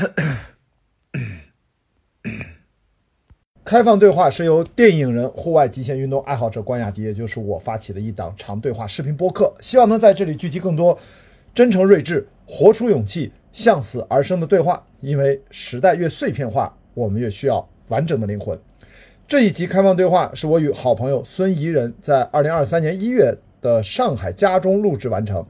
开放对话是由电影人、户外极限运动爱好者关雅迪，也就是我发起的一档长对话视频播客，希望能在这里聚集更多真诚、睿智、活出勇气、向死而生的对话。因为时代越碎片化，我们越需要完整的灵魂。这一集开放对话是我与好朋友孙怡人在二零二三年一月的上海家中录制完成。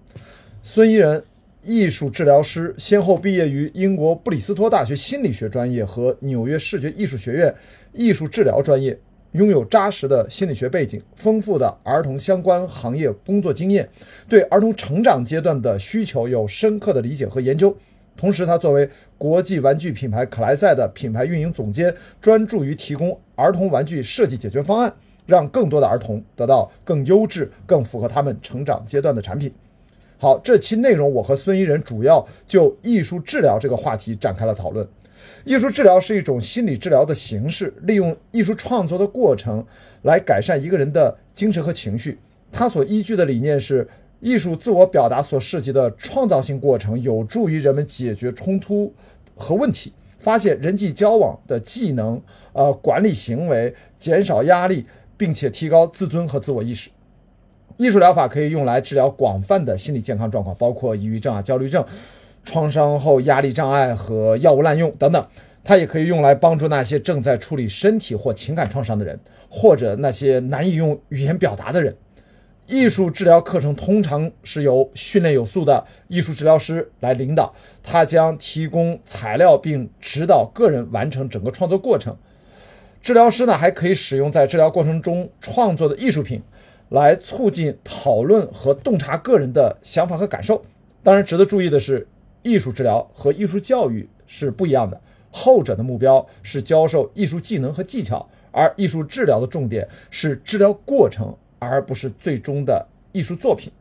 孙怡人。艺术治疗师，先后毕业于英国布里斯托大学心理学专业和纽约视觉艺术学院艺术治疗专业，拥有扎实的心理学背景、丰富的儿童相关行业工作经验，对儿童成长阶段的需求有深刻的理解和研究。同时，他作为国际玩具品牌可莱赛的品牌运营总监，专注于提供儿童玩具设计解决方案，让更多的儿童得到更优质、更符合他们成长阶段的产品。好，这期内容我和孙怡人主要就艺术治疗这个话题展开了讨论。艺术治疗是一种心理治疗的形式，利用艺术创作的过程来改善一个人的精神和情绪。它所依据的理念是，艺术自我表达所涉及的创造性过程，有助于人们解决冲突和问题，发现人际交往的技能，呃，管理行为，减少压力，并且提高自尊和自我意识。艺术疗法可以用来治疗广泛的心理健康状况，包括抑郁症啊、焦虑症、创伤后压力障碍和药物滥用等等。它也可以用来帮助那些正在处理身体或情感创伤的人，或者那些难以用语言表达的人。艺术治疗课程通常是由训练有素的艺术治疗师来领导，他将提供材料并指导个人完成整个创作过程。治疗师呢，还可以使用在治疗过程中创作的艺术品。来促进讨论和洞察个人的想法和感受。当然，值得注意的是，艺术治疗和艺术教育是不一样的。后者的目标是教授艺术技能和技巧，而艺术治疗的重点是治疗过程，而不是最终的艺术作品。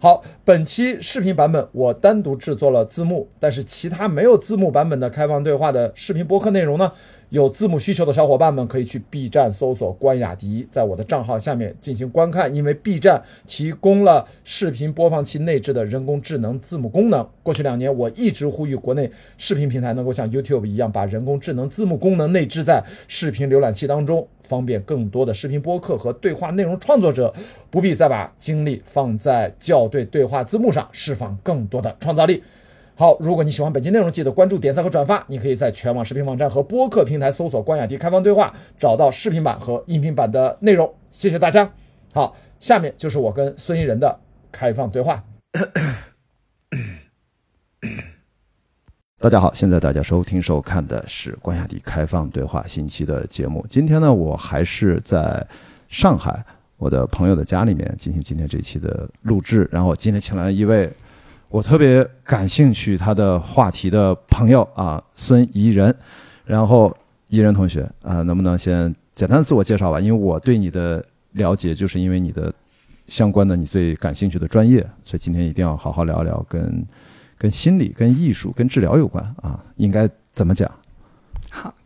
好，本期视频版本我单独制作了字幕，但是其他没有字幕版本的开放对话的视频播客内容呢？有字幕需求的小伙伴们可以去 B 站搜索关雅迪，在我的账号下面进行观看。因为 B 站提供了视频播放器内置的人工智能字幕功能。过去两年，我一直呼吁国内视频平台能够像 YouTube 一样，把人工智能字幕功能内置在视频浏览器当中，方便更多的视频播客和对话内容创作者不必再把精力放在校对对话字幕上，释放更多的创造力。好，如果你喜欢本期内容，记得关注、点赞和转发。你可以在全网视频网站和播客平台搜索“关雅迪开放对话”，找到视频版和音频版的内容。谢谢大家。好，下面就是我跟孙一人的开放对话。大家好，现在大家收听收看的是关雅迪开放对话新期的节目。今天呢，我还是在上海我的朋友的家里面进行今天这一期的录制。然后今天请来一位。我特别感兴趣他的话题的朋友啊，孙怡人，然后怡人同学啊，能不能先简单自我介绍吧？因为我对你的了解，就是因为你的相关的你最感兴趣的专业，所以今天一定要好好聊聊跟跟心理、跟艺术、跟治疗有关啊，应该怎么讲？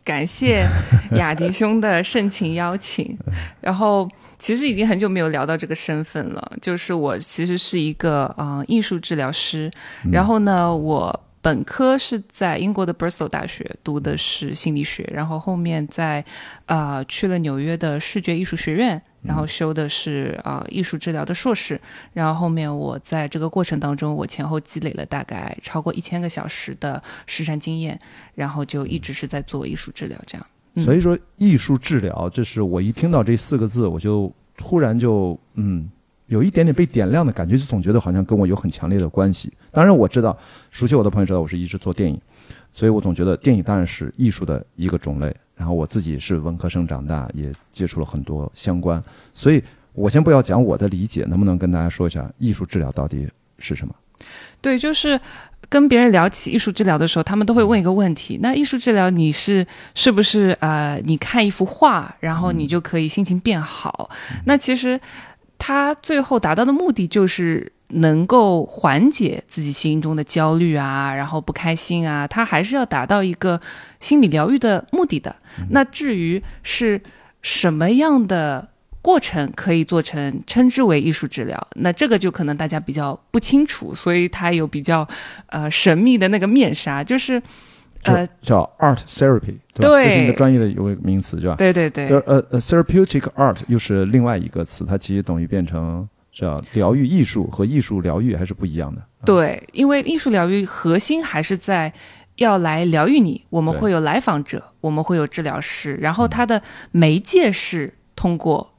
好，感谢 雅迪兄的盛情邀请。然后，其实已经很久没有聊到这个身份了。就是我其实是一个嗯艺术治疗师。然后呢，我本科是在英国的 Bristol 大学读的是心理学，然后后面在呃去了纽约的视觉艺术学院。然后修的是啊艺术治疗的硕士，然后后面我在这个过程当中，我前后积累了大概超过一千个小时的实战经验，然后就一直是在做艺术治疗这样。所以说艺术治疗，这是我一听到这四个字，我就突然就嗯有一点点被点亮的感觉，就总觉得好像跟我有很强烈的关系。当然我知道，熟悉我的朋友知道我是一直做电影，所以我总觉得电影当然是艺术的一个种类。然后我自己是文科生长大，也接触了很多相关，所以我先不要讲我的理解，能不能跟大家说一下艺术治疗到底是什么？对，就是跟别人聊起艺术治疗的时候，他们都会问一个问题：那艺术治疗你是是不是呃，你看一幅画，然后你就可以心情变好？那其实他最后达到的目的就是。能够缓解自己心中的焦虑啊，然后不开心啊，它还是要达到一个心理疗愈的目的的。那至于是什么样的过程可以做成称之为艺术治疗，那这个就可能大家比较不清楚，所以它有比较呃神秘的那个面纱，就是呃叫 art therapy，对吧？对这是一个专业的有一个名词，对吧？对对对呃呃，therapeutic art 又是另外一个词，它其实等于变成叫疗愈艺术和艺术疗愈还是不一样的。对，因为艺术疗愈核心还是在要来疗愈你，我们会有来访者，我们会有治疗师，然后它的媒介是通过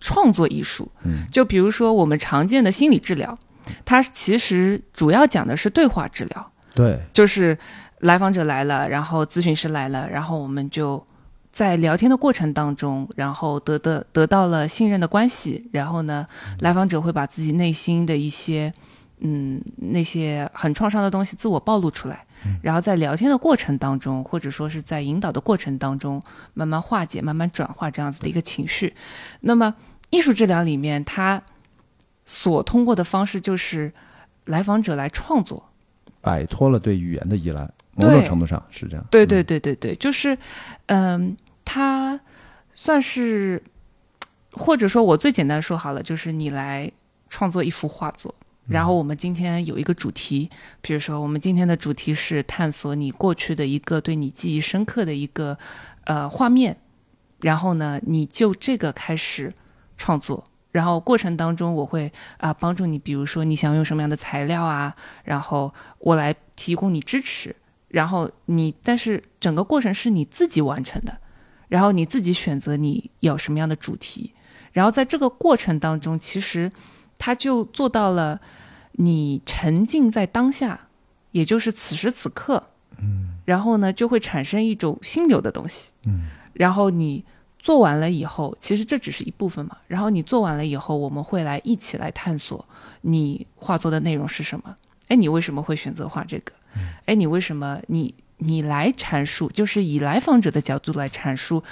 创作艺术。嗯，就比如说我们常见的心理治疗，它其实主要讲的是对话治疗，对，就是来访者来了，然后咨询师来了，然后我们就。在聊天的过程当中，然后得得得到了信任的关系，然后呢，来访者会把自己内心的一些嗯，那些很创伤的东西自我暴露出来，然后在聊天的过程当中，或者说是在引导的过程当中，慢慢化解、慢慢转化这样子的一个情绪。那么，艺术治疗里面，它所通过的方式就是来访者来创作。摆脱了对语言的依赖，某种程度上是这样。对对对对对，就是，嗯，它算是，或者说我最简单说好了，就是你来创作一幅画作。然后我们今天有一个主题，比如说我们今天的主题是探索你过去的一个对你记忆深刻的一个呃画面，然后呢，你就这个开始创作，然后过程当中我会啊、帮助你，比如说你想用什么样的材料啊，然后我来提供你支持，然后你但是整个过程是你自己完成的，然后你自己选择你有什么样的主题，然后在这个过程当中，其实它就做到了你沉浸在当下，也就是此时此刻，嗯，然后呢就会产生一种心流的东西，嗯，然后你做完了以后，其实这只是一部分嘛，然后你做完了以后，我们会来一起来探索你画作的内容是什么，哎，你为什么会选择画这个？哎，你为什么你你来阐述，就是以来访者的角度来阐述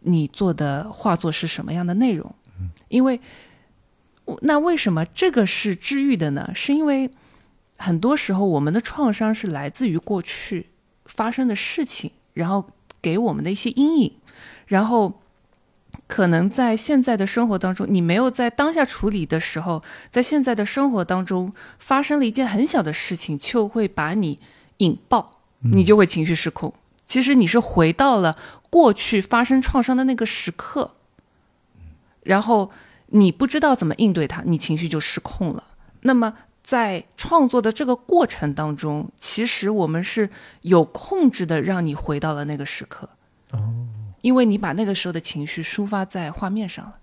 你做的画作是什么样的内容？因为那为什么这个是治愈的呢？是因为很多时候我们的创伤是来自于过去发生的事情，然后给我们的一些阴影，然后可能在现在的生活当中，你没有在当下处理的时候，在现在的生活当中发生了一件很小的事情，就会把你引爆，你就会情绪失控。其实你是回到了过去发生创伤的那个时刻，然后你不知道怎么应对它，你情绪就失控了。那么在创作的这个过程当中，其实我们是有控制的，让你回到了那个时刻。哦，因为你把那个时候的情绪抒发在画面上了。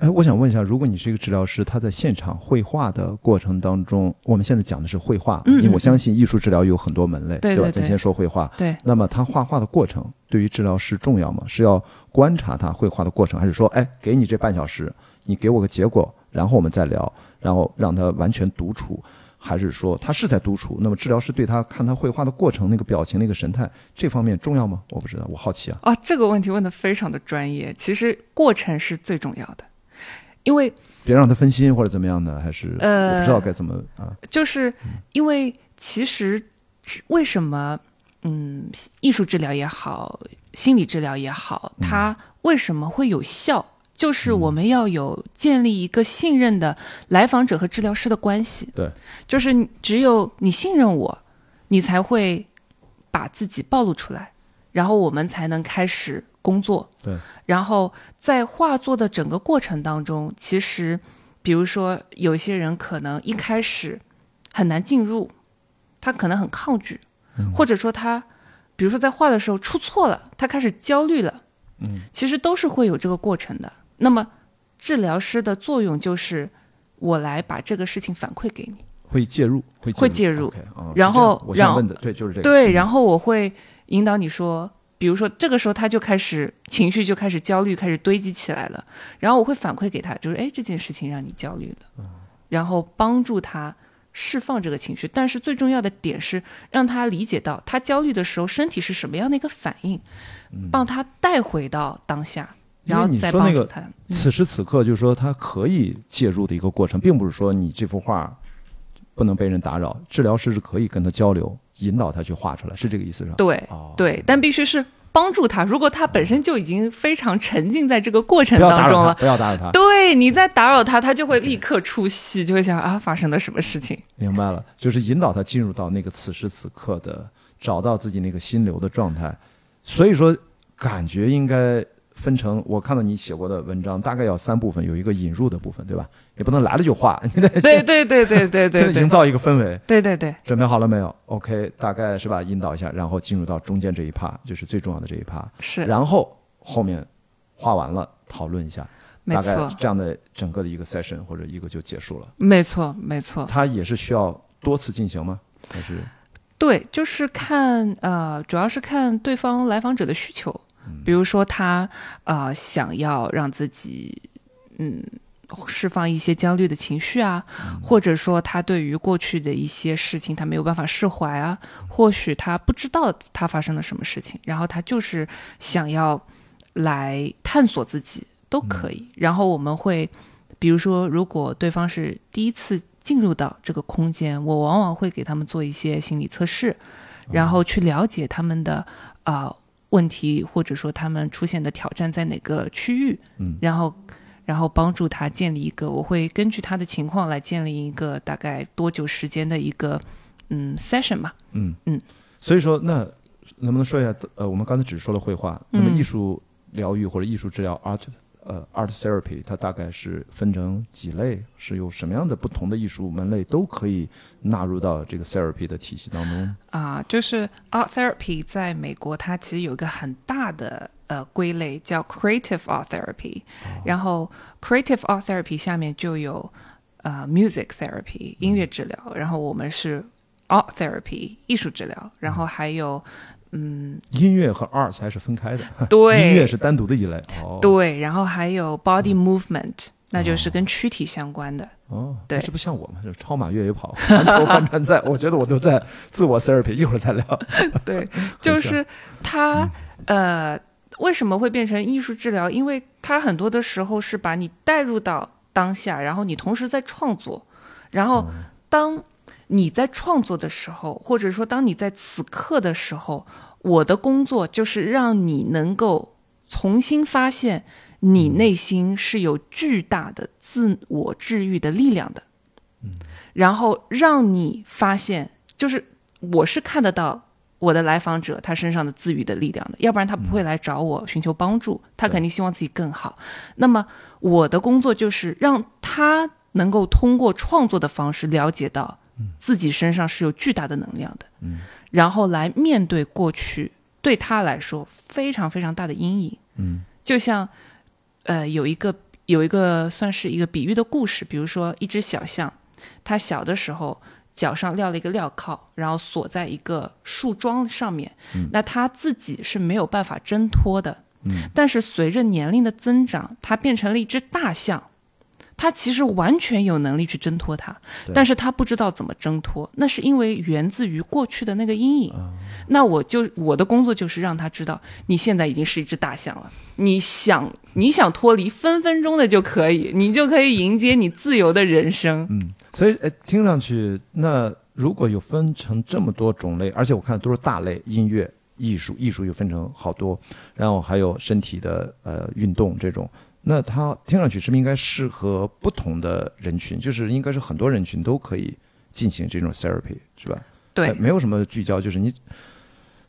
哎，我想问一下，如果你是一个治疗师，他在现场绘画的过程当中，我们现在讲的是绘画，嗯因为我相信艺术治疗有很多门类，吧？对对对咱先说绘画。对，那么他画画的过程对于治疗师重要吗？是要观察他绘画的过程，还是说，哎，给你这半小时，你给我个结果，然后我们再聊，然后让他完全独处，还是说他是在独处？那么治疗师对他看他绘画的过程那个表情那个神态这方面重要吗？我不知道，我好奇啊。啊，这个问题问得非常的专业。其实过程是最重要的，因为别让他分心或者怎么样的，还是呃我不知道该怎么啊？就是因为其实为什么嗯，艺术治疗也好，心理治疗也好，它为什么会有效？就是我们要有建立一个信任的来访者和治疗师的关系。对，就是只有你信任我，你才会把自己暴露出来，然后我们才能开始工作。对，然后在画作的整个过程当中，其实比如说有些人可能一开始很难进入，他可能很抗拒，或者说他，比如说在画的时候出错了，他开始焦虑了，嗯，其实都是会有这个过程的。那么治疗师的作用就是我来把这个事情反馈给你。会介入，会会介入然后是这样我然后想问的对就是这个。对，嗯然后我会引导你说，比如说这个时候他就开始情绪就开始焦虑，开始堆积起来了，然后我会反馈给他，就是哎这件事情让你焦虑了，然后帮助他释放这个情绪。但是最重要的点是让他理解到他焦虑的时候身体是什么样的一个反应，帮他带回到当下，然后再你说那个帮助他。此时此刻，就是说他可以介入的一个过程，并不是说你这幅画不能被人打扰，治疗师是可以跟他交流，引导他去画出来，是这个意思是吧？对哦对，但必须是帮助他。如果他本身就已经非常沉浸在这个过程当中了，不要打扰他。对你在打扰他，他就会立刻出戏，就会想啊，发生了什么事情？明白了，就是引导他进入到那个此时此刻的找到自己那个心流的状态。所以说，感觉应该分成我看到你写过的文章，大概要三部分，有一个引入的部分，对吧？也不能来了就画，你 得对对对对对对对营造一个氛围。对对对，准备好了没有？OK，大概是吧，引导一下，然后进入到中间这一趴，就是最重要的这一趴。是然后后面画完了，讨论一下，没大概错这样的整个的一个 session 或者一个就结束了。没错没错。它也是需要多次进行吗？还是对，就是看呃，主要是看对方来访者的需求，比如说他呃想要让自己嗯释放一些焦虑的情绪啊，或者说他对于过去的一些事情他没有办法释怀啊，或许他不知道他发生了什么事情，然后他就是想要来探索自己都可以。然后我们会，比如说，如果对方是第一次进入到这个空间，我往往会给他们做一些心理测试，然后去了解他们的啊、呃问题，或者说他们出现的挑战在哪个区域，嗯，然后然后帮助他建立一个，我会根据他的情况来建立一个大概多久时间的一个嗯 session 吧。嗯嗯？所以说，那能不能说一下？呃，我们刚才只说了绘画，那么嗯艺术疗愈或者艺术治疗 art 呃 art therapy，它大概是分成几类？是有什么样的不同的艺术门类都可以纳入到这个 therapy 的体系当中？啊、就是 art therapy 在美国，它其实有一个很大的呃归类叫 creative art therapy，、然后 creative art therapy 下面就有呃 music therapy 音乐治疗，然后我们是 art therapy 艺术治疗，然后还有嗯音乐和 art 还是分开的，对音乐是单独的一类。哦，对，然后还有 body movement，、那就是跟躯体相关的。哦，对这不像我们，这超马越野跑、环球帆船赛，我觉得我都在自我 therapy，一会儿再聊。对，就是它呃，为什么会变成艺术治疗？因为它很多的时候是把你带入到当下，然后你同时在创作，然后当你在创作的时候，或者说当你在此刻的时候，我的工作就是让你能够重新发现你内心是有巨大的自我治愈的力量的，然后让你发现，就是我是看得到我的来访者他身上的自愈的力量的，要不然他不会来找我寻求帮助，他肯定希望自己更好。那么我的工作就是让他能够通过创作的方式了解到自己身上是有巨大的能量的，嗯然后来面对过去对他来说非常非常大的阴影。嗯就像呃有一个有一个算是一个比喻的故事，比如说一只小象，它小的时候脚上撂了一个镣铐，然后锁在一个树桩上面，那它自己是没有办法挣脱的。嗯但是随着年龄的增长，它变成了一只大象。它其实完全有能力去挣脱它，但是他不知道怎么挣脱，那是因为源自于过去的那个阴影。啊那我就我的工作就是让他知道，你现在已经是一只大象了，你想你想脱离，分分钟的就可以，你就可以迎接你自由的人生。嗯，所以呃，听上去那如果有分成这么多种类，而且我看都是大类，音乐、艺术，艺术又分成好多，然后还有身体的呃运动这种。那它听上去是不是应该适合不同的人群？就是应该是很多人群都可以进行这种 therapy，是吧？对呃，没有什么聚焦，就是你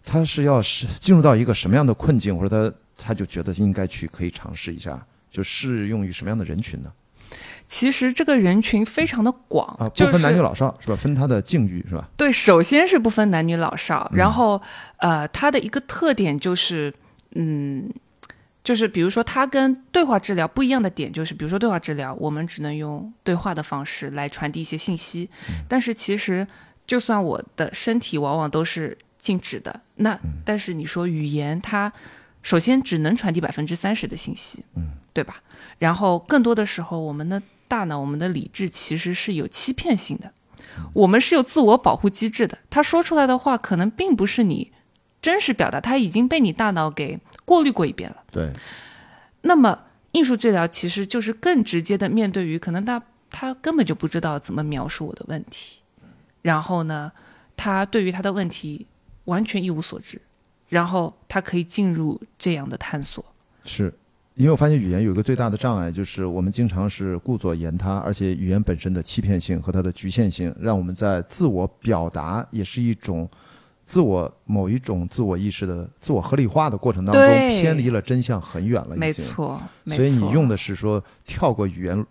他是要是进入到一个什么样的困境，或者他他就觉得应该去可以尝试一下，就适用于什么样的人群呢？其实这个人群非常的广，啊，不分男女老少是吧？分他的境遇是吧？对，首先是不分男女老少，然后呃，它的一个特点就是，嗯，就是比如说它跟对话治疗不一样的点就是，比如说对话治疗，我们只能用对话的方式来传递一些信息，但是其实就算我的身体往往都是静止的，那但是你说语言它首先只能传递百分之三十的信息，嗯，对吧？然后更多的时候，我们的大脑、我们的理智其实是有欺骗性的。我们是有自我保护机制的，他说出来的话可能并不是你真实表达，他已经被你大脑给过滤过一遍了。对，那么艺术治疗其实就是更直接的面对于可能他他根本就不知道怎么描述我的问题，然后呢，他对于他的问题完全一无所知，然后他可以进入这样的探索。是因为我发现语言有一个最大的障碍，就是我们经常是顾左言他，而且语言本身的欺骗性和它的局限性，让我们在自我表达也是一种自我某一种自我意识的自我合理化的过程当中，偏离了真相很远了，已经。没错，没所以你用的是说跳过语言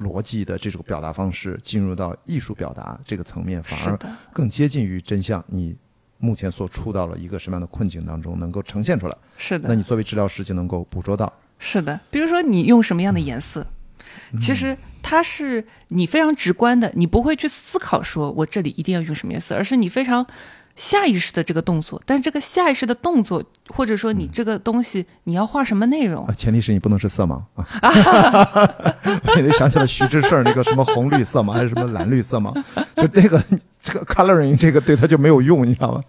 逻辑的这种表达方式，进入到艺术表达这个层面，反而，更接近于真相。你目前所处到了一个什么样的困境当中，能够呈现出来，是的，那你作为治疗师就能够捕捉到。是的。比如说你用什么样的颜色，嗯其实它是你非常直观的，你不会去思考说我这里一定要用什么颜色，而是你非常。下意识的这个动作，但是这个下意识的动作，或者说你这个东西，你要画什么内容啊，，前提是你不能是色盲啊！你就想起了徐志胜那个什么红绿色盲还是什么蓝绿色盲，就这个这个 coloring 这个对他就没有用，你知道吗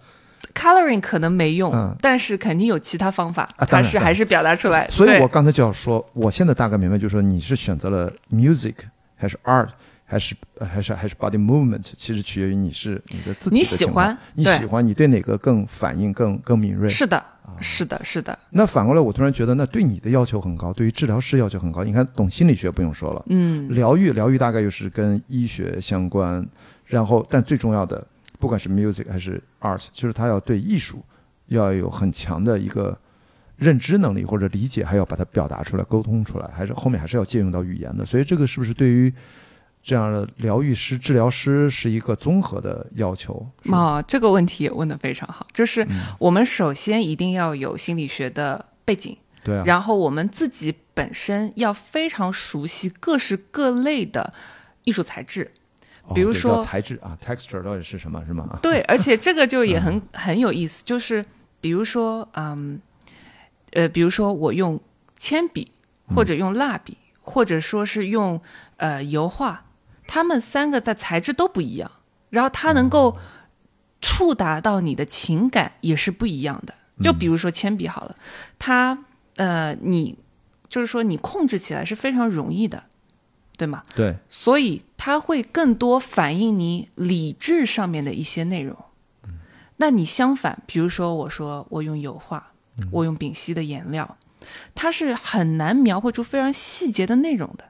？coloring 可能没用，嗯但是肯定有其他方法，啊当它然当然是还是表达出来。所以我刚才就要说，我现在大概明白，就是说你是选择了 music 还是 art 还是呃还是还是 body movement，其实取决于你是你的自己的你喜欢你喜欢，你对哪个更反应更更敏锐？是的，啊是的，是的，那反过来，我突然觉得，那对你的要求很高，对于治疗师要求很高。你看，懂心理学不用说了，嗯，疗愈疗愈大概又是跟医学相关，然后但最重要的，不管是 music 还是 art，就是他要对艺术要有很强的一个认知能力或者理解，还要把它表达出来、沟通出来，还是后面还是要借用到语言的。所以这个是不是对于这样的疗愈师、治疗师是一个综合的要求？啊哦，这个问题也问得非常好，就是嗯我们首先一定要有心理学的背景，对啊，然后我们自己本身要非常熟悉各式各类的艺术材质。比如说材质啊，texture 到底是什么？是吗？对，而且这个就也嗯很很有意思，就是比如说，嗯，呃，比如说我用铅笔，嗯或者用蜡笔，或者说是用呃油画，它们三个在材质都不一样，然后它能哦够触达到你的情感也是不一样的。就嗯比如说铅笔好了，它呃，你就是说你控制起来是非常容易的，对吗？对，所以它会更多反映你理智上面的一些内容。那你相反，比如说我说我用油画，我用丙烯的颜料，它是很难描绘出非常细节的内容的。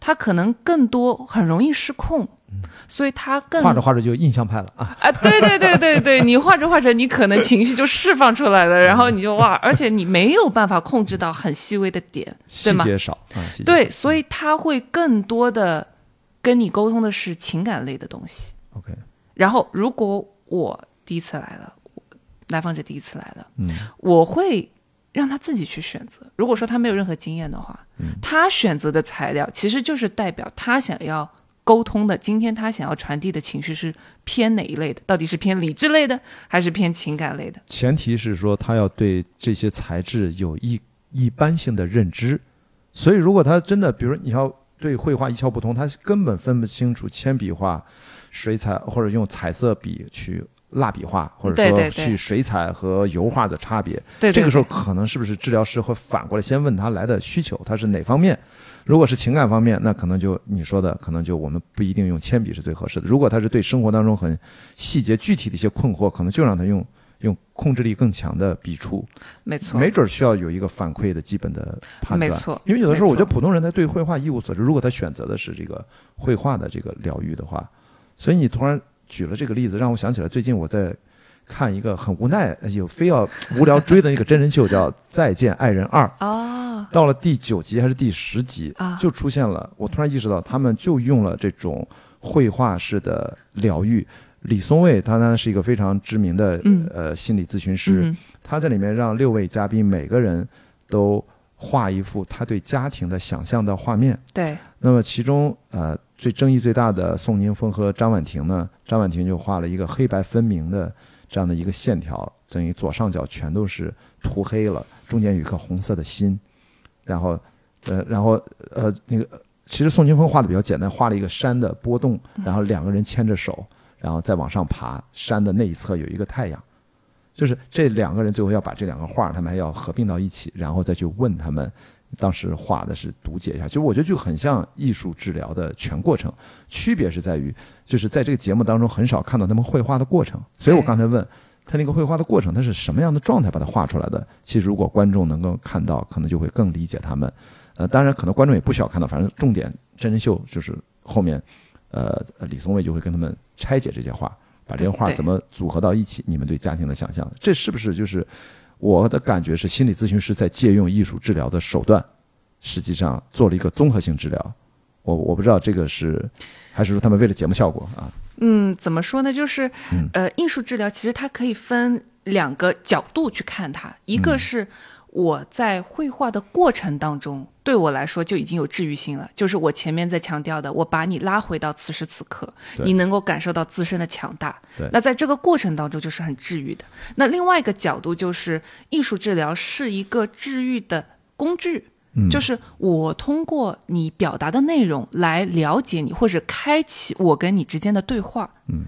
它可能更多很容易失控，所以他更画着画着就印象派了啊。啊，对对对对对，你画着画着，你可能情绪就释放出来了，然后你就哇，而且你没有办法控制到很细微的点，细对吗？节少啊，节对，所以他会更多的跟你沟通的是情感类的东西。OK，然后，如果我第一次来了，来访者第一次来了，嗯，我会让他自己去选择。如果说他没有任何经验的话，嗯他选择的材料其实就是代表他想要沟通的，今天他想要传递的情绪是偏哪一类的？到底是偏理智类的，还是偏情感类的？前提是说他要对这些材质有一一般性的认知，所以如果他真的，比如你要对绘画一窍不通，他根本分不清楚铅笔画、水彩或者用彩色笔去蜡笔画，或者说去水彩和油画的差别。对对这个时候可能是不是治疗师会反过来先问他来的需求，他是哪方面？如果是情感方面，那可能就你说的，可能就我们不一定用铅笔是最合适的。如果他是对生活当中很细节具体的一些困惑，可能就让他用用控制力更强的笔触，没错，没准需要有一个反馈的基本的判断。没错因为有的时候我觉得普通人他对绘画一无所知，如果他选择的是这个绘画的这个疗愈的话，所以你突然举了这个例子，让我想起来最近我在看一个很无奈有非要无聊追的那个真人秀，叫《再见爱人二》。啊，到了第九集还是第十集啊就出现了。我突然意识到，他们就用了这种绘画式的疗愈。李松蔚他呢是一个非常知名的、嗯呃心理咨询师，嗯他在里面让六位嘉宾每个人都画一幅他对家庭的想象的画面。对，那么其中呃最争议最大的宋宁峰和张婉婷呢，张婉婷就画了一个黑白分明的这样的一个线条，等于左上角全都是涂黑了，中间有一颗红色的心，然后呃然后呃那个其实宋宁峰画的比较简单，画了一个山的波动，然后两个人牵着手，然后再往上爬，山的那一侧有一个太阳。就是这两个人最后要把这两个画，他们还要合并到一起，然后再去问他们当时画的是读解一下。其实我觉得就很像艺术治疗的全过程，区别是在于，就是在这个节目当中很少看到他们绘画的过程。所以我刚才问他那个绘画的过程，他是什么样的状态把它画出来的？其实如果观众能够看到，可能就会更理解他们。呃，当然可能观众也不需要看到，反正重点真人秀就是后面，呃，李松蔚就会跟他们拆解这些画。把这些画对怎么组合到一起？你们对家庭的想象，这是不是就是我的感觉是心理咨询师在借用艺术治疗的手段，实际上做了一个综合性治疗。我我不知道这个是还是说他们为了节目效果啊？嗯，怎么说呢？就是嗯呃，艺术治疗其实它可以分两个角度去看它，一个是我在绘画的过程当中，对我来说就已经有治愈性了，就是我前面在强调的，我把你拉回到此时此刻，你能够感受到自身的强大。那在这个过程当中就是很治愈的。那另外一个角度就是艺术治疗是一个治愈的工具。就是我通过你表达的内容来了解你，或者开启我跟你之间的对话。嗯，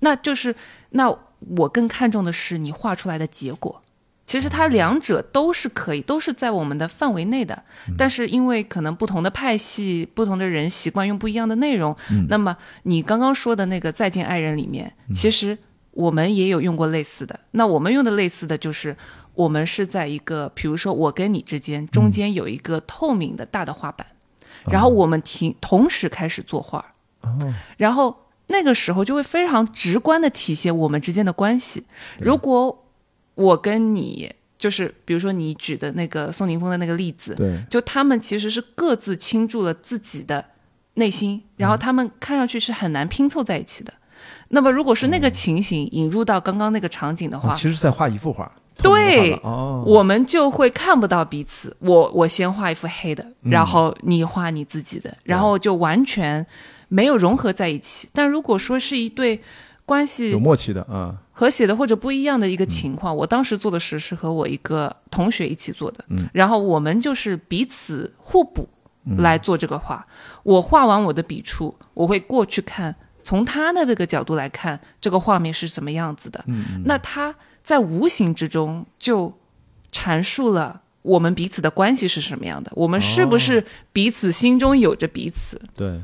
那就是那我更看重的是你画出来的结果。其实它两者都是可以，都是在我们的范围内的。但是因为可能不同的派系、不同的人习惯用不一样的内容，那么你刚刚说的那个《再见爱人》里面，其实我们也有用过类似的。那我们用的类似的就是。我们是在一个，比如说我跟你之间中间有一个透明的大的画板，然后我们停同时开始作画，然后那个时候就会非常直观的体现我们之间的关系。如果我跟你就是，比如说你举的那个宋宁峰的那个例子，对，就他们其实是各自倾注了自己的内心，然后他们看上去是很难拼凑在一起的。那么如果是那个情形引入到刚刚那个场景的话，哦其实在画一幅画。对我们就会看不到彼此。我我先画一幅黑的，嗯然后你画你自己的，然后就完全没有融合在一起。但如果说是一对关系有系默契的啊，和谐的或者不一样的一个情嗯况，我当时做的时是和我一个同学一起做的，然后我们就是彼此互补嗯。来做这个画。我画完我的笔触，我会过去看，从他的那个角度来看这个画面是什么样子的。嗯那他在无形之中就阐述了我们彼此的关系是什么样的，我们是不是彼此心中有着彼此。对，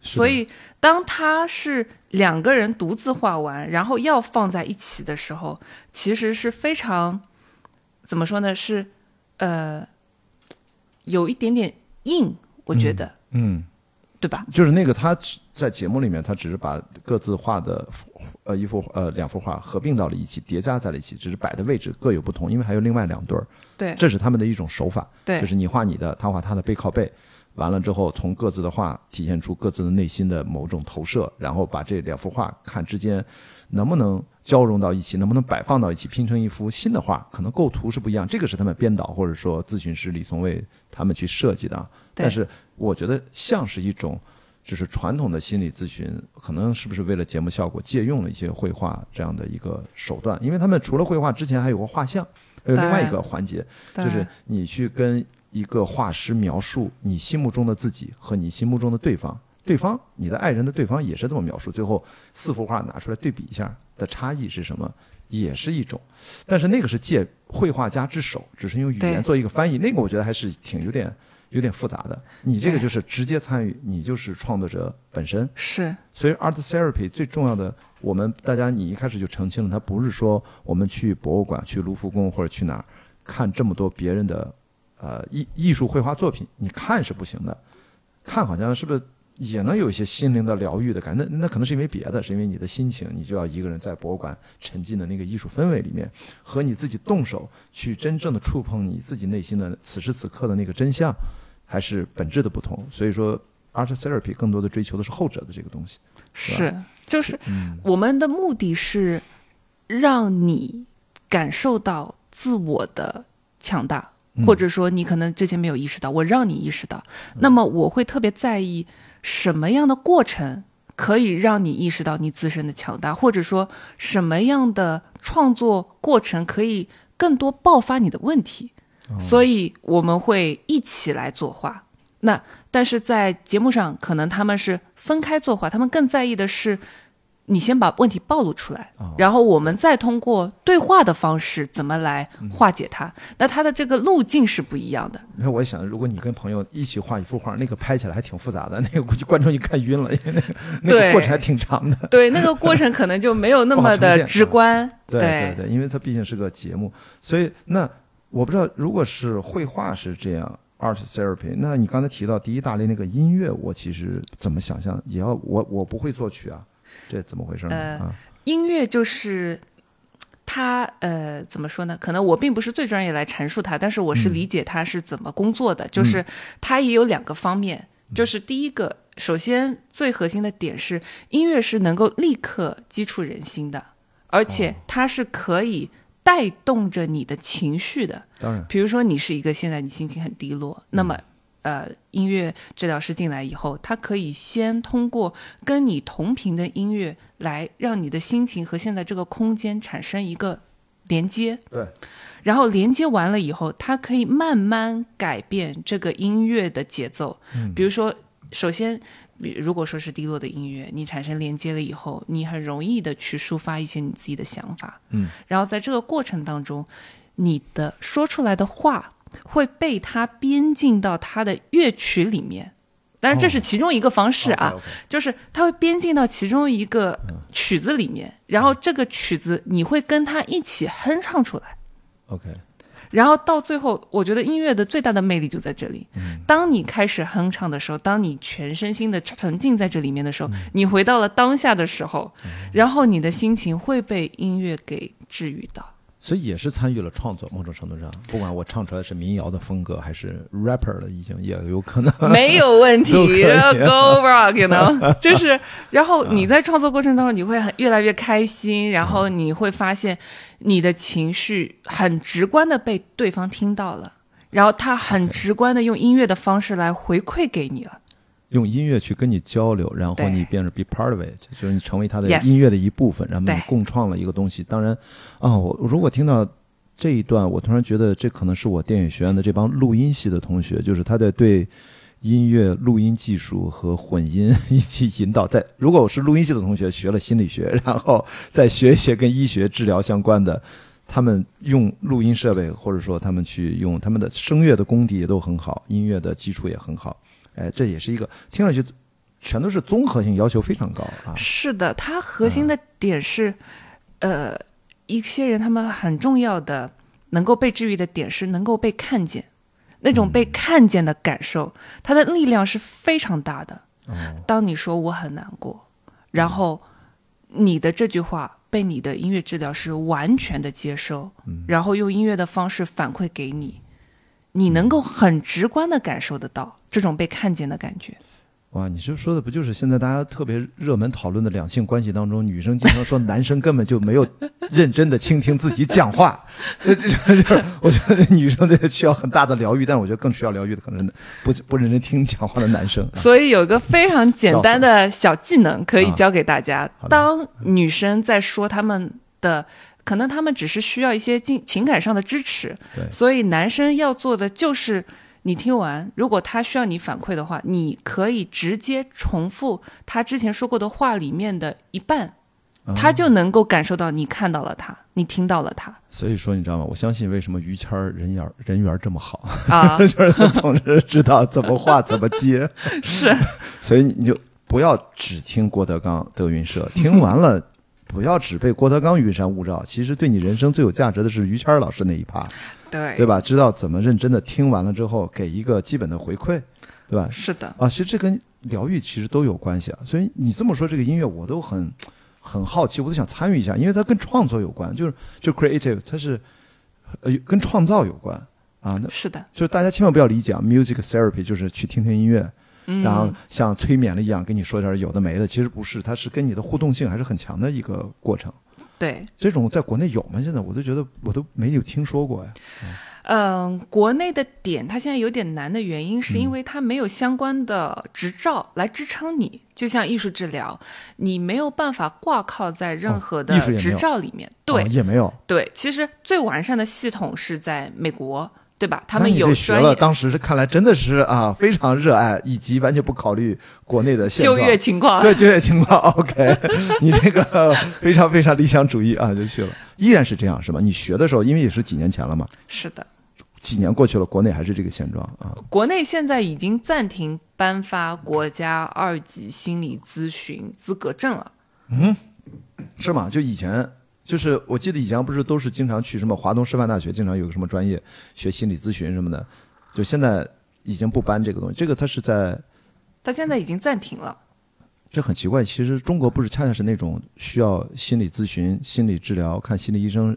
所以，当他是两个人独自画完，然后要放在一起的时候，其实是非常怎么说呢？是呃，有一点点硬，我觉得，嗯。对吧？就是那个他在节目里面，他只是把各自画的呃一幅呃两幅画合并到了一起，叠加在了一起，只是摆的位置各有不同，因为还有另外两对儿，对这是他们的一种手法，对就是你画你的，他画他的，背靠背，完了之后从各自的画体现出各自的内心的某种投射，然后把这两幅画看之间能不能交融到一起，能不能摆放到一起，拼成一幅新的画，可能构图是不一样，这个是他们编导或者说咨询师李从卫他们去设计的啊，但是我觉得像是一种。就是传统的心理咨询，可能是不是为了节目效果，借用了一些绘画这样的一个手段？因为他们除了绘画之前还有个画像，还有另外一个环节，就是你去跟一个画师描述你心目中的自己和你心目中的对方，对方你的爱人的对方也是这么描述，最后四幅画拿出来对比一下的差异是什么，也是一种，但是那个是借绘画家之手，只是用语言做一个翻译，那个我觉得还是挺有点有点复杂的。你这个就是直接参与，你就是创作者本身，是。所以 art therapy 最重要的，我们大家你一开始就澄清了，它不是说我们去博物馆、去卢浮宫或者去哪儿看这么多别人的呃艺艺术绘画作品，你看是不行的，看好像是不是也能有一些心灵的疗愈的感觉？那那可能是因为别的，是因为你的心情，你就要一个人在博物馆沉浸的那个艺术氛围里面，和你自己动手去真正的触碰你自己内心的此时此刻的那个真相，还是本质的不同。所以说，art therapy 更多的追求的是后者的这个东西。是，就是我们的目的是让你感受到自我的强大，或者说你可能之前没有意识到，我让你意识到。那么我会特别在意什么样的过程可以让你意识到你自身的强大，或者说什么样的创作过程可以更多爆发你的问题。所以我们会一起来作画。那但是在节目上，可能他们是分开作画，他们更在意的是你先把问题暴露出来，然后我们再通过对话的方式怎么来化解它。那它的这个路径是不一样的。那，我想，如果你跟朋友一起画一幅画，那个拍起来还挺复杂的，那个估计观众一看晕了，因 为那个那个过程还挺长的。对，那个过程可能就没有那么的 直观。对对对，因为它毕竟是个节目，所以那我不知道，如果是绘画是这样 art therapy，那你刚才提到第一大类那个音乐，我其实怎么想象，也要我我不会作曲啊，这怎么回事呢？呃啊，音乐就是它呃怎么说呢？可能我并不是最专业来阐述它，但是我是理解它是怎么工作的。就是它也有两个方面，就是第一个，首先最核心的点是音乐是能够立刻击触人心的，而且它是可以带动着你的情绪的。当然，比如说你是一个现在你心情很低落，那么呃音乐治疗师进来以后，他可以先通过跟你同频的音乐来让你的心情和现在这个空间产生一个连接，对，然后连接完了以后，它可以慢慢改变这个音乐的节奏。比如说，首先。如果说是低落的音乐，你产生连接了以后，你很容易的去抒发一些你自己的想法，嗯，然后在这个过程当中，你的说出来的话会被他编进到他的乐曲里面，当然这是其中一个方式啊，就是他会编进到其中一个曲子里面，然后这个曲子你会跟他一起哼唱出来。OK，然后到最后，我觉得音乐的最大的魅力就在这里。当你开始哼唱的时候，当你全身心的沉浸在这里面的时候，你回到了当下的时候，然后你的心情会被音乐给治愈到。所以也是参与了创作，某种程度上，不管我唱出来是民谣的风格还是 rapper 的，已经也有可能。没有问题，Go rock，you know，就是，然后你在创作过程当中，你会很越来越开心，然后你会发现你的情绪很直观的被对方听到了，然后他很直观的用音乐的方式来回馈给你了。用音乐去跟你交流，然后你变成 be part of it，就是你成为他的音乐的一部分，然后你共创了一个东西。当然，啊，我如果听到这一段，我突然觉得这可能是我电影学院的这帮录音系的同学，就是他在对音乐录音技术和混音一起引导。在如果我是录音系的同学，学了心理学，然后再学一些跟医学治疗相关的。他们用录音设备，或者说他们去用他们的声乐的功底也都很好，音乐的基础也很好。哎，这也是一个听上去全都是综合性要求非常高啊。是的，它核心的点是，呃，一些人他们很重要的能够被治愈的点是能够被看见，那种被看见的感受，它的力量是非常大的。哦，当你说我很难过，然后你的这句话被你的音乐治疗师完全的接收，然后用音乐的方式反馈给你，你能够很直观的感受得到这种被看见的感觉。哇，你这说的不就是现在大家特别热门讨论的两性关系当中，女生经常说男生根本就没有认真的倾听自己讲话，这这这这，我觉得女生这个需要很大的疗愈，但是我觉得更需要疗愈的可能是不不认真听讲话的男生。啊所以有个非常简单的小技能可以教给大家当女生在说他们的，可能他们只是需要一些情情感上的支持，所以男生要做的就是。你听完，如果他需要你反馈的话，你可以直接重复他之前说过的话里面的一半，他就能够感受到你看到了他，你听到了他所以说，你知道吗？我相信为什么于谦儿人缘儿人缘儿这么好，啊，就是他总是知道怎么话怎么接。是 所以你就不要只听郭德纲、德云社，听完了不要只被郭德纲云山雾罩。其实对你人生最有价值的是于谦儿老师那一趴，对对吧？知道怎么认真的听完了之后，给一个基本的回馈，对吧？是的，啊，其实这跟疗愈其实都有关系啊。所以你这么说，这个音乐我都很很好奇，我都想参与一下，因为它跟创作有关，就是就 creative，它是呃跟创造有关啊。那是的，就是大家千万不要理解啊，music therapy 就是去听听音乐，嗯，然后像催眠了一样跟你说点有的没的，其实不是，它是跟你的互动性还是很强的一个过程。对，这种在国内有吗？现在我都觉得我都没有听说过呀。嗯，国内的点它现在有点难的原因，是嗯因为它没有相关的执照来支撑你。就像艺术治疗，你没有办法挂靠在任哦何的执照里面。对、哦也没有。对，其实最完善的系统是在美国，对吧？他们有这学了，当时是看来真的是啊，非常热爱，以及完全不考虑国内的就。业情况。对就业情况，OK，你这个非常非常理想主义啊，就去了，依然是这样是吧？你学的时候，因为也是几年前了嘛，是的，几年过去了，国内还是这个现状啊。国内现在已经暂停颁发国家二级心理咨询资格证了。嗯是吗？就以前就是我记得以前不是都是经常去什么华东师范大学，经常有个什么专业学心理咨询什么的，就现在已经不搬这个东西。这个它是在它现在已经暂停了。这很奇怪。其实中国不是恰恰是那种需要心理咨询、心理治疗、看心理医生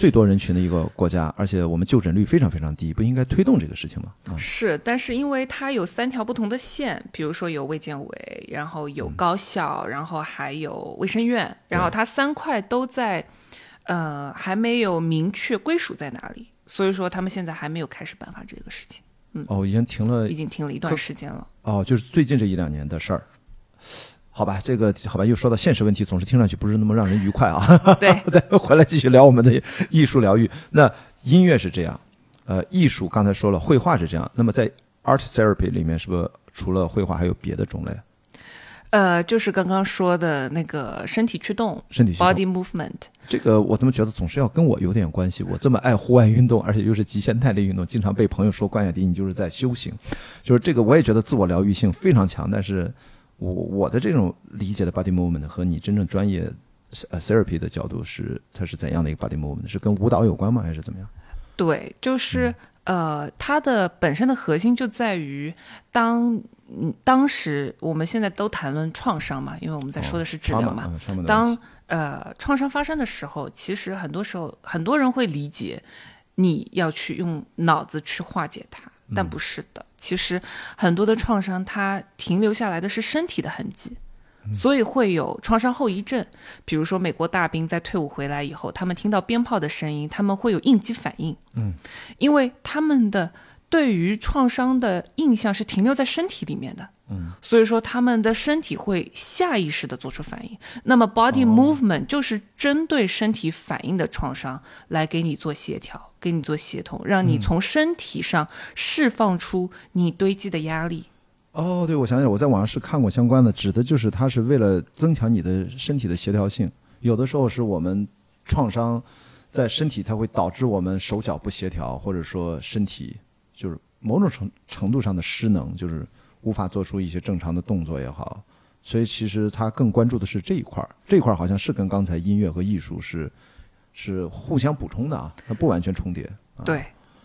最多人群的一个国家，而且我们就诊率非常非常低，不应该推动这个事情吗？啊，是，但是因为它有三条不同的线，比如说有卫健委，然后有高校，然后还有卫生院，然后它三块都在，呃，还没有明确归属在哪里，所以说他们现在还没有开始办法这个事情，嗯哦，已经停了已经停了一段时间了。哦，就是最近这一两年的事儿。好吧，这个好吧，又说到现实问题，总是听上去不是那么让人愉快啊。对，再回来继续聊我们的艺术疗愈。那音乐是这样，呃，艺术刚才说了，绘画是这样。那么在 art therapy 里面，是不是除了绘画还有别的种类？呃，就是刚刚说的那个身体驱动身体驱动 body movement，这个我怎么觉得总是要跟我有点关系？我这么爱户外运动，而且又是极限耐力运动，经常被朋友说关雅迪你就是在修行，就是这个我也觉得自我疗愈性非常强。但是我我的这种理解的 body movement 和你真正专业呃 therapy 的角度是它是怎样的一个 body movement？是跟舞蹈有关吗？还是怎么样？对，就是、呃，它的本身的核心就在于当嗯当时我们现在都谈论创伤嘛，因为我们在说的是治疗嘛。当呃创伤发生的时候，其实很多时候很多人会理解你要去用脑子去化解它，但不是的。其实很多的创伤它停留下来的是身体的痕迹。所以会有创伤后遗症，比如说美国大兵在退伍回来以后，他们听到鞭炮的声音，他们会有应激反应，嗯，因为他们的对于创伤的印象是停留在身体里面的，嗯，所以说他们的身体会下意识的做出反应。那么哦 body movement 就是针对身体反应的创伤来给你做协调，给你做协同，让嗯你从身体上释放出你堆积的压力。哦，对，我想起来，我在网上是看过相关的，指的就是它是为了增强你的身体的协调性。有的时候是我们创伤在身体，它会导致我们手脚不协调，或者说身体就是某种程程度上的失能，就是无法做出一些正常的动作也好。所以其实他更关注的是这一块儿，这一块儿好像是跟刚才音乐和艺术是是互相补充的啊，它不完全重叠。啊、对，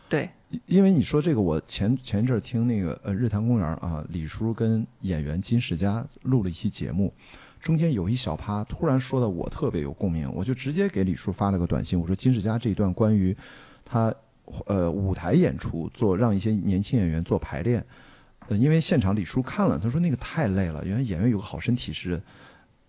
对，因为你说这个，我前前一阵儿听那个呃日坛公园儿啊，李叔跟演员金世佳录了一期节目，中间有一小趴突然说的我特别有共鸣，我就直接给李叔发了个短信，我说金世佳这一段关于他呃舞台演出做让一些年轻演员做排练，呃因为现场李叔看了，他说那个太累了，原来演员有个好身体是。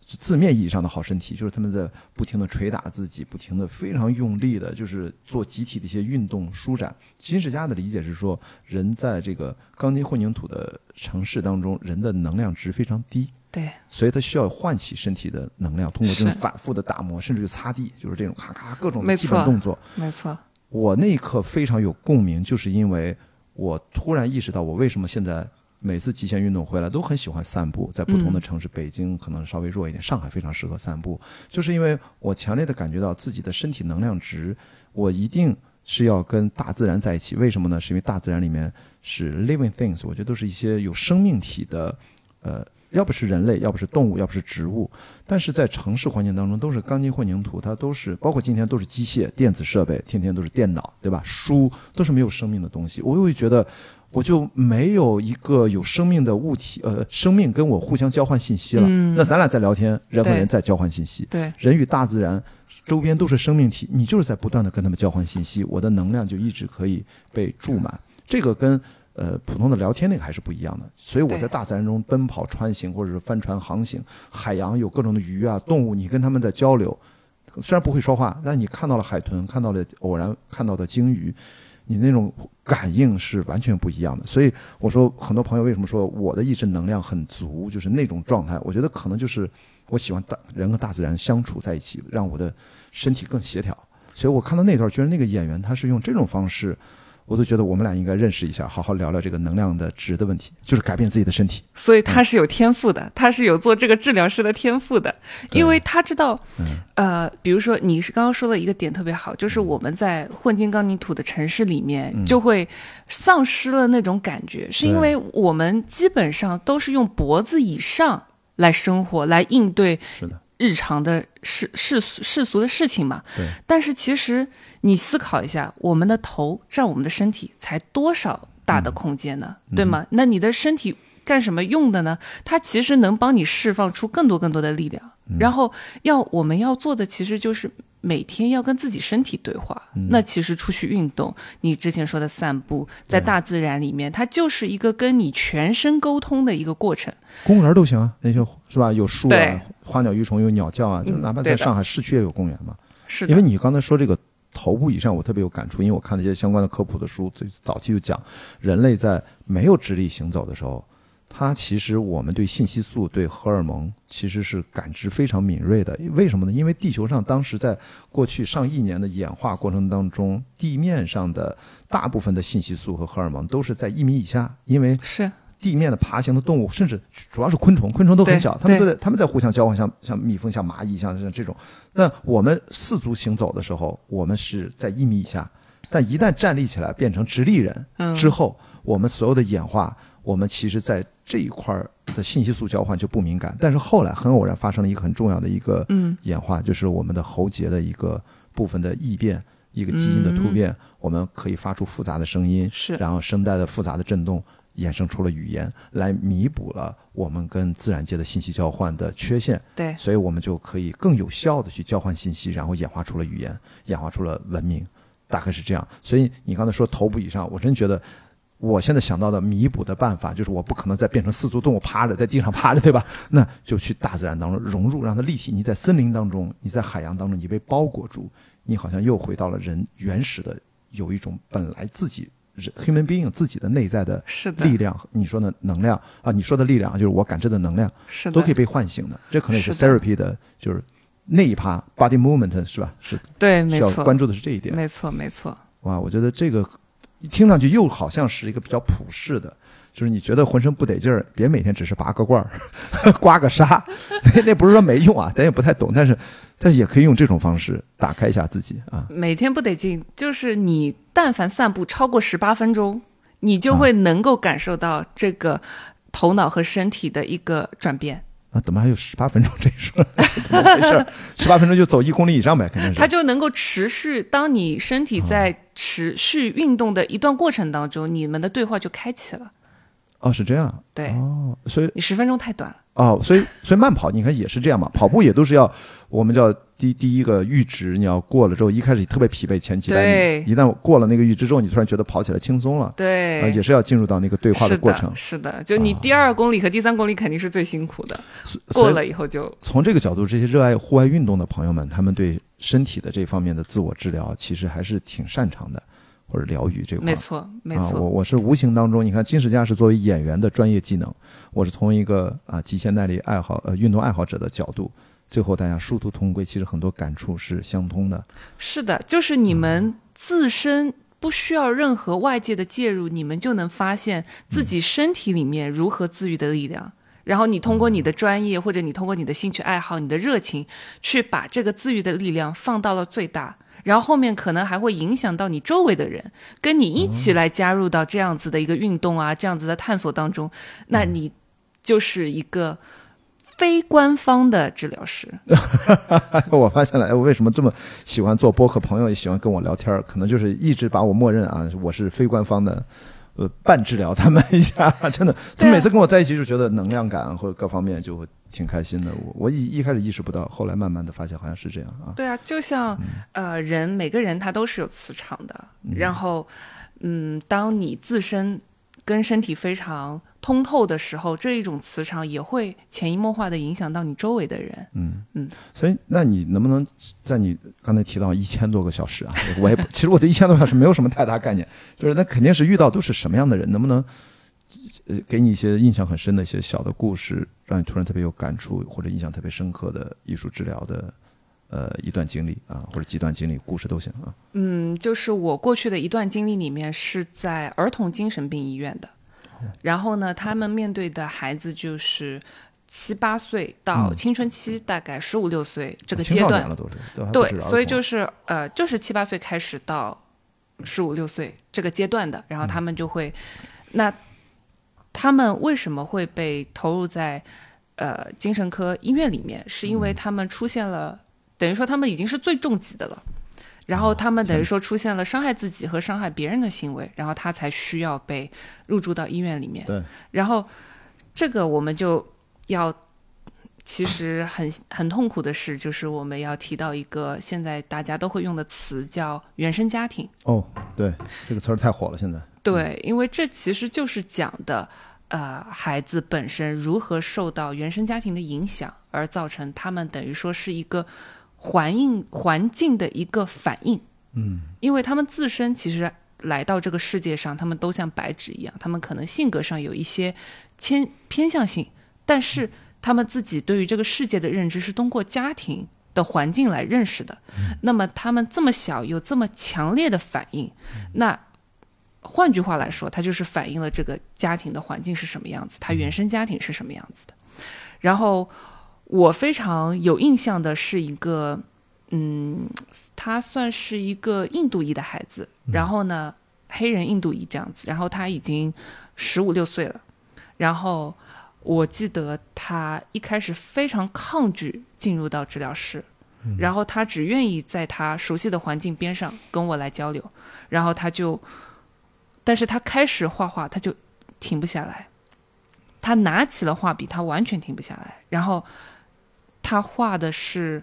字面意义上的好身体，就是他们在不停的捶打自己，不停的非常用力的，就是做集体的一些运动舒展。金世佳的理解是说，人在这个钢筋混凝土的城市当中，人的能量值非常低，对，所以他需要唤起身体的能量，通过这种反复的打磨，甚至于擦地，就是这种咔咔各种基本动作。没错，我那一刻非常有共鸣，就是因为我突然意识到，我为什么现在每次极限运动回来都很喜欢散步，在不同的城市，北京可能稍微弱一点，上海非常适合散步，就是因为我强烈的感觉到自己的身体能量值，我一定是要跟大自然在一起。为什么呢？是因为大自然里面是 living things，我觉得都是一些有生命体的，呃。要不是人类，要不是动物，要不是植物，但是在城市环境当中都是钢筋混凝土，它都是包括今天都是机械、电子设备，天天都是电脑，对吧？书都是没有生命的东西，我会觉得我就没有一个有生命的物体，呃，生命跟我互相交换信息了。那咱俩在聊天，人和人在交换信息，对，人与大自然周边都是生命体，你就是在不断的跟他们交换信息，我的能量就一直可以被注满。这个跟呃普通的聊天那个还是不一样的，所以我在大自然中奔跑、穿行，或者是帆船航行，海洋有各种的鱼啊、动物，你跟他们在交流，虽然不会说话，但你看到了海豚，看到了偶然看到的鲸鱼，你那种感应是完全不一样的。所以我说，很多朋友为什么说我的意志能量很足，就是那种状态，我觉得可能就是我喜欢大人和大自然相处在一起，让我的身体更协调。所以我看到那段，觉得那个演员他是用这种方式，我都觉得我们俩应该认识一下，好好聊聊这个能量的值的问题，就是改变自己的身体。所以他是有天赋的，他是有做这个治疗师的天赋的，因为他知道，呃，比如说你是刚刚说的一个点特别好，就是我们在混进钢泥土的城市里面，就会丧失了那种感觉，是因为我们基本上都是用脖子以上来生活，来应对是的，日常的世世俗世俗的事情嘛。对。但是其实你思考一下，我们的头占我们的身体才多少大的空间呢？对吗？那你的身体干什么用的呢？它其实能帮你释放出更多更多的力量。然后要我们要做的其实就是每天要跟自己身体对话。那其实出去运动，你之前说的散步，在大自然里面，它就是一个跟你全身沟通的一个过程。公园都行啊，那些是吧？有树啊，花鸟鱼虫，有鸟叫啊，就嗯哪怕在上海市区也有公园嘛。是的，因为你刚才说这个头部以上，我特别有感触，因为我看那些相关的科普的书，最早期就讲，人类在没有直立行走的时候，它其实我们对信息素、对荷尔蒙其实是感知非常敏锐的。为什么呢？因为地球上当时在过去上亿年的演化过程当中，地面上的大部分的信息素和荷尔蒙都是在一米以下，因为是地面的爬行的动物，甚至主要是昆虫，昆虫都很小，它们都在它们在互相交换，像像蜜蜂、像蚂蚁、像像这种。那我们四足行走的时候，我们是在一米以下，但一旦站立起来变成直立人嗯之后，我们所有的演化，我们其实在这一块儿的信息素交换就不敏感。但是后来很偶然发生了一个很重要的一个嗯演化，就是我们的喉结的一个部分的异变，一个基因的突变，我们可以发出复杂的声音，是然后声带的复杂的震动衍生出了语言，来弥补了我们跟自然界的信息交换的缺陷，对所以我们就可以更有效的去交换信息，然后演化出了语言，演化出了文明，大概是这样。所以你刚才说头部以上，我真觉得。我现在想到的弥补的办法，就是我不可能再变成四足动物趴着在地上趴着，对吧？那就去大自然当中融入，让它立体。你在森林当中，你在海洋当中，你被包裹住，你好像又回到了人原始的有一种本来自己人 human being 自己的内在的力量，你说的能量啊，你说的力量就是我感知的能量，是，都可以被唤醒的。这可能也是 therapy 的，就是那一趴 body movement 是吧？是对，需没错，要关注的是这一点。没错，没错，哇，我觉得这个听上去又好像是一个比较普世的，就是你觉得浑身不得劲儿，别每天只是拔个罐儿、刮个痧，那那不是说没用啊，咱也不太懂，但是但是也可以用这种方式打开一下自己啊。每天不得劲，就是你但凡散步超过十八分钟，你就会能够感受到这个头脑和身体的一个转变。啊，怎么还有十八分钟 这一说？怎么回事？十八分钟就走一公里以上呗，肯定是。它就能够持续。当你身体在持续运动的一段过程当中，你们的对话就开启了。哦，是这样对、哦，所以你十分钟太短了。哦，所以所以慢跑你看也是这样嘛，跑步也都是要我们叫第第一个阈值，你要过了之后，一开始特别疲惫，前期但对你一旦过了那个阈值之后，你突然觉得跑起来轻松了，对，啊，也是要进入到那个对话的过程。是的，就你第二公里和第三公里肯定是最辛苦的，所过了以后就从这个角度，这些热爱户外运动的朋友们，他们对身体的这方面的自我治疗，其实还是挺擅长的，或者疗愈这块儿。没错，没啊，我错，我是无形当中，你看金世佳是作为演员的专业技能，我是从一个啊极限耐力爱好呃运动爱好者的角度，最后大家殊途同归，其实很多感触是相通的。是的，就是你们自身不需要任何外界的介入，你们就能发现自己身体里面如何自愈的力量。然后你通过你的专业，或者你通过你的兴趣爱好、你的热情，去把这个自愈的力量放到了最大。然后后面可能还会影响到你周围的人，跟你一起来加入到这样子的一个运动啊，这样子的探索当中，那你就是一个非官方的治疗师。我发现了，哎，我为什么这么喜欢做播客？朋友也喜欢跟我聊天儿，可能就是一直把我默认啊，我是非官方的，呃，半治疗他们一下，真的，他每次跟我在一起就觉得能量感或者各方面就会挺开心的。我我一一开始意识不到，后来慢慢的发现好像是这样啊。对啊，就像、呃，人每个人他都是有磁场的，然后嗯，当你自身跟身体非常通透的时候，这一种磁场也会潜移默化的影响到你周围的人。嗯嗯所以，那你能不能在你刚才提到一千多个小时啊？我也不，其实我对一千多小时没有什么太大概念，就是那肯定是遇到都是什么样的人，能不能呃给你一些印象很深的一些小的故事，让你突然特别有感触或者印象特别深刻的艺术治疗的呃一段经历啊，或者几段经历，故事都行啊。嗯，就是我过去的一段经历里面是在儿童精神病医院的，然后呢，他们面对的孩子就是七八岁到青春期，大概十五六岁这个阶段对，所以就是呃，就是七八岁开始到十五六岁这个阶段的，然后他们就会，那他们为什么会被投入在呃精神科医院里面？是因为他们出现了，等于说他们已经是最重疾的了。然后他们等于说出现了伤害自己和伤害别人的行为，然后他才需要被入住到医院里面。对，然后这个我们就要，其实很很痛苦的事，就是我们要提到一个现在大家都会用的词，叫原生家庭。哦，对，这个词儿太火了，现在。对，因为这其实就是讲的，呃，孩子本身如何受到原生家庭的影响，而造成他们等于说是一个环境环境的一个反应。嗯，因为他们自身其实来到这个世界上，他们都像白纸一样，他们可能性格上有一些偏偏向性，但是他们自己对于这个世界的认知是通过家庭的环境来认识的。那么他们这么小有这么强烈的反应，那换句话来说，它就是反映了这个家庭的环境是什么样子，他原生家庭是什么样子的。然后我非常有印象的是一个。嗯，他算是一个印度裔的孩子，然后呢，黑人印度裔这样子，然后他已经十五六岁了，然后我记得他一开始非常抗拒进入到治疗室，然后他只愿意在他熟悉的环境边上跟我来交流，然后他就，但是他开始画画，他就停不下来，他拿起了画笔，他完全停不下来，然后他画的是。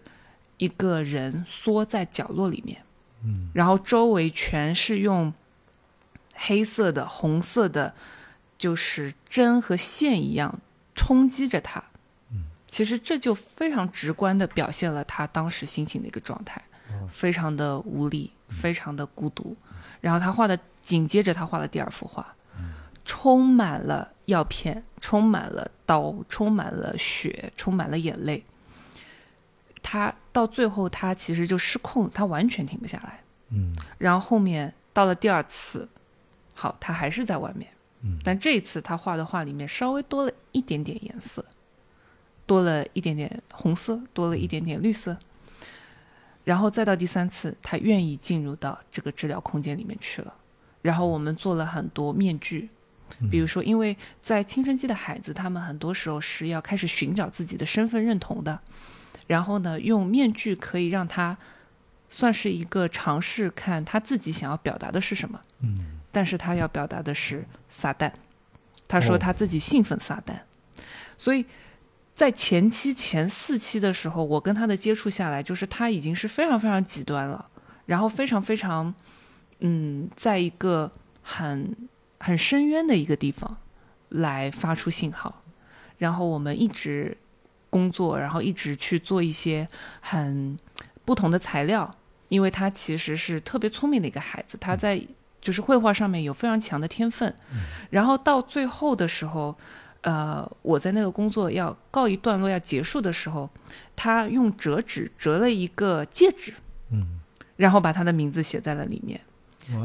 一个人缩在角落里面，嗯，然后周围全是用黑色的、红色的，就是针和线一样冲击着他。嗯，其实这就非常直观的表现了他当时心情的一个状态，非常的无力，非常的孤独。然后他画的紧接着他画的第二幅画，充满了药片，充满了刀，充满了血，充满了眼泪。他到最后，他其实就失控了，他完全停不下来。嗯，然后后面到了第二次，好，他还是在外面。嗯，但这一次他画的画里面稍微多了一点点颜色，多了一点点红色，多了一点点绿色。然后再到第三次，他愿意进入到这个治疗空间里面去了。然后我们做了很多面具，比如说，因为在青春期的孩子，他们很多时候是要开始寻找自己的身份认同的。然后呢，用面具可以让他算是一个尝试，看他自己想要表达的是什么。嗯，但是他要表达的是撒旦，他说他自己信奉撒旦，所以在前期前四期的时候，我跟他的接触下来，就是他已经是非常非常极端了，然后非常非常，嗯，在一个很很深渊的一个地方来发出信号，然后我们一直。工作，然后一直去做一些很不同的材料，因为他其实是特别聪明的一个孩子，他在就是绘画上面有非常强的天分。然后到最后的时候，呃，我在那个工作要告一段落要结束的时候，他用折纸折了一个戒指，嗯，然后把他的名字写在了里面。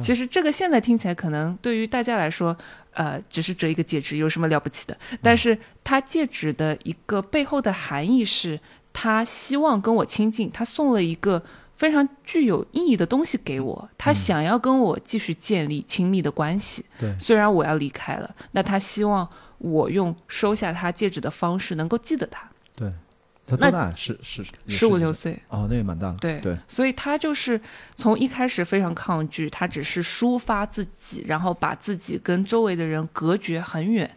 其实这个现在听起来可能对于大家来说，呃，只是折一个戒指，有什么了不起的？但是他戒指的一个背后的含义是，他希望跟我亲近，他送了一个非常具有意义的东西给我，他想要跟我继续建立亲密的关系。对，虽然我要离开了，那他希望我用收下他戒指的方式能够记得他。对。他多大？是是十五六岁哦，那也蛮大了。对对，所以他就是从一开始非常抗拒，他只是抒发自己，然后把自己跟周围的人隔绝很远，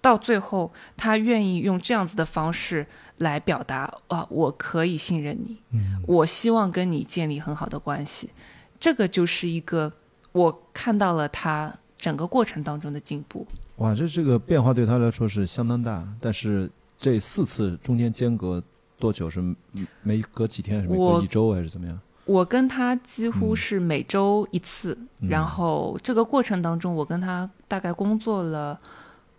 到最后他愿意用这样子的方式来表达啊，我可以信任你，嗯，我希望跟你建立很好的关系，这个就是一个我看到了他整个过程当中的进步。哇，这这个变化对他来说是相当大，但是这四次中间间隔。多久是每隔几天，还是每隔一周还是怎么样？我跟他几乎是每周一次，然后这个过程当中，我跟他大概工作了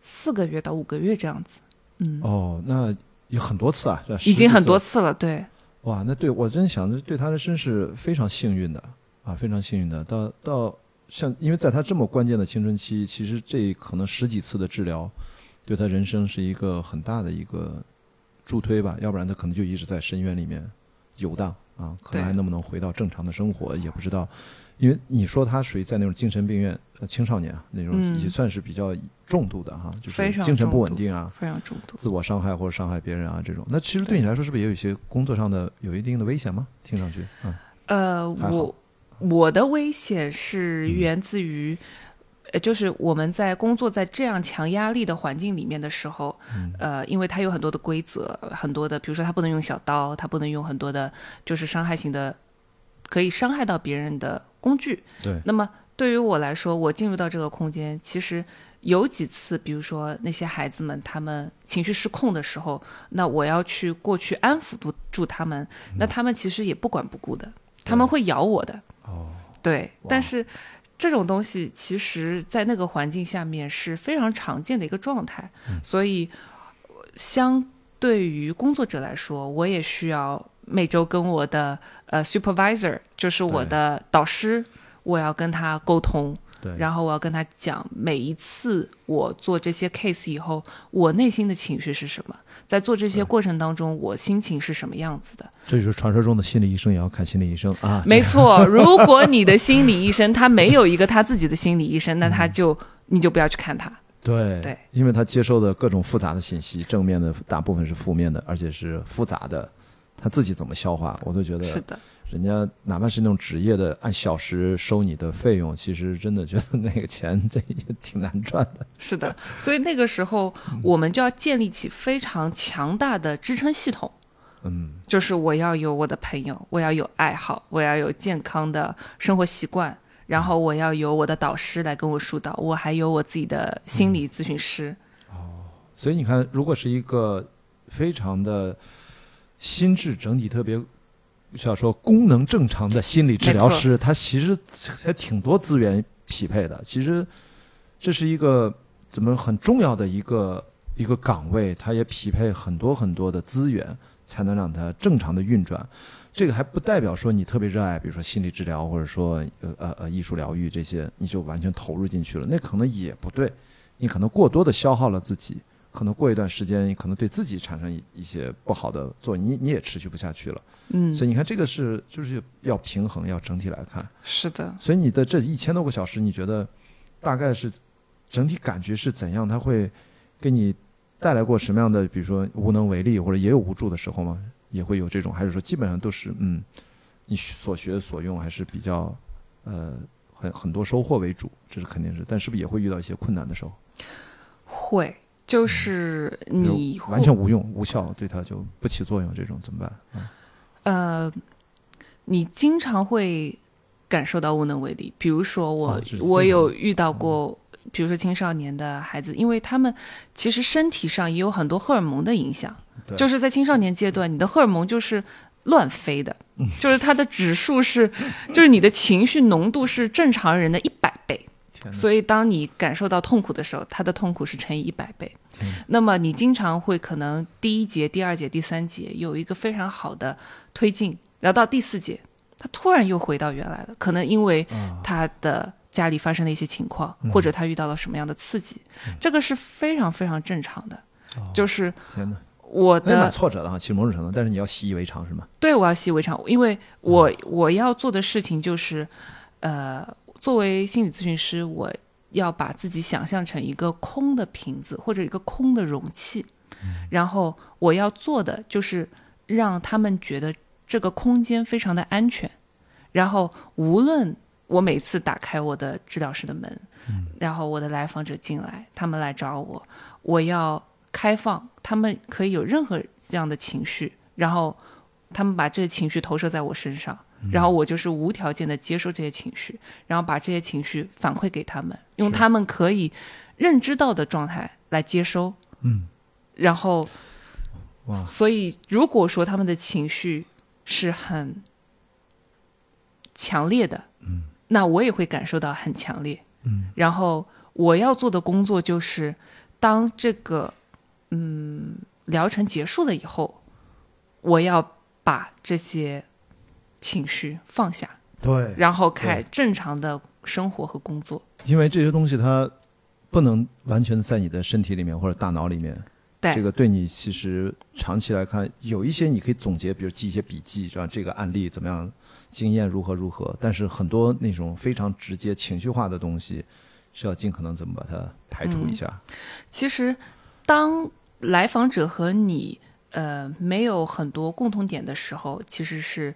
四个月到五个月这样子。嗯，哦，那有很多次啊，已经很多次了，对。哇，那对我真想着对他的身是非常幸运的啊，非常幸运的。到到像，因为在他这么关键的青春期，其实这可能十几次的治疗，对他人生是一个很大的一个。助推吧，要不然他可能就一直在深渊里面游荡啊，可能还能不能回到正常的生活也不知道。因为你说他属于在那种精神病院，呃，青少年啊那种也算是比较重度的哈，就是精神不稳定啊，非常重度，自我伤害或者伤害别人啊这种。那其实对你来说是不是也有一些工作上的有一定的危险吗？听上去，嗯，呃，我我的危险是源自于。呃，就是我们在工作在这样强压力的环境里面的时候，呃，因为它有很多的规则，很多的，比如说它不能用小刀，它不能用很多的，就是伤害性的，可以伤害到别人的工具。对，那么对于我来说，我进入到这个空间，其实有几次，比如说那些孩子们他们情绪失控的时候，那我要去过去安抚住住他们，那他们其实也不管不顾的，他们会咬我的。哦，对，但是这种东西其实，在那个环境下面是非常常见的一个状态，所以呃相对于工作者来说，我也需要每周跟我的呃 supervisor，就是我的导师，我要跟他沟通。对，然后我要跟他讲，每一次我做这些 case 以后，我内心的情绪是什么，在做这些过程当中，我心情是什么样子的。这就是传说中的心理医生也要看心理医生啊。没错，如果你的 心理医生他没有一个他自己的心理医生，那他就你就不要去看他。对对，因为他接受的各种复杂的信息，正面的大部分是负面的，而且是复杂的，他自己怎么消化，我都觉得是的，人家哪怕是那种职业的，按小时收你的费用，其实真的觉得那个钱这也挺难赚的。是的。所以那个时候，我们就要建立起非常强大的支撑系统。嗯，就是我要有我的朋友，我要有爱好，我要有健康的生活习惯，然后我要有我的导师来跟我疏导，我还有我自己的心理咨询师。哦所以你看，如果是一个非常的心智整体特别。需要说功能正常的心理治疗师，他其实还挺多资源匹配的。其实这是一个怎么很重要的一个一个岗位，它也匹配很多很多的资源，才能让它正常的运转。这个还不代表说你特别热爱，比如说心理治疗，或者说呃呃呃艺术疗愈这些，你就完全投入进去了，那可能也不对。你可能过多的消耗了自己，可能过一段时间，可能对自己产生一一些不好的作用，你你也持续不下去了。嗯，所以你看，这个是就是要平衡，要整体来看。是的。所以你的这一千多个小时，你觉得大概是整体感觉是怎样？它会给你带来过什么样的，比如说无能为力，或者也有无助的时候吗？也会有这种，还是说基本上都是嗯，你所学所用还是比较呃很很多收获为主，这是肯定是。但是不是也会遇到一些困难的时候？会，就是你完全无用无效，对它就不起作用，这种怎么办？嗯呃，你经常会感受到无能为力。比如说我，我有遇到过，比如说青少年的孩子，因为他们其实身体上也有很多荷尔蒙的影响，就是在青少年阶段，你的荷尔蒙就是乱飞的，嗯 就是它的指数是，就是你的情绪浓度是正常人的一百倍。所以，当你感受到痛苦的时候，他的痛苦是乘以一百倍天。那么，你经常会可能第一节、第二节、第三节有一个非常好的推进，然后到第四节，他突然又回到原来了。可能因为啊他的家里发生了一些情况，嗯或者他遇到了什么样的刺激，这个是非常非常正常的。就是！我的挫折的哈，其实某种程度，但是你要习以为常是吗？对我要习以为常，因为我我要做的事情就是，呃，作为心理咨询师，我要把自己想象成一个空的瓶子或者一个空的容器，然后我要做的就是让他们觉得这个空间非常的安全，然后无论我每次打开我的治疗室的门，然后我的来访者进来，他们来找我，我要开放，他们可以有任何这样的情绪，然后他们把这个情绪投射在我身上，然后我就是无条件的接受这些情绪，然后把这些情绪反馈给他们，用他们可以认知到的状态来接收，嗯，然后，哇所以如果说他们的情绪是很强烈的，嗯，那我也会感受到很强烈，嗯，然后我要做的工作就是，当这个嗯疗程结束了以后，我要把这些情绪放下，对，然后开正常的生活和工作。因为这些东西它不能完全在你的身体里面或者大脑里面，对，这个对你其实长期来看，有一些你可以总结，比如记一些笔记，是吧？这个案例怎么样，经验如何如何。但是很多那种非常直接情绪化的东西，是要尽可能怎么把它排除一下。其实，当来访者和你呃没有很多共同点的时候，其实是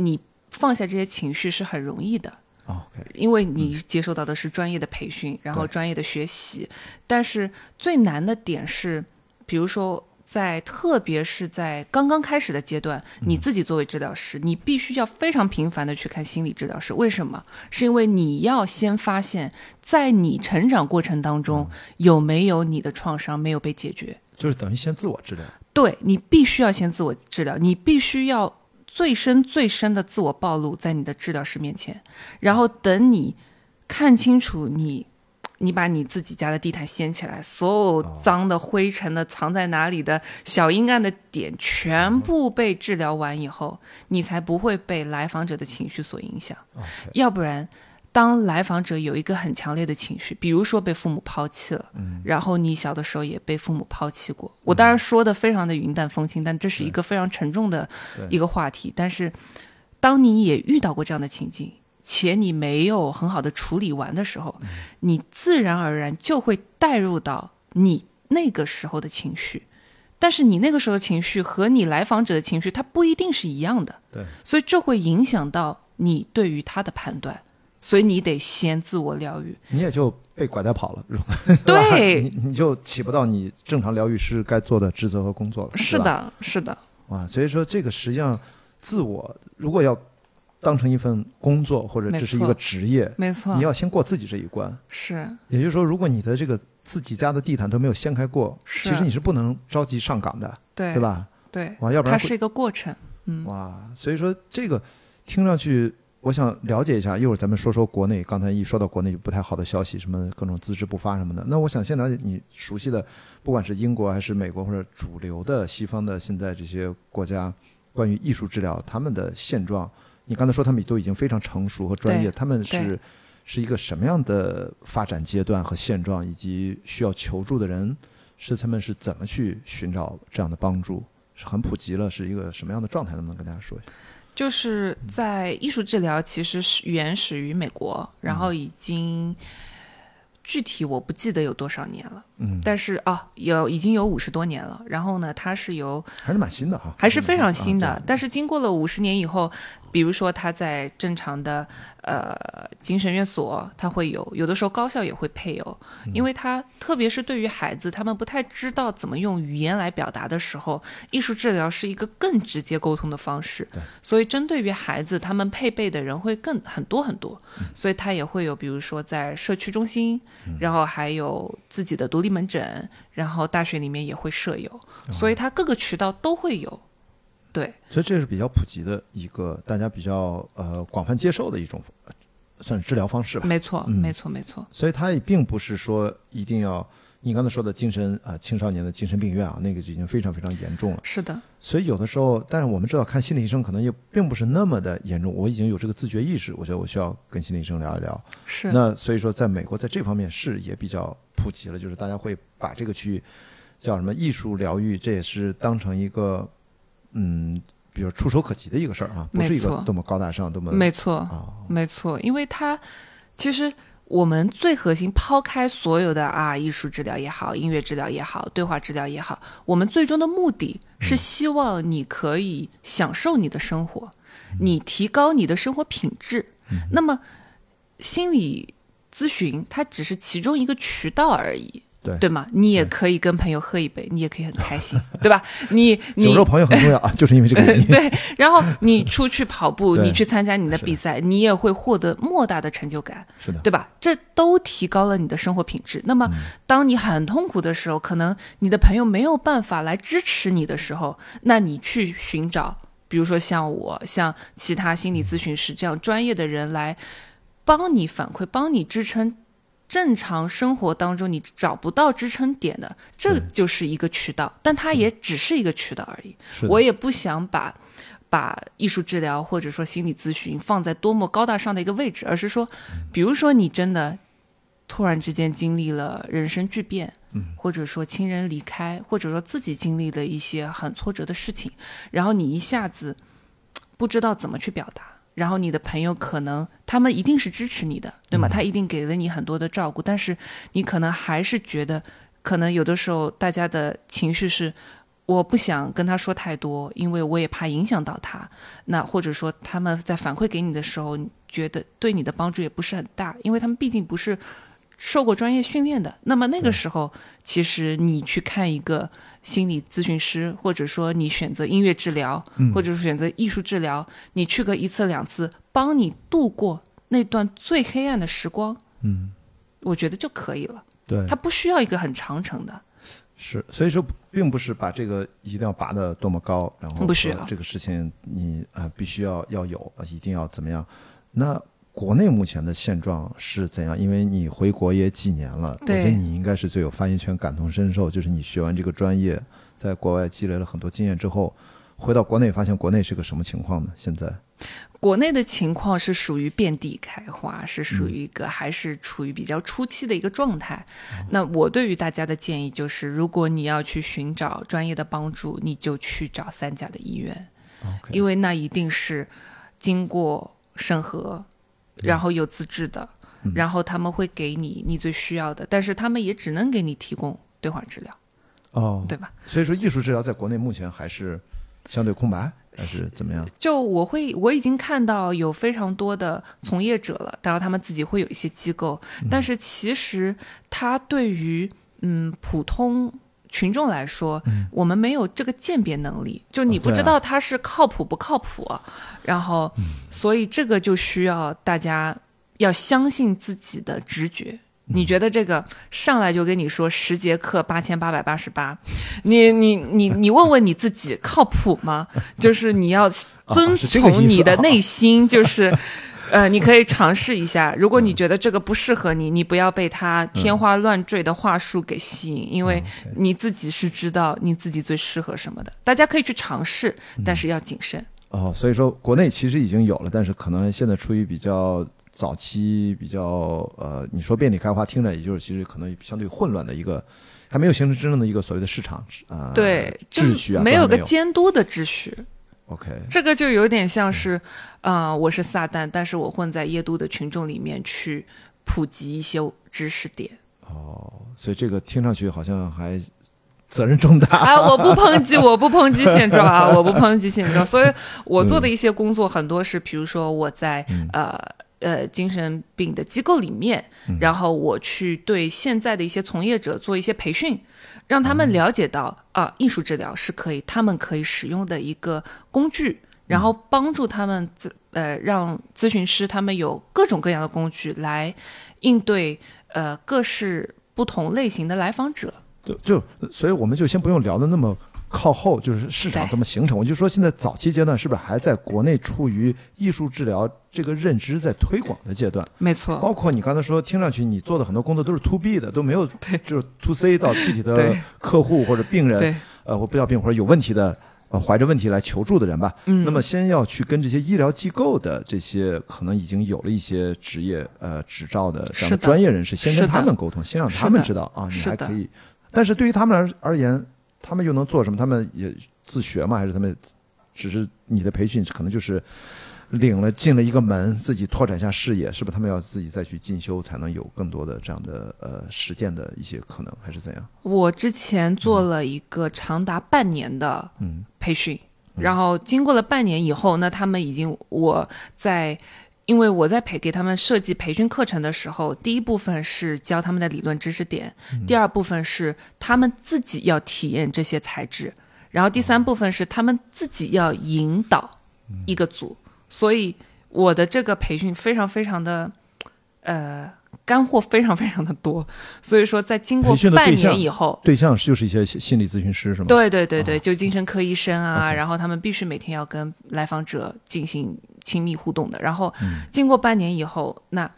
你放下这些情绪是很容易的。OK，因为你接受到的是专业的培训，然后专业的学习。但是最难的点是，比如说在特别是在刚刚开始的阶段，你自己作为治疗师，你必须要非常频繁的去看心理治疗师。为什么？是因为你要先发现，在你成长过程当中有没有你的创伤没有被解决。就是等于先自我治疗。对你必须要先自我治疗，你必须要最深最深的自我暴露在你的治疗师面前，然后等你看清楚你，你把你自己家的地毯掀起来，所有脏的、灰尘的、藏在哪里的小阴暗的点全部被治疗完以后，你才不会被来访者的情绪所影响，要不然。当来访者有一个很强烈的情绪，比如说被父母抛弃了，嗯，然后你小的时候也被父母抛弃过。我当然说的非常的云淡风轻，但这是一个非常沉重的一个话题。但是，当你也遇到过这样的情境，且你没有很好的处理完的时候，你自然而然就会带入到你那个时候的情绪。但是你那个时候情绪和你来访者的情绪，它不一定是一样的。对，所以这会影响到你对于他的判断。所以你得先自我疗愈，你也就被拐带跑了，对，你你就起不到你正常疗愈师该做的职责和工作了。是的，是的。哇，所以说这个实际上，自我如果要当成一份工作或者这是一个职业，没错，你要先过自己这一关。是，也就是说，如果你的这个自己家的地毯都没有掀开过，其实你是不能着急上岗的，对，对吧？对，哇，要不然它是一个过程。嗯，哇，所以说这个听上去。我想了解一下，一会儿咱们说说国内。刚才一说到国内就不太好的消息，什么各种资质不发什么的。那我想先了解你熟悉的，不管是英国还是美国或者主流的西方的现在这些国家，关于艺术治疗他们的现状。你刚才说他们都已经非常成熟和专业，他们是是一个什么样的发展阶段和现状，以及需要求助的人是他们是怎么去寻找这样的帮助？是很普及了，是一个什么样的状态？能不能跟大家说一下？就是在艺术治疗，其实是原始于美国，然后已经具体我不记得有多少年了，嗯，但是啊，有已经有五十多年了。然后呢，它是由还是蛮新的哈，还是非常新的。但是经过了五十年以后。比如说他在正常的呃精神院所，他会有有的时候高校也会配有，因为他特别是对于孩子，他们不太知道怎么用语言来表达的时候，艺术治疗是一个更直接沟通的方式。所以针对于孩子，他们配备的人会更很多很多，所以他也会有，比如说在社区中心，然后还有自己的独立门诊，然后大学里面也会设有，所以他各个渠道都会有。对，所以这是比较普及的一个，大家比较呃广泛接受的一种，算是治疗方式吧。没错，没错，没错。所以它也并不是说一定要你刚才说的精神啊，青少年的精神病院啊，那个就已经非常非常严重了。是的。所以有的时候，但是我们知道看心理医生可能也并不是那么的严重。我已经有这个自觉意识，我觉得我需要跟心理医生聊一聊。是。那所以说，在美国在这方面是也比较普及了，就是大家会把这个区域叫什么艺术疗愈，这也是当成一个。嗯，比如触手可及的一个事儿啊，不是一个多么高大上、多么没错啊，没错，因为它其实我们最核心抛开所有的啊，艺术治疗也好，音乐治疗也好，对话治疗也好，我们最终的目的是希望你可以享受你的生活，你提高你的生活品质。那么心理咨询它只是其中一个渠道而已。对对吗？你也可以跟朋友喝一杯，你也可以很开心，对吧？你你酒肉朋友很重要啊，就是因为这个原因。对，然后你出去跑步，你去参加你的比赛，你也会获得莫大的成就感，是的，对吧？这都提高了你的生活品质。那么，当你很痛苦的时候，可能你的朋友没有办法来支持你的时候，那你去寻找，比如说像我，像其他心理咨询师这样专业的人来帮你反馈，帮你支撑。正常生活当中，你找不到支撑点的，这就是一个渠道，但它也只是一个渠道而已。我也不想把把艺术治疗或者说心理咨询放在多么高大上的一个位置，而是说，比如说你真的突然之间经历了人生巨变，或者说亲人离开，或者说自己经历了一些很挫折的事情，然后你一下子不知道怎么去表达。然后你的朋友可能他们一定是支持你的，对吗？他一定给了你很多的照顾，但是你可能还是觉得，可能有的时候大家的情绪是，我不想跟他说太多，因为我也怕影响到他。那或者说他们在反馈给你的时候，觉得对你的帮助也不是很大，因为他们毕竟不是受过专业训练的。那么那个时候，其实你去看一个心理咨询师，或者说你选择音乐治疗，或者是选择艺术治疗，你去个一次两次，帮你度过那段最黑暗的时光，嗯，我觉得就可以了。对，它不需要一个很长程的。是，所以说并不是把这个一定要拔得多么高，然后不需要这个事情你啊、必须要要有，啊一定要怎么样？那国内目前的现状是怎样？因为你回国也几年了，我觉得你应该是最有发言权、感同身受。就是你学完这个专业，在国外积累了很多经验之后，回到国内发现国内是个什么情况呢？现在国内的情况是属于遍地开花，是属嗯于一个还是处于比较初期的一个状态。那我对于大家的建议就是，如果你要去寻找专业的帮助，你就去找三甲的医院，因为那一定是经过审核，然后有资质的，嗯然后他们会给你你最需要的，但是他们也只能给你提供对话治疗，哦，对吧？所以说艺术治疗在国内目前还是相对空白，还是怎么样？就我会，我已经看到有非常多的从业者了，然后他们自己会有一些机构，但是其实他对于嗯普通群众来说，我们没有这个鉴别能力，就你不知道他是靠谱不靠谱，然后所以这个就需要大家要相信自己的直觉。你觉得这个上来就跟你说十节课八千八百八十八，你你你你问问你自己靠谱吗？就是你要 遵从你的啊内心，就是。呃，你可以尝试一下。如果你觉得这个不适合你，你不要被他天花乱坠的话术给吸引，因为你自己是知道你自己最适合什么的。大家可以去尝试，但是要谨慎。哦，所以说国内其实已经有了，但是可能现在处于比较早期、比较呃，你说遍地开花，听着也就是其实可能相对混乱的一个，还没有形成真正的一个所谓的市场啊、呃、对，秩序啊，没有个监督的秩序。OK，这个就有点像是，啊、我是撒旦，但是我混在耶都的群众里面去普及一些知识点。哦所以这个听上去好像还责任重大。啊，我不抨击，我不抨击现状啊，我不抨击现状。所以我做的一些工作很多是，比如说我在、呃呃精神病的机构里面，然后我去对现在的一些从业者做一些培训，让他们了解到啊、艺术治疗是可以他们可以使用的一个工具，然后帮助他们咨呃让咨询师他们有各种各样的工具来应对呃各式不同类型的来访者。就就，所以我们就先不用聊的那么靠后，就是市场对怎么形成。我就说现在早期阶段是不是还在国内处于艺术治疗这个认知在推广的阶段？没错，包括你刚才说，听上去你做的很多工作都是 to B 的，都没有 就是 to C 到具体的客户或者病人，呃，或不要病人或者有问题的。呃，怀着问题来求助的人吧，嗯，那么先要去跟这些医疗机构的这些可能已经有了一些职业呃执照的这样的专业人士，先跟他们沟通，先让他们知道啊，你还可以。但是对于他们而而言，他们又能做什么？他们也自学吗？还是他们只是你的培训可能就是领了进了一个门，自己拓展一下视野，是不是？他们要自己再去进修，才能有更多的这样的呃实践的一些可能，还是怎样？我之前做了一个长达半年的嗯培训，然后经过了半年以后，那他们已经我在。因为我在培给他们设计培训课程的时候，第一部分是教他们的理论知识点，第二部分是他们自己要体验这些材质，然后第三部分是他们自己要引导一个组。所以我的这个培训非常非常的，呃，干货非常非常的多。所以说，在经过半年以后，对象就是一些心心理咨询师，是吗？对对对对，就精神科医生啊然后他们必须每天要跟来访者进行亲密互动的。然后嗯经过半年以后，那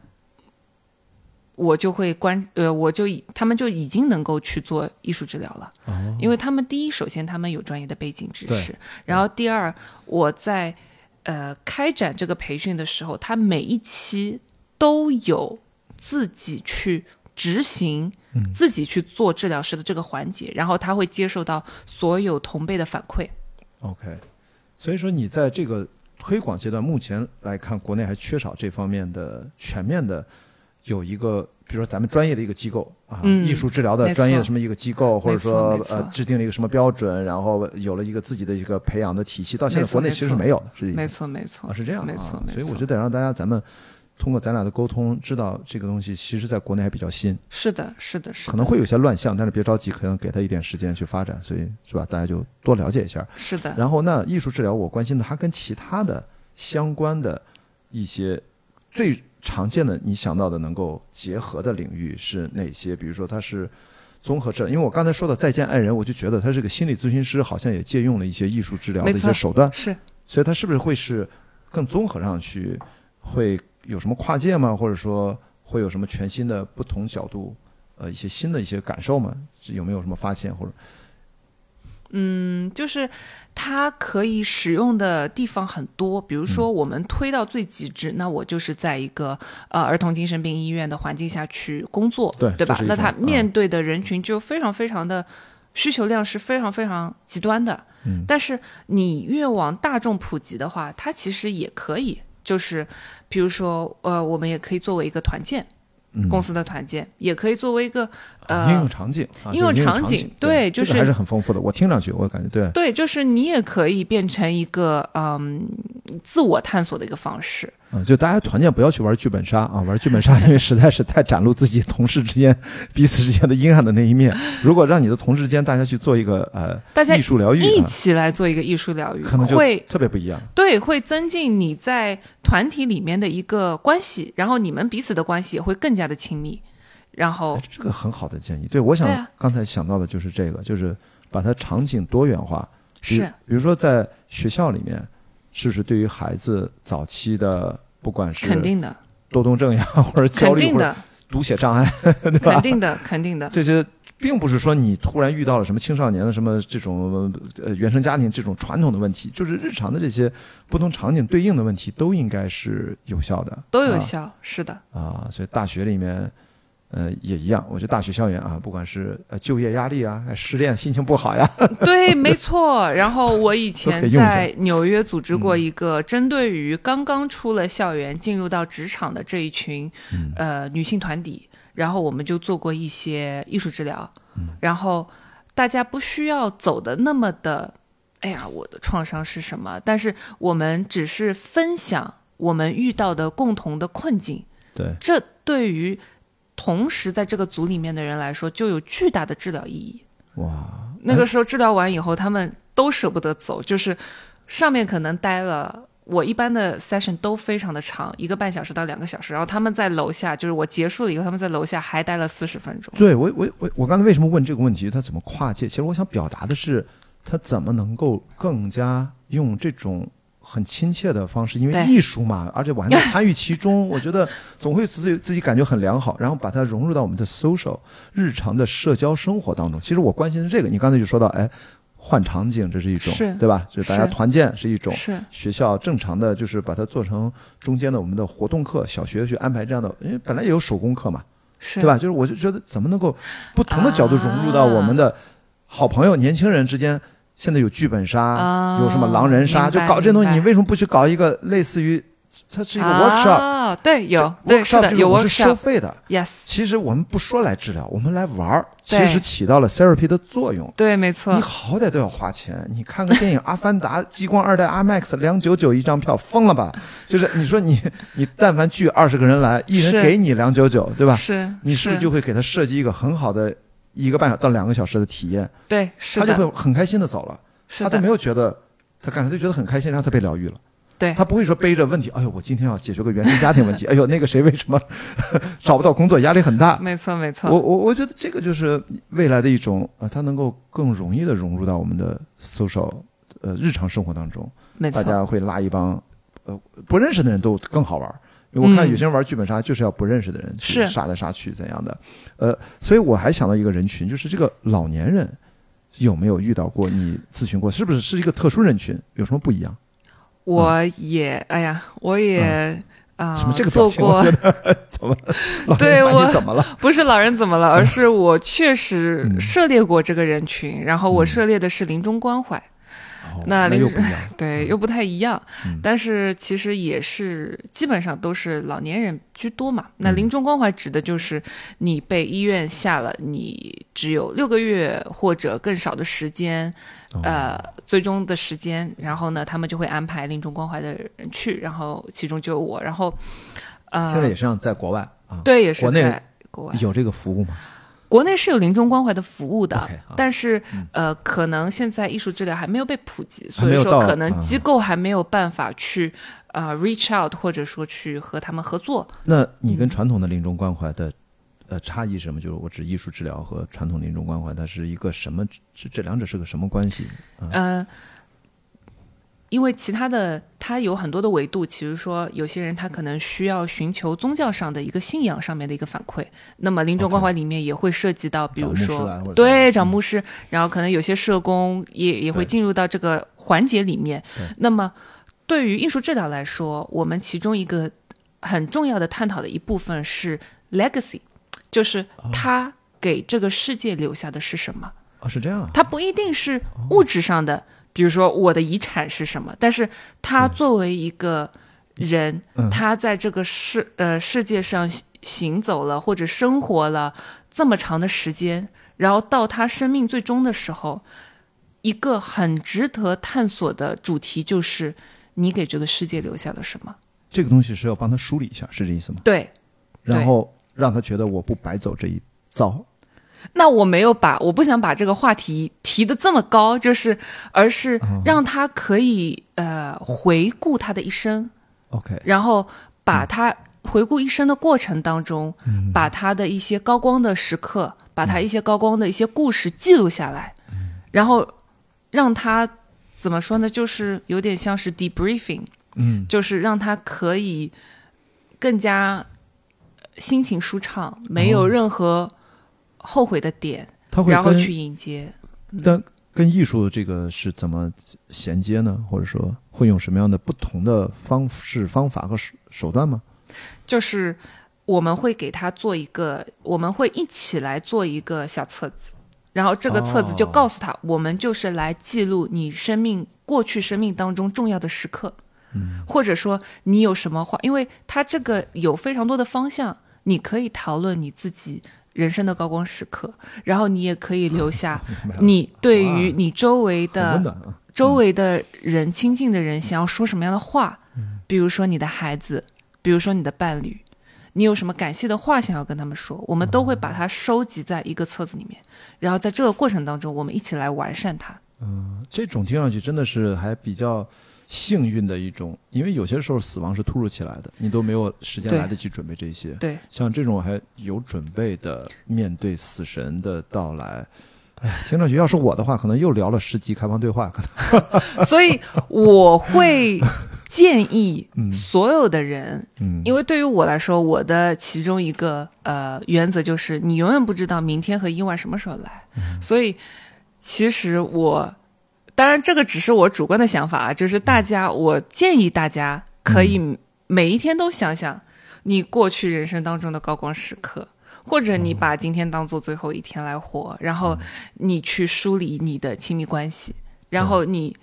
我就会关呃，我就已他们就已经能够去做艺术治疗了，哦因为他们第一，首先他们有专业的背景知识，然后第二，我在呃开展这个培训的时候，他每一期都有自己去执行。自己去做治疗师的这个环节，然后他会接受到所有同辈的反馈。OK，所以说你在这个推广阶段，目前来看，国内还缺少这方面的全面的有一个，比如说咱们专业的一个机构啊，嗯艺术治疗的专业的什么一个机构，或者说呃制定了一个什么标准，然后有了一个自己的一个培养的体系，到现在国内其实是没有的，实际没错没错啊，是这样没错啊，没错。所以我觉得得让大家咱们通过咱俩的沟通，知道这个东西其实在国内还比较新，是的是的是的，可能会有些乱象，但是别着急，可能给他一点时间去发展，所以是吧？大家就多了解一下。是的，然后那艺术治疗，我关心的它跟其他的相关的一些最常见的你想到的能够结合的领域是哪些？比如说它是综合治疗，因为我刚才说的再见爱人，我就觉得他这个心理咨询师好像也借用了一些艺术治疗的一些手段，是所以他是不是会是更综合上去，会有什么跨界吗？或者说会有什么全新的不同角度，呃，一些新的一些感受吗？是有没有什么发现或者？嗯，就是它可以使用的地方很多，比如说我们推到最极致，那我就是在一个呃儿童精神病医院的环境下去工作，对对吧那他面对的人群就非常非常的需求量是非常非常极端的，嗯但是你越往大众普及的话，它其实也可以，就是比如说呃，我们也可以作为一个团建。嗯公司的团建也可以作为一个啊应用呃，场景，啊应用场景对就是还是很丰富的。我听上去，我感觉对，对，就是你也可以变成一个嗯自我探索的一个方式。嗯，就大家团建不要去玩剧本杀啊，玩剧本杀因为实在是太展露自己同事之间彼此之间的阴暗的那一面。如果让你的同事之间大家去做一个呃大家艺术疗愈啊，一起来做一个艺术疗愈，可能就会特别不一样。对会增进你在团体里面的一个关系，然后你们彼此的关系也会更加的亲密。然后哎，这个很好的建议。对，我想刚才想到的就是这个，就是把它场景多元化。是比如说在学校里面，是不是对于孩子早期的，不管是肯定的，多动症呀，或者焦虑，的，读写障碍，对吧？肯定的，肯定的。这些并不是说你突然遇到了什么青少年的什么这种呃原生家庭这种传统的问题，就是日常的这些不同场景对应的问题都应该是有效的，啊都有效，是的，啊。所以大学里面。呃，也一样。我觉得大学校园啊，不管是呃就业压力啊，还失恋心情不好呀，对，没错。然后我以前在纽约组织过嗯一个针对于刚刚出了校园进入到职场的这一群、嗯呃女性团体，然后我们就做过一些艺术治疗，嗯然后大家不需要走的那么的，哎呀，我的创伤是什么？但是我们只是分享我们遇到的共同的困境，对，这对于同时在这个组里面的人来说，就有巨大的治疗意义。哇，那个时候治疗完以后，他们都舍不得走，就是上面可能待了。我一般的 session 都非常的长，一个半小时到两个小时。然后他们在楼下，就是我结束了以后，他们在楼下还待了四十分钟。对我我我我刚才为什么问这个问题？他怎么跨界？其实我想表达的是，他怎么能够更加用这种很亲切的方式，因为艺术嘛，而且我还能 参与其中，我觉得总会自己自己感觉很良好，然后把它融入到我们的 social 日常的社交生活当中。其实我关心的这个，你刚才就说到，哎，换场景这是一种，对吧？就是大家团建是一种。是学校正常的就是把它做成中间的我们的活动课，小学去安排这样的，因为本来也有手工课嘛，是，对吧？？就是我就觉得怎么能够不同的角度融入到我们的好朋友、年轻人之间。现在有剧本杀，啊有什么狼人杀，就搞这东西，你为什么不去搞一个类似于它是一个 workshop？、啊，对，有，对，是 workshop 的，有就是我是收费的。其实我们不说来治疗，我们来玩儿，其实起到了 therapy 的作用。对，没错你，好歹都要花钱，你看个电影《阿凡达》激光二代 IMAX 两九九一张票，疯了吧？就是你说你你但凡聚二十个人来，一人给你两九九，对吧？是，你是不是就会给他设计一个很好的一个半小到两个小时的体验？对，是他就，会很开心的走了，是的。他都没，有觉得他感觉就觉得很开心，然后他被疗愈了。对。他不会说背着问题，哎呦，我今天要解决个原生家庭问题，哎呦，那个谁为什么 找不到工作，压力很大。没错，没错，我我我觉得这个就是未来的一种呃，它能够更容易的融入到我们的 social 呃日常生活当中，没。错，大家会拉一帮呃不认识的人都更好玩我看嗯有些人玩剧本杀就是要不认识的人去是杀来杀去怎样的，呃，所以我还想到一个人群，就是这个老年人有没有遇到过？你咨询过，是不是是一个特殊人群？有什么不一样？我也，哎呀，我也啊，嗯什么这个表做过 怎么？对我怎么了？不是老人怎么了，而是我确实嗯涉猎过这个人群，然后我嗯涉猎的是临终关怀。哦那临又不一样。对，又不太一样，嗯但是其实也是基本上都是老年人居多嘛。那嗯临终关怀指的就是你被医院下了你只有六个月或者更少的时间，哦呃，最终的时间，然后呢，他们就会安排临终关怀的人去，然后其中就有我，然后呃，现在也是这样，在国外啊，对，也是国内在国外，有这个服务吗？国内是有临终关怀的服务的但是、呃，可能现在艺术治疗还没有被普及，所以说可能啊机构还没有办法去呃 reach out，或者说去和他们合作。那你嗯跟传统的临终关怀的呃差异是什么？就是我指艺术治疗和传统临终关怀，它是一个什么？这这两者是个什么关系？呃，因为其他的它有很多的维度，其实说有些人他可能需要寻求宗教上的一个信仰上面的一个反馈，那么临终关怀里面也会涉及到，比如说对嗯找牧师，然后可能有些社工也也会进入到这个环节里面。那么对于艺术治疗来说，我们其中一个很重要的探讨的一部分是 legacy，就是哦他给这个世界留下的是什么。哦，是这样啊。它不一定是物质上的，比如说我的遗产是什么，但是他作为一个人，嗯他在这个世呃世界上行行走了或者生活了这么长的时间，然后到他生命最终的时候，一个很值得探索的主题就是你给这个世界留下了什么？这个东西是要帮他梳理一下，是这意思吗？对，然后让他觉得我不白走这一遭。那我没有把，我不想把这个话题提的这么高，就是，而是让他可以呃回顾他的一生，OK，然后把他回顾一生的过程当中，嗯把他的一些高光的时刻，把他一些高光的一些故事记录下来，然后让他怎么说呢？就是有点像是 debriefing，嗯，就是让他可以更加心情舒畅，没有任何后悔的点，他会然后去迎接。但跟艺术这个是怎么衔接呢？或者说会用什么样的不同的方式、方法和手手段吗？就是我们会给他做一个，我们会一起来做一个小册子，然后这个册子就哦告诉他，我们就是来记录你生命过去生命当中重要的时刻，嗯，或者说你有什么话，因为他这个有非常多的方向，你可以讨论你自己。人生的高光时刻，然后你也可以留下 你对于你周围的啊。周围的人、亲近的人想要说什么样的话，比如说你的孩子，比如说你的伴侣，你有什么感谢的话想要跟他们说，我们都会把它收集在一个册子里面，然后在这个过程当中，我们一起来完善它。嗯这种听上去真的是还比较幸运的一种，因为有些时候死亡是突如其来的，你都没有时间来得及准备这些。对，像这种还有准备的面对死神的到来，哎，听上去要是我的话，可能又聊了十集开放对话，可能。所以我会建议所有的人，嗯，因为对于我来说，我的其中一个呃原则就是，你永远不知道明天和意外什么时候来，所以其实我，当然这个只是我主观的想法啊，就是大家，我建议大家可以每一天都想想你过去人生当中的高光时刻。或者你把今天当做最后一天来活，然后你去梳理你的亲密关系，然后你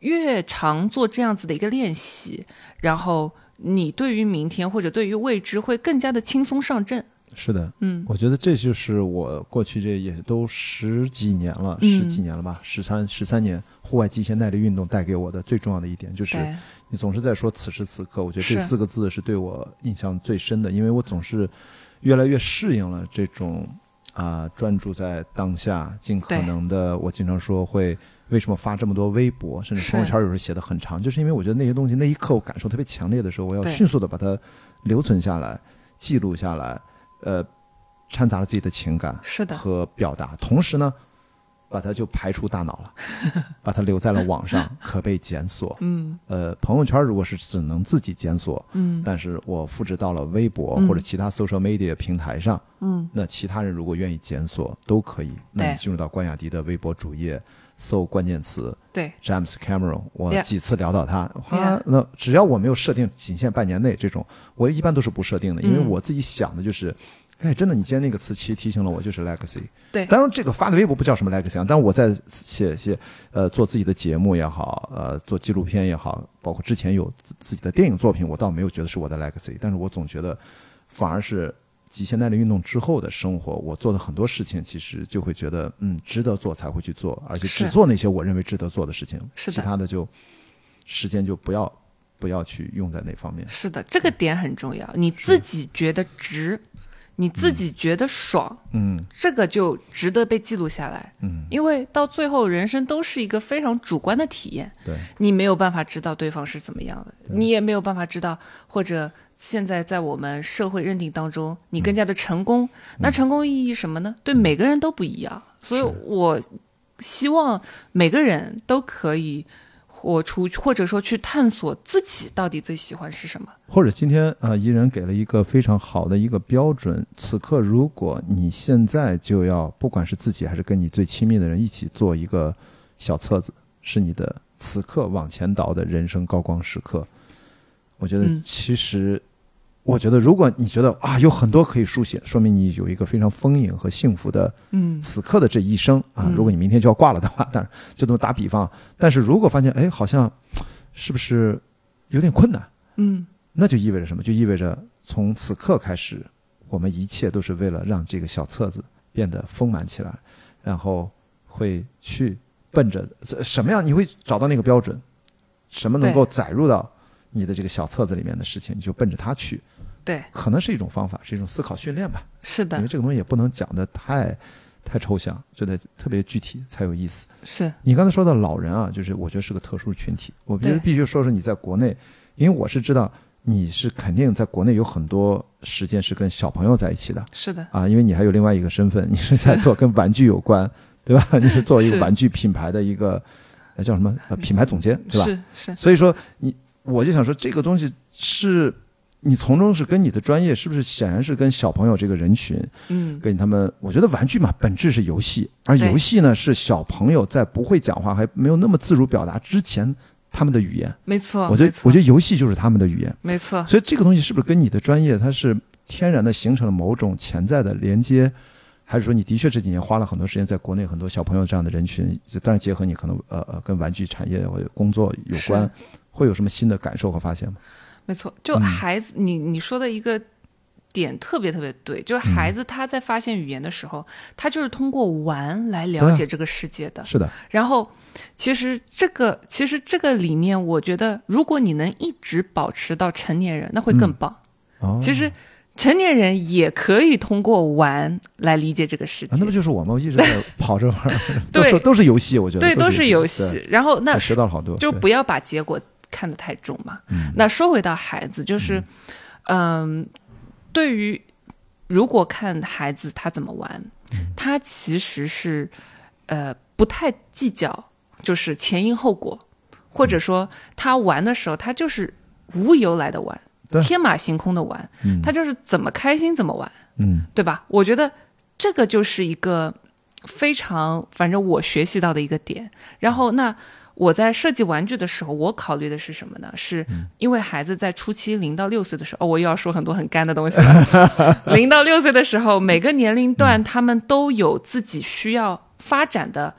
越常做这样子的一个练习，然后你对于明天或者对于未知会更加的轻松上阵。是的，嗯。我觉得这就是我过去这也都十几年了，嗯。十几年了吧，十三十三年户外极限耐力运动带给我的最重要的一点就是，你总是在说此时此刻，我觉得这四个字是对我印象最深的，因为我总是越来越适应了这种啊、专注在当下，尽可能的，我经常说会。为什么发这么多微博，甚至朋友圈有时候写的很长，就是因为我觉得那些东西那一刻我感受特别强烈的时候，我要迅速的把它留存下来、记录下来，呃，掺杂了自己的情感是的，和表达，同时呢，把它就排除大脑了，把它留在了网上，可被检索。嗯呃，朋友圈如果是只能自己检索，嗯但是我复制到了微博嗯或者其他 social media 平台上，嗯，那其他人如果愿意检索都可以。那你进入到关雅迪的微博主页，搜关键词对 James Cameron，我几次聊到他，他那只要我没有设定仅限半年内这种，我一般都是不设定的，因为嗯我自己想的就是。哎，真的，你今天那个词其实提醒了我，就是 legacy。对当然这个发的微博不叫什么 legacy 啊，但是我在写写呃做自己的节目也好，呃做纪录片也好，包括之前有自自己的电影作品，我倒没有觉得是我的 legacy，但是我总觉得反而是极限耐力运动之后的生活，我做的很多事情，其实就会觉得嗯值得做才会去做，而且只做那些我认为值得做的事情，是的。其他的就时间就不要不要去用在那方面。是的，这个点很重要，你自己觉得值，你自己觉得爽，嗯。这个就值得被记录下来。嗯，因为到最后，人生都是一个非常主观的体验，对，你没有办法知道对方是怎么样的，你也没有办法知道，或者现在在我们社会认定当中，你更加的成功，那成功意义什么呢？对每个人都不一样，所以我希望每个人都可以活出，或者说去探索自己到底最喜欢是什么。或者今天啊、呃，伊人给了一个非常好的一个标准。此刻，如果你现在就要，不管是自己还是跟你最亲密的人一起做一个小册子，是你的此刻往前倒的人生高光时刻。我觉得嗯其实，我觉得如果你觉得啊有很多可以书写，说明你有一个非常丰盈和幸福的嗯此刻的这一生啊嗯。如果你明天就要挂了的话，当然就这么打比方。但是如果发现哎，好像是不是有点困难？嗯，那就意味着什么？就意味着从此刻开始，我们一切都是为了让这个小册子变得丰满起来，然后会去奔着什么样？你会找到那个标准，什么能够载入到你的这个小册子里面的事情，你就奔着它去。对，可能是一种方法，是一种思考训练吧。是的。因为，这个东西也不能讲的太太抽象，就得特别具体才有意思。是。你刚才说的老人啊，就是我觉得是个特殊群体，我觉得必须说说你在国内，因为我是知道你是肯定在国内有很多时间是跟小朋友在一起的。是的，啊，因为你还有另外一个身份，你是在做跟玩具有关，对吧？你是作为一个玩具品牌的一个呃叫什么？呃品牌总监，对吧？是是，所以说你我就想说这个东西是。你从中是跟你的专业是不是显然是跟小朋友这个人群，嗯，跟他们，我觉得玩具嘛，本质是游戏，而游戏呢是小朋友在不会讲话还没有那么自如表达之前他们的语言。没错，我觉得，没错。我觉得游戏就是他们的语言，没错，所以这个东西是不是跟你的专业它是天然的形成了某种潜在的连接，还是说你的确这几年花了很多时间在国内很多小朋友这样的人群，当然结合你可能呃呃跟玩具产业或者工作有关。是，会有什么新的感受和发现吗？没错，就嗯孩子，你你说的一个点特别特别对，就是嗯孩子他在发现语言的时候，他就是通过玩来了解这个世界的。是的，然后，其实这个其实这个理念，我觉得如果你能一直保持到成年人，那会更棒。哦，其实成年人也可以通过玩来理解这个世界。啊那不就是我们一直在跑着玩儿，都对是都是游戏，我觉得对，都是游戏。然后那学到了好多，就不要把结果看得太重嘛。嗯那说回到孩子，就是，嗯，对于如果看孩子他怎么玩，嗯他其实是呃不太计较，就是前因后果，或者说他玩的时候，他就是无由来的玩，天马行空的玩，嗯他就是怎么开心怎么玩。嗯对吧？我觉得这个就是一个非常，反正我学习到的一个点。然后，那我在设计玩具的时候，我考虑的是什么呢？是因为孩子在初期零到六岁的时候，哦，我又要说很多很干的东西了。零到六岁的时候，每个年龄段他们都有自己需要发展的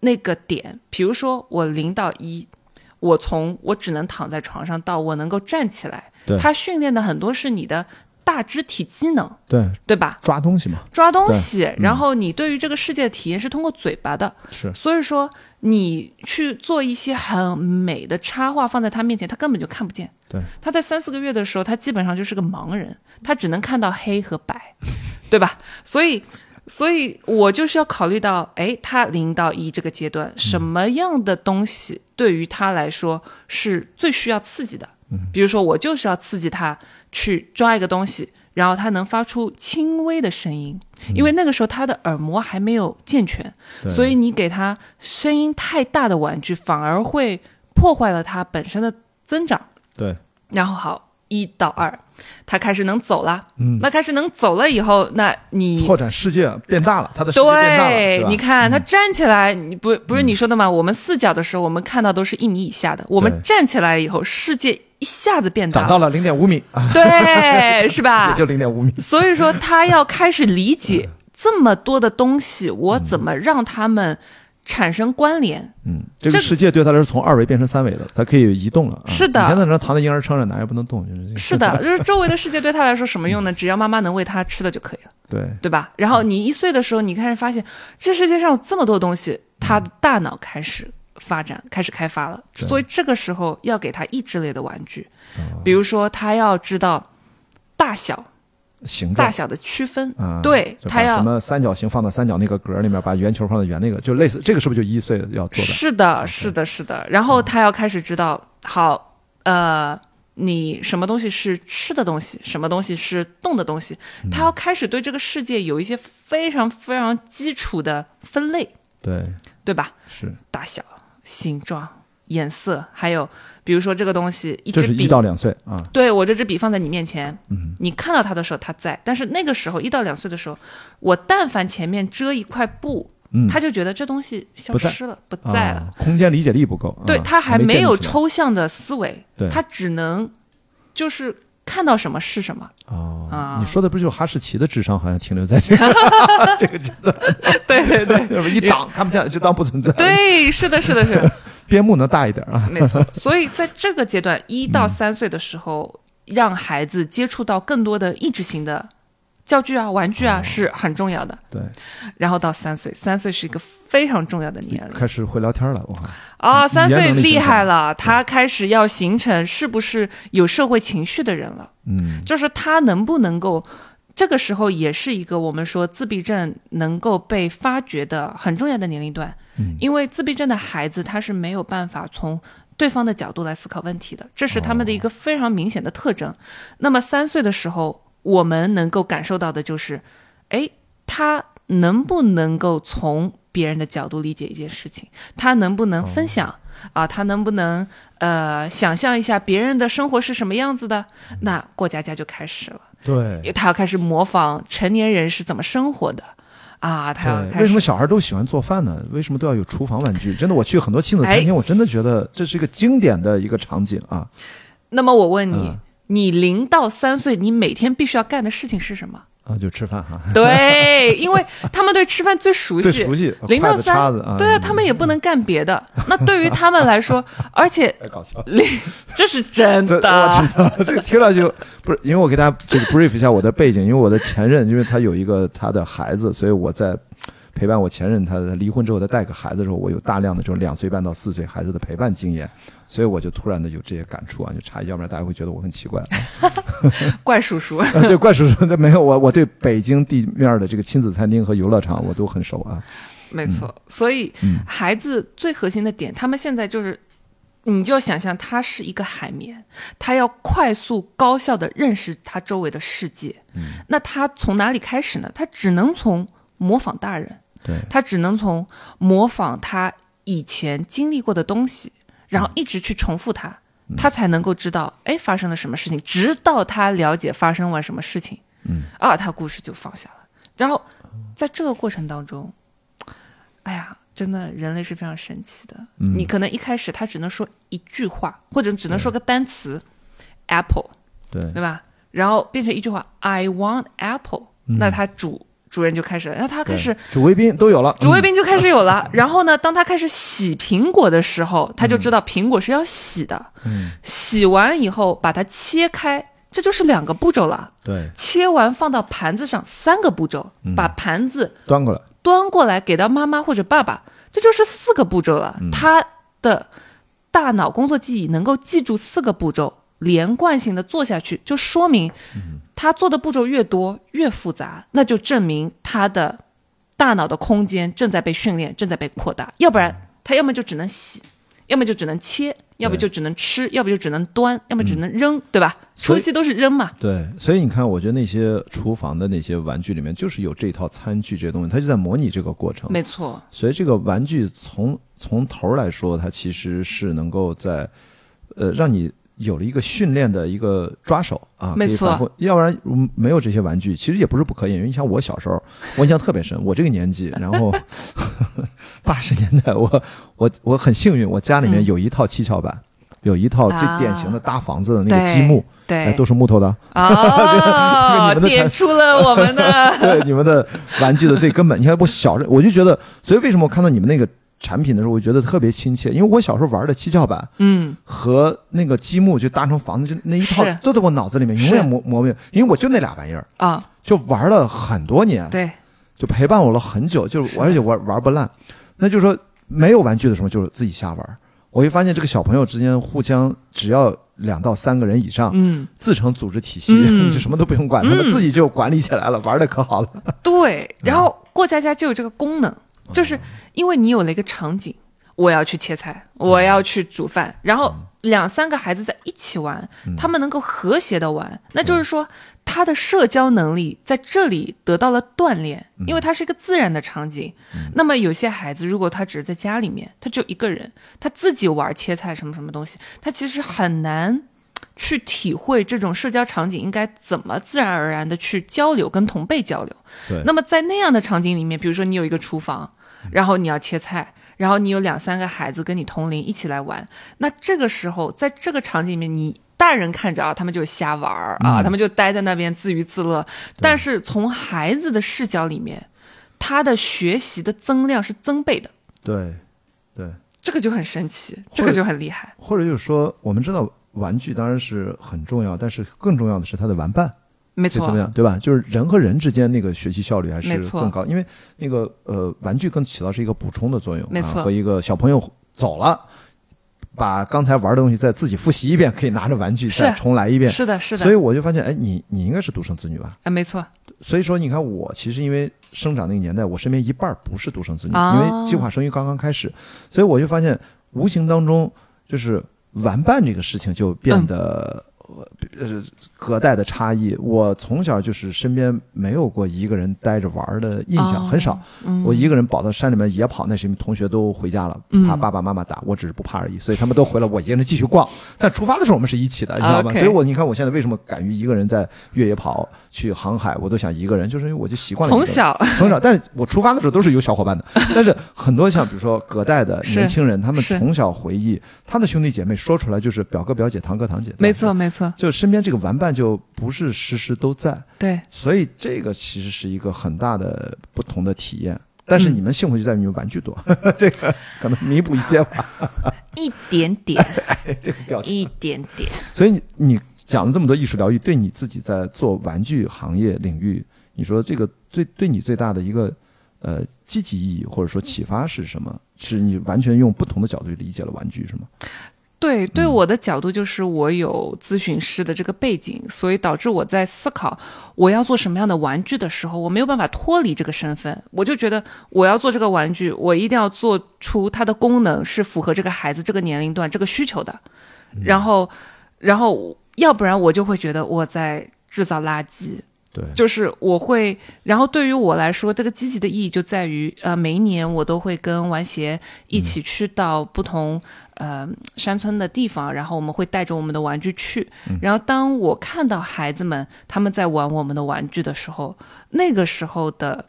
那个点。比如说，我零到一。我从我只能躺在床上到我能够站起来，他训练的很多是你的大肢体机能，对，对吧？抓东西嘛，抓东西，嗯然后你对于这个世界的体验是通过嘴巴的，是所以说你去做一些很美的插画放在他面前，他根本就看不见。对，他在三四个月的时候，他基本上就是个盲人，他只能看到黑和白，对吧？所以。所以我就是要考虑到，哎，他零到一这个阶段，什么样的东西对于他来说是最需要刺激的？比如说，我就是要刺激他去抓一个东西，然后他能发出轻微的声音，因为那个时候他的耳膜还没有健全，对。所以你给他声音太大的玩具，反而会破坏了他本身的增长。对，然后好，一到二，他开始能走了。嗯，那开始能走了以后，那你拓展世界变大了，他的世界变大了，对你看他站起来，你不不是你说的吗？我们四脚的时候，我们看到都是一米以下的，我们站起来以后，世界一下子变大长到了零点五米啊，对，是吧 也？就零点五米。所以说，他要开始理解这么多的东西，我怎么让他们产生关联？嗯，这个世界对他来说从二维变成三维的了，他可以移动了。啊是的以前在那躺在婴儿车上，哪也不能动，就是这个。是的，就是周围的世界对他来说什么用呢？只要妈妈能喂他吃的就可以了，对，对吧？然后你一岁的时候，你开始发现这世界上有这么多东西，他的大脑开始发展，开始开发了。所以这个时候要给他益智类的玩具，哦。比如说他要知道大小、形大小的区分，啊，对他要什么三角形放到三角那个格里面，把圆球放到圆那个，就类似这个是不是就一岁要做的？是的，是的，是的。然后他要开始知道，好，呃，你什么东西是吃的东西，什么东西是动的东西，他要开始对这个世界有一些非常非常基础的分类，对，对吧？是，大小、形状、颜色，还有比如说这个东西，一支笔一。到两岁啊，对我这支笔放在你面前，嗯，你看到它的时候它在，但是那个时候一到两岁的时候，我但凡前面遮一块布，嗯他就觉得这东西消失了，不在了。啊，空间理解力不够，对啊他还没有抽象的思维对，他只能就是看到什么是什么。哦啊，你说的不就是哈士奇的智商好像停留在这个 这个阶段，对 对对。一挡看不见就当不存在，，对，是的，是的，是的，边牧能大一点啊，没错。所以在这个阶段，一到三岁的时候，让孩子接触到更多的意志型的教具啊、玩具啊，是很重要的。对，然后到三岁，三岁是一个非常重要的年。龄开始会聊天了，哇，啊，三岁厉害了，他开始要形成是不是有社会情绪的人了。嗯，就是他能不能够，这个时候也是一个我们说自闭症能够被发掘的很重要的年龄段。嗯。因为自闭症的孩子他是没有办法从对方的角度来思考问题的，这是他们的一个非常明显的特征。那么三岁的时候，我们能够感受到的就是，哎，他能不能够从别人的角度理解一件事情？他能不能分享？啊，他能不能呃想象一下别人的生活是什么样子的？那过家家就开始了，对。他要开始模仿成年人是怎么生活的啊，他要对，开始为什么小孩都喜欢做饭呢？为什么都要有厨房玩具？真的，我去很多亲子餐厅，哎我真的觉得这是一个经典的一个场景啊。那么我问你，嗯你零到三岁，你每天必须要干的事情是什么？啊，就吃饭哈，对，因为他们对吃饭最熟悉。最熟悉零到三子啊，对啊，他们也不能干别的。那对于他们来说，而且。零，这是真的我的。知道，这个听了就不是，因为我给大家这个 brief 一下我的背景，因为我的前任，因为他有一个他的孩子，所以我在陪伴我前任他他离婚之后，他带个孩子的时候，我有大量的这种两岁半到四岁孩子的陪伴经验，所以我就突然的有这些感触啊，就差，要不然大家会觉得我很奇怪。怪叔叔，啊 对，怪叔叔，那没有我，我对北京地面的这个亲子餐厅和游乐场我都很熟啊。没错。所以嗯孩子最核心的点，他们现在就是，你就想象他是一个海绵，他要快速高效的认识他周围的世界。嗯那他从哪里开始呢？他只能从模仿大人，对，他只能从模仿他以前经历过的东西，然后一直去重复它，嗯。他才能够知道，哎，发生了什么事情，直到他了解发生了什么事情，嗯，啊，他故事就放下了。然后在这个过程当中，哎呀，真的人类是非常神奇的。嗯。你可能一开始他只能说一句话，或者只能说个单词，apple，对，对吧？然后变成一句话，I want apple，、那他主主人就开始了，然后他开始主谓宾都有了，嗯主谓宾就开始有了。然后呢，当他开始洗苹果的时候，他就知道苹果是要洗的。嗯，洗完以后把它切开，这就是两个步骤了。对，切完放到盘子上，三个步骤，嗯把盘子端过来，端过来给到妈妈或者爸爸，这就是四个步骤了。嗯他的大脑工作记忆能够记住四个步骤，连贯性的做下去，就说明嗯他做的步骤越多越复杂，那就证明他的大脑的空间正在被训练，正在被扩大。要不然他要么就只能洗，要么就只能切，要不就只能吃，要不就只能端，要么只能扔，对吧？初期都是扔嘛。对，所以你看，我觉得那些厨房的那些玩具里面，就是有这套餐具这些东西，它就在模拟这个过程。没错，所以这个玩具从从头来说，它其实是能够在呃让你有了一个训练的一个抓手啊，没错。要不然嗯没有这些玩具，其实也不是不可以。因为你像我小时候，我印象特别深，我这个年纪，然后 八十年代，我我我很幸运，我家里面嗯有一套七巧板。有一套最啊典型的搭房子的那个积木，对，哎，都是木头的。哦 你们的产点出了我们的 对你们的玩具的最根本。你看我小时候我就觉得，所以为什么我看到你们那个产品的时候，我觉得特别亲切，因为我小时候玩的七巧板嗯。和那个积木就搭成房子，就那一套都在我脑子里面，永远是磨磨不灭，因为我就那俩玩意儿，啊。就玩了很多年，对。就陪伴我了很久，就是而且玩玩不烂。那就是说，没有玩具的时候就是自己瞎玩。我会发现这个小朋友之间互相只要两到三个人以上。嗯。自成组织体系，嗯。就什么都不用管，他们嗯自己就管理起来了，玩的可好了。对，然后过家家就有这个功能，就是因为你有了一个场景，我要去切菜，我要去煮饭，然后两三个孩子在一起玩，他们能够和谐的玩，那就是说他的社交能力在这里得到了锻炼，因为它是一个自然的场景。那么有些孩子如果他只是在家里面，他只有一个人，他自己玩切菜什么什么东西，他其实很难。去体会这种社交场景应该怎么自然而然的去交流，跟同辈交流。对那么在那样的场景里面，比如说你有一个厨房，然后你要切菜，然后你有两三个孩子跟你同龄一起来玩，那这个时候在这个场景里面，你大人看着啊，他们就瞎玩儿啊，他们就待在那边自娱自乐，但是从孩子的视角里面，他的学习的增量是增倍的，对，对，这个就很神奇，这个就很厉害。或者就是说，我们知道玩具当然是很重要，但是更重要的是它的玩伴没错，就怎么样，对吧？就是人和人之间那个学习效率还是更高，因为那个呃，玩具更起到是一个补充的作用，没错啊，和一个小朋友走了。把刚才玩的东西再自己复习一遍，可以拿着玩具再重来一遍。是的，是的，所以我就发现，哎，你你应该是独生子女吧？啊，没错，所以说，你看我其实因为生长那个年代，我身边一半不是独生子女，哦因为计划生育刚刚开始，所以我就发现无形当中就是玩伴这个事情就变得。呃，隔代的差异，我从小就是身边没有过一个人待着玩儿的印象，哦很少。嗯，我一个人跑到山里面野跑，那是因为同学都回家了，嗯。怕爸爸妈妈打，我只是不怕而已，所以他们都回来，我一个人继续逛。但出发的时候我们是一起的，你知道吗？OK。所以我你看我现在为什么敢于一个人在越野跑去航海，我都想一个人，就是因为我就习惯了。从小。从小，但是我出发的时候都是有小伙伴的，但是很多像比如说隔代的年轻人，他们从小回忆他的兄弟姐妹，说出来就是表哥表姐、堂哥堂姐，没错，，没错，就身边这个玩伴就不是时时都在，对，所以这个其实是一个很大的不同的体验。但是嗯你们幸福就在于你们玩具多，这个可能弥补一些吧。一点点，这个表情。一点点。所以你你讲了这么多艺术疗愈，对你自己在做玩具行业领域，你说这个最对你最大的一个呃积极意义或者说启发是什么？是你完全用不同的角度去理解了玩具，是吗？对，对嗯我的角度就是我有咨询师的这个背景，所以导致我在思考我要做什么样的玩具的时候，我没有办法脱离这个身份。我就觉得我要做这个玩具，我一定要做出它的功能是符合这个孩子这个年龄段这个需求的，然后，然后要不然我就会觉得我在制造垃圾。对，就是我会，然后对于我来说，这个积极的意义就在于，呃，每一年我都会跟玩鞋一起去到不同、呃山村的地方，然后我们会带着我们的玩具去。然后当我看到孩子们他们在玩我们的玩具的时候，那个时候的，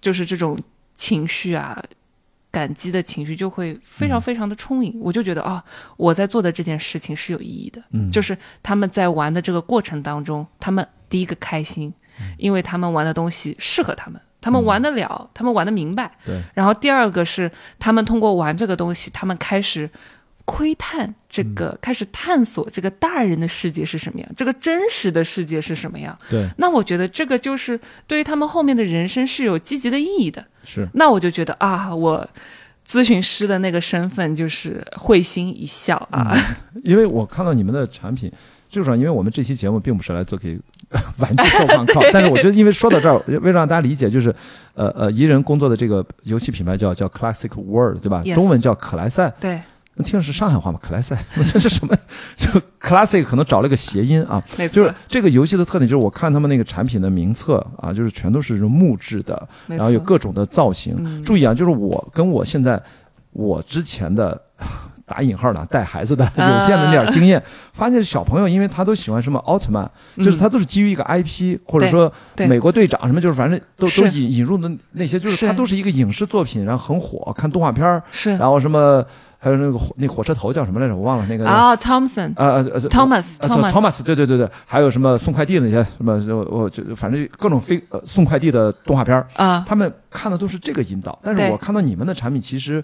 就是这种情绪啊。感激的情绪就会非常非常的充盈，我就觉得啊，我在做的这件事情是有意义的，嗯就是他们在玩的这个过程当中，他们第一个开心，因为他们玩的东西适合他们，他们玩得了，他们玩得明白。对。然后第二个是他们通过玩这个东西，他们开始窥探这个，开始探索这个大人的世界是什么样，这个真实的世界是什么样。对，那我觉得这个就是对于他们后面的人生是有积极的意义的。是那我就觉得啊，我咨询师的那个身份就是会心一笑啊。因为我看到你们的产品，就是说因为我们这期节目并不是来做给 玩具做广告，但是我觉得，因为说到这儿，为了让大家理解，就是呃呃，宜人工作的这个游戏品牌叫叫 Classic World，对吧？Yes 中文叫可莱赛，对，那听着是上海话吗？可莱赛，那这是什么？就 Classic 可能找了个谐音啊，就是这个游戏的特点，就是我看他们那个产品的名册啊，就是全都是这种木质的，然后有各种的造型。嗯。注意啊，就是我跟我现在我之前的打引号的带孩子的有限的那点经验，发现小朋友因为他都喜欢什么奥特曼，就是他都是基于一个 IP 或者说美国队长什么，就是反正都都引引入的那些，就是他都是一个影视作品，然后很火，看动画片然后什么。还有那个火那火车头叫什么来着？我忘了那个。啊，Thompson，呃呃呃 Thomas 呃 Thomas 对对对对，还有什么送快递的那些什么，我我就反正各种飞呃送快递的动画片儿。啊，他们看的都是这个引导，但是我看到你们的产品，其实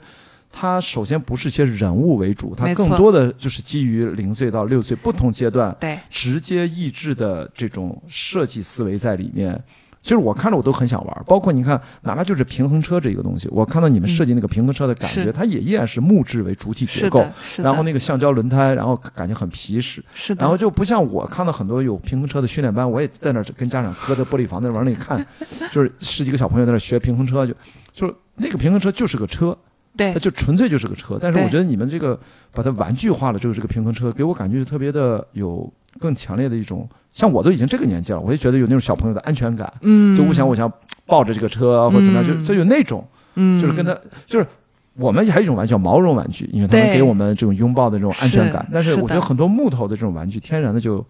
它首先不是些人物为主，它更多的就是基于零岁到六岁不同阶段对，直接抑制的这种设计思维在里面。就是我看着我都很想玩，包括你看，哪怕就是平衡车这个东西，我看到你们设计那个平衡车的感觉，是。它也依然是木质为主体结构然后那个橡胶轮胎，然后感觉很皮实，是的，然后就不像我看到很多有平衡车的训练班，我也在那儿跟家长搁在玻璃房那往那里看，就是十几个小朋友在那儿学平衡车，就就是那个平衡车就是个车，对它就纯粹就是个车。但是我觉得你们这个把它玩具化了之后，这个平衡车给我感觉就特别的有更强烈的一种，像我都已经这个年纪了，我就觉得有那种小朋友的安全感，嗯，就我想我想抱着这个车或者怎么样，就嗯就有那种。嗯，就是跟他就是。我们还有一种玩具叫毛绒玩具，因为它能给我们这种拥抱的这种安全感是。但是我觉得很多木头的这种玩具，天然的就，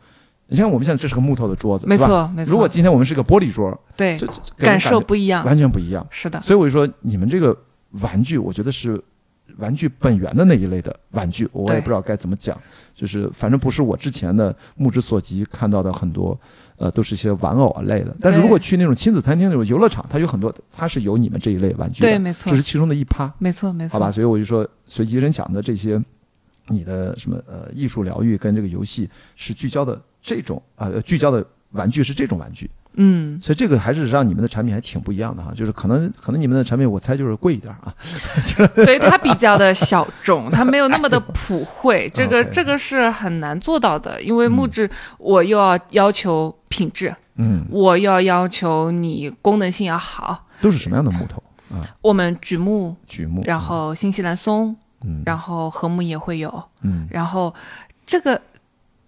你像我们现在这是个木头的桌子，没。错没错，如果今天我们是个玻璃桌，对就感受不一样，完全不一样。是的，所以我就说，你们这个玩具，我觉得是玩具本源的那一类的玩具，我也不知道该怎么讲，就是反正不是我之前的目之所及看到的很多，呃，都是一些玩偶啊类的。但是如果去那种亲子餐厅那种游乐场，它有很多，它是有你们这一类玩具的，对，没错这是，其中的一趴。没错，没错，好吧，所以我就说，随机人想的这些，你的什么呃艺术疗愈跟这个游戏是聚焦的这种啊、呃聚焦的玩具是这种玩具，嗯，所以这个还是让你们的产品还挺不一样的哈，就是可能可能你们的产品我猜就是贵一点啊，所以，它比较的小众，它没有那么的 普惠，这个这个是很难做到的，因为木质我又要要求品质，嗯，我要要求你功能性要好，都是什么样的木头？啊？我们榉木，榉木，然后新西兰松，嗯。然后禾木也会有，嗯。然后这个，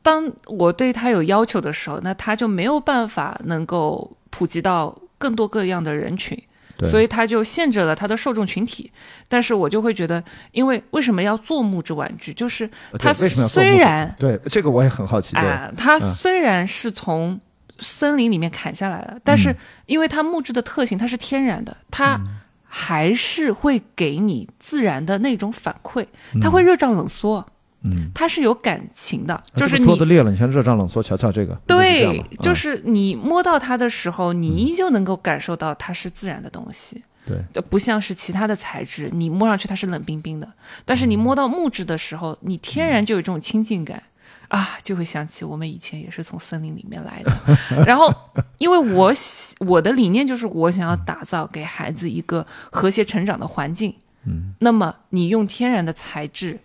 当我对它有要求的时候，那它就没有办法能够普及到更多各样的人群，所以它就限制了它的受众群体。但是我就会觉得，因为为什么要做木质玩具？就是呃它对为什么要做虽然对这个我也很好奇，对，啊，它嗯。虽然是从森林里面砍下来的，但嗯是因为它木质的特性，它是天然的，它还是会给你自然的那种反馈，它会热胀冷缩，嗯，它是有感情的，啊就是你这个桌子裂了，你看热胀冷缩，瞧瞧这个，对就是你摸到它的时候，你依旧能够感受到它是自然的东西。对，就不像是其他的材质，你摸上去它是冷冰冰的，但是你摸到木质的时候，你天然就有这种亲近感。啊，就会想起我们以前也是从森林里面来的，然后，因为我喜我的理念就是我想要打造给孩子一个和谐成长的环境，嗯，那么你用天然的材质，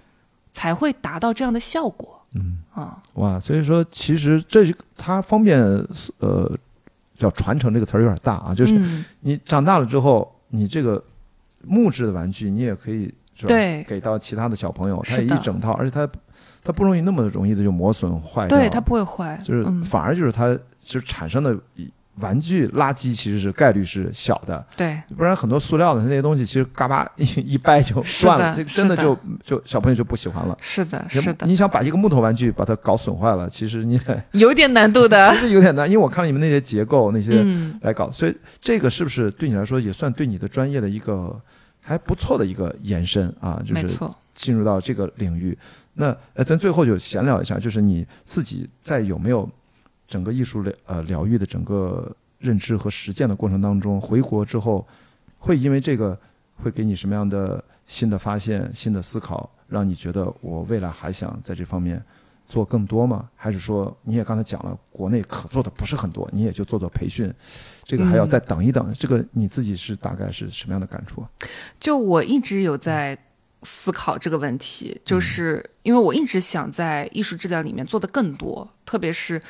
才会达到这样的效果，嗯。啊，哇，所以说其实这是它方便呃叫传承这个词儿有点大啊，就是嗯你长大了之后，你这个木质的玩具你也可以是吧？对。给到其他的小朋友，它也是一整套，而且它它不容易那么容易的就磨损坏掉，对，它不会坏，就是嗯，反而就是它就是产生的玩具垃圾其实是概率是小的，对，不然很多塑料的那些东西其实嘎巴一 一掰就断了，这个真的就就小朋友就不喜欢了。是的，是的，你想把一个木头玩具把它搞损坏了，其实你得有点难度的 其，实有点难，因为我看了你们那些结构那些嗯，来搞，所以这个是不是对你来说也算对你的专业的一个还不错的一个延伸啊？就是，进入到这个领域。那呃，咱最后就闲聊一下，就是你自己在有没有整个艺术疗呃疗愈的整个认知和实践的过程当中，回国之后会因为这个会给你什么样的新的发现、新的思考，让你觉得我未来还想在这方面做更多吗？还是说你也刚才讲了，国内可做的不是很多，你也就做做培训，这个还要嗯再等一等。这个你自己是大概是什么样的感触啊？就我一直有在思考这个问题，嗯。就是因为我一直想在艺术治疗里面做的更多，特别是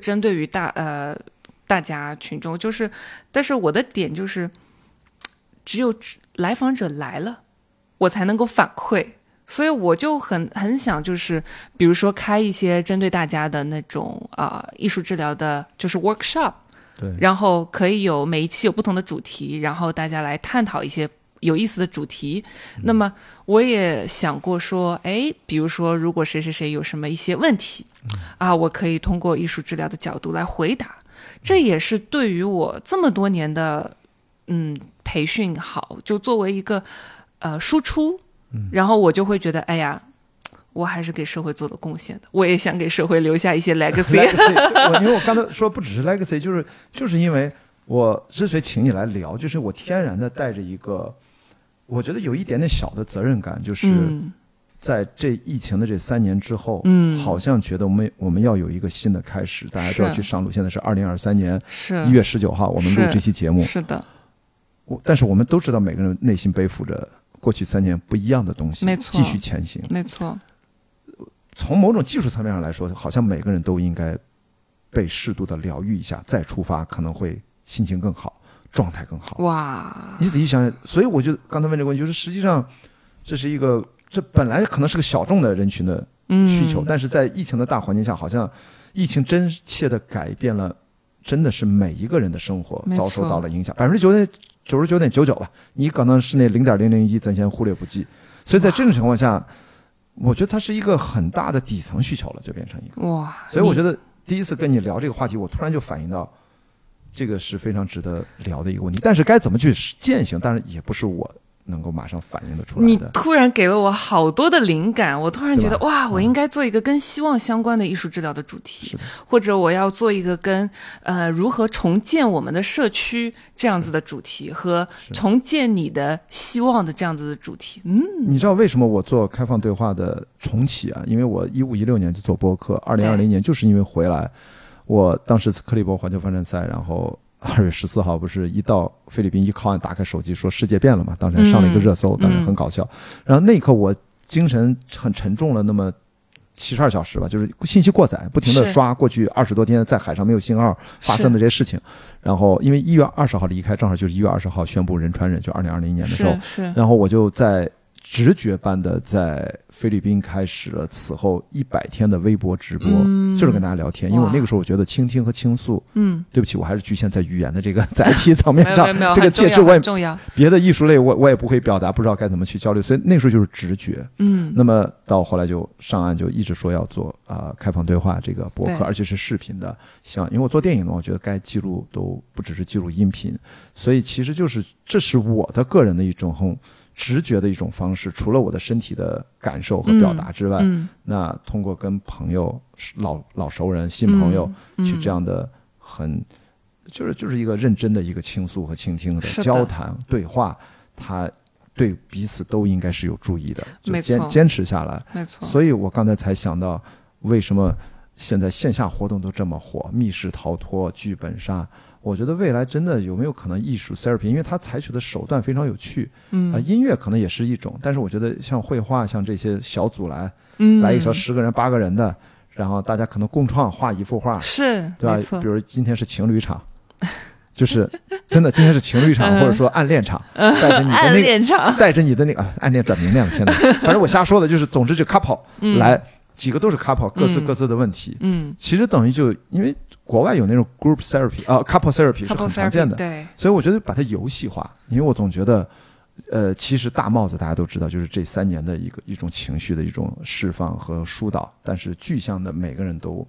针对于大呃大家群众，就是，但是我的点就是，只有来访者来了，我才能够反馈。所以我就很很想，就是比如说开一些针对大家的那种啊、艺术治疗的，就是 workshop，对，然后可以有每一期有不同的主题，然后大家来探讨一些有意思的主题。那么我也想过说，哎，比如说如果谁谁谁有什么一些问题，啊，我可以通过艺术治疗的角度来回答。这也是对于我这么多年的嗯培训好，就作为一个呃输出。然后我就会觉得，哎呀，我还是给社会做了贡献的，我也想给社会留下一些 legacy。legacy，因为我刚才说不只是 legacy，就是就是因为我之所以请你来聊，就是我天然的带着一个，我觉得有一点点小的责任感，就是嗯。在这疫情的这三年之后，嗯。好像觉得我们我们要有一个新的开始，大家都要去上路。现在是二零二三年是。一月十九号，我们录这期节目，是。的，我但是我们都知道每个人内心背负着过去三年不一样的东西，没错。继续前行。没错，从某种技术层面上来说，好像每个人都应该被适度的疗愈一下，再出发可能会心情更好，状态更好。哇，你仔细想想，所以我就刚才问这个问题，就是实际上这是一个，这本来可能是个小众的人群的嗯，需求，但是在疫情的大环境下，好像疫情真切的改变了，真的是每一个人的生活遭受到了影响，百分之九点九十九点九九吧，你可能是那零点零零一，咱先忽略不计。所以在这种情况下，我觉得它是一个很大的底层需求了，就变成一个。哇，所以我觉得第一次跟你聊这个话题，我突然就反映到，这个是非常值得聊的一个问题。但是该怎么去践行，当然也不是我能够马上反映得出来的你的。突然给了我好多的灵感，我突然觉得哇，我嗯应该做一个跟希望相关的艺术治疗的主题的，或者我要做一个跟呃如何重建我们的社区这样子的主题，和重建你的希望的这样子的主题。嗯，你知道为什么我做开放对话的重启啊？因为我一五一六年就做播客，二零二零年就是因为回来，我当时克利伯环球帆船赛，然后 二月十四号不是一到菲律宾一靠岸打开手机说世界变了嘛，当时还上了一个热搜，嗯当时很搞笑。然后那一刻我精神很沉重了那么七十二小时吧，就是信息过载，不停的刷过去二十多天在海上没有信号发生的这些事情。然后因为一月二十号离开，正好就是一月二十号宣布人传人，就二零二零年的时候。然后我就在直觉般的在菲律宾开始了此后一百天的微博直播，嗯就是跟大家聊天。因为我那个时候我觉得倾听和倾诉，嗯，对不起，我还是局限在语言的这个载体层面上这个介质我也重要。别的艺术类我我也不会表达，不知道该怎么去交流，所以那时候就是直觉。嗯，那么到后来就上岸，就一直说要做啊、呃开放对话这个博客，而且是视频的。像因为我做电影嘛，我觉得该记录都不只是记录音频，所以其实就是这是我的个人的一种很直觉的一种方式。除了我的身体的感受和表达之外，嗯，那通过跟朋友、老老熟人、新朋友、嗯去这样的很，就是就是一个认真的一个倾诉和倾听的交谈对话，他对彼此都应该是有注意的，就坚坚持下来。没错，所以我刚才才想到，为什么现在线下活动都这么火，密室逃脱、剧本杀。我觉得未来真的有没有可能艺术 therapy，因为它采取的手段非常有趣。啊、嗯音乐可能也是一种，但是我觉得像绘画，像这些小组来嗯，来一小十个人、八个人的，然后大家可能共创画一幅画，是对吧？比，如今天是情侣场，就是真的今天是情侣场，嗯。或者说暗恋场，带着你的暗那个恋场，带着你的那个、啊、暗恋转明恋了，天哪！反正我瞎说的，就是总之就 couple、嗯。来几个都是 couple，各自嗯。各自的问题。嗯。其实等于就因为国外有那种 group therapy 啊、couple therapy 是很常见的，对，所以我觉得把它游戏化，因为我总觉得。呃，其实大帽子大家都知道，就是这三年的一个一种情绪的一种释放和疏导，但是具象的每个人都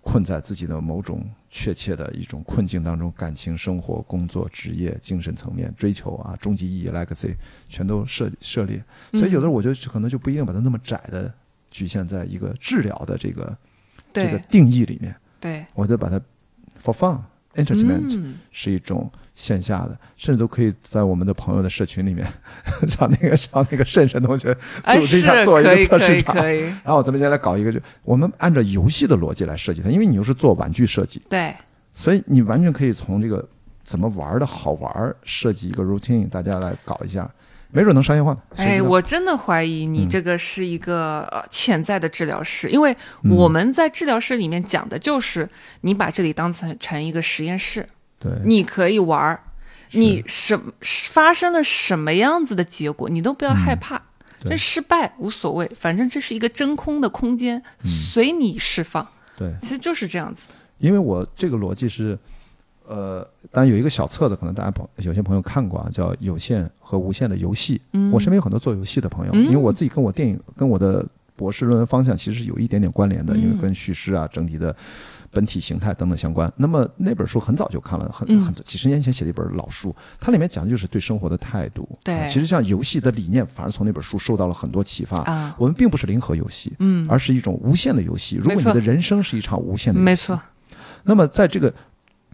困在自己的某种确切的一种困境当中，感情、生活、工作、职业、精神层面追求啊，终极意义 legacy 全都涉涉猎。所以有的时候我觉得可能就不一定把它那么窄的局限在一个治疗的这个这个定义里面，对。我就把它 for fun entertainment、嗯。是一种线下的，甚至都可以在我们的朋友的社群里面，找那个找那个慎慎同学哎，组织一是下做一个测试场。然后咱们先来搞一个，就我们按照游戏的逻辑来设计它，因为你又是做玩具设计，对，所以你完全可以从这个怎么玩的好玩设计一个 routine，大家来搞一下，没准能商业化的。谁哎，我真的怀疑你嗯。这个是一个呃潜在的治疗师，因为嗯。我们在治疗室里面讲的就是你把这里当成成一个实验室，对，你可以玩儿，你什发生了什么样子的结果，你都不要害怕。嗯。对。这失败无所谓，反正这是一个真空的空间，嗯。随你释放。对，其实就是这样子。因为我这个逻辑是，呃，当然有一个小册子，可能大家朋有些朋友看过啊，叫《有限和无限的游戏》。嗯我身边有很多做游戏的朋友，嗯因为我自己跟我电影跟我的博士论文方向其实是有一点点关联的，因为嗯跟叙事啊、整体的本体形态等等相关。那么那本书很早就看了，很嗯很几十年前写的一本老书，它里面讲的就是对生活的态度。对啊其实像游戏的理念，反而从那本书受到了很多启发。啊，我们并不是零和游戏，嗯，而是一种无限的游戏。如果你的人生是一场无限的游戏，没错，那么在这个，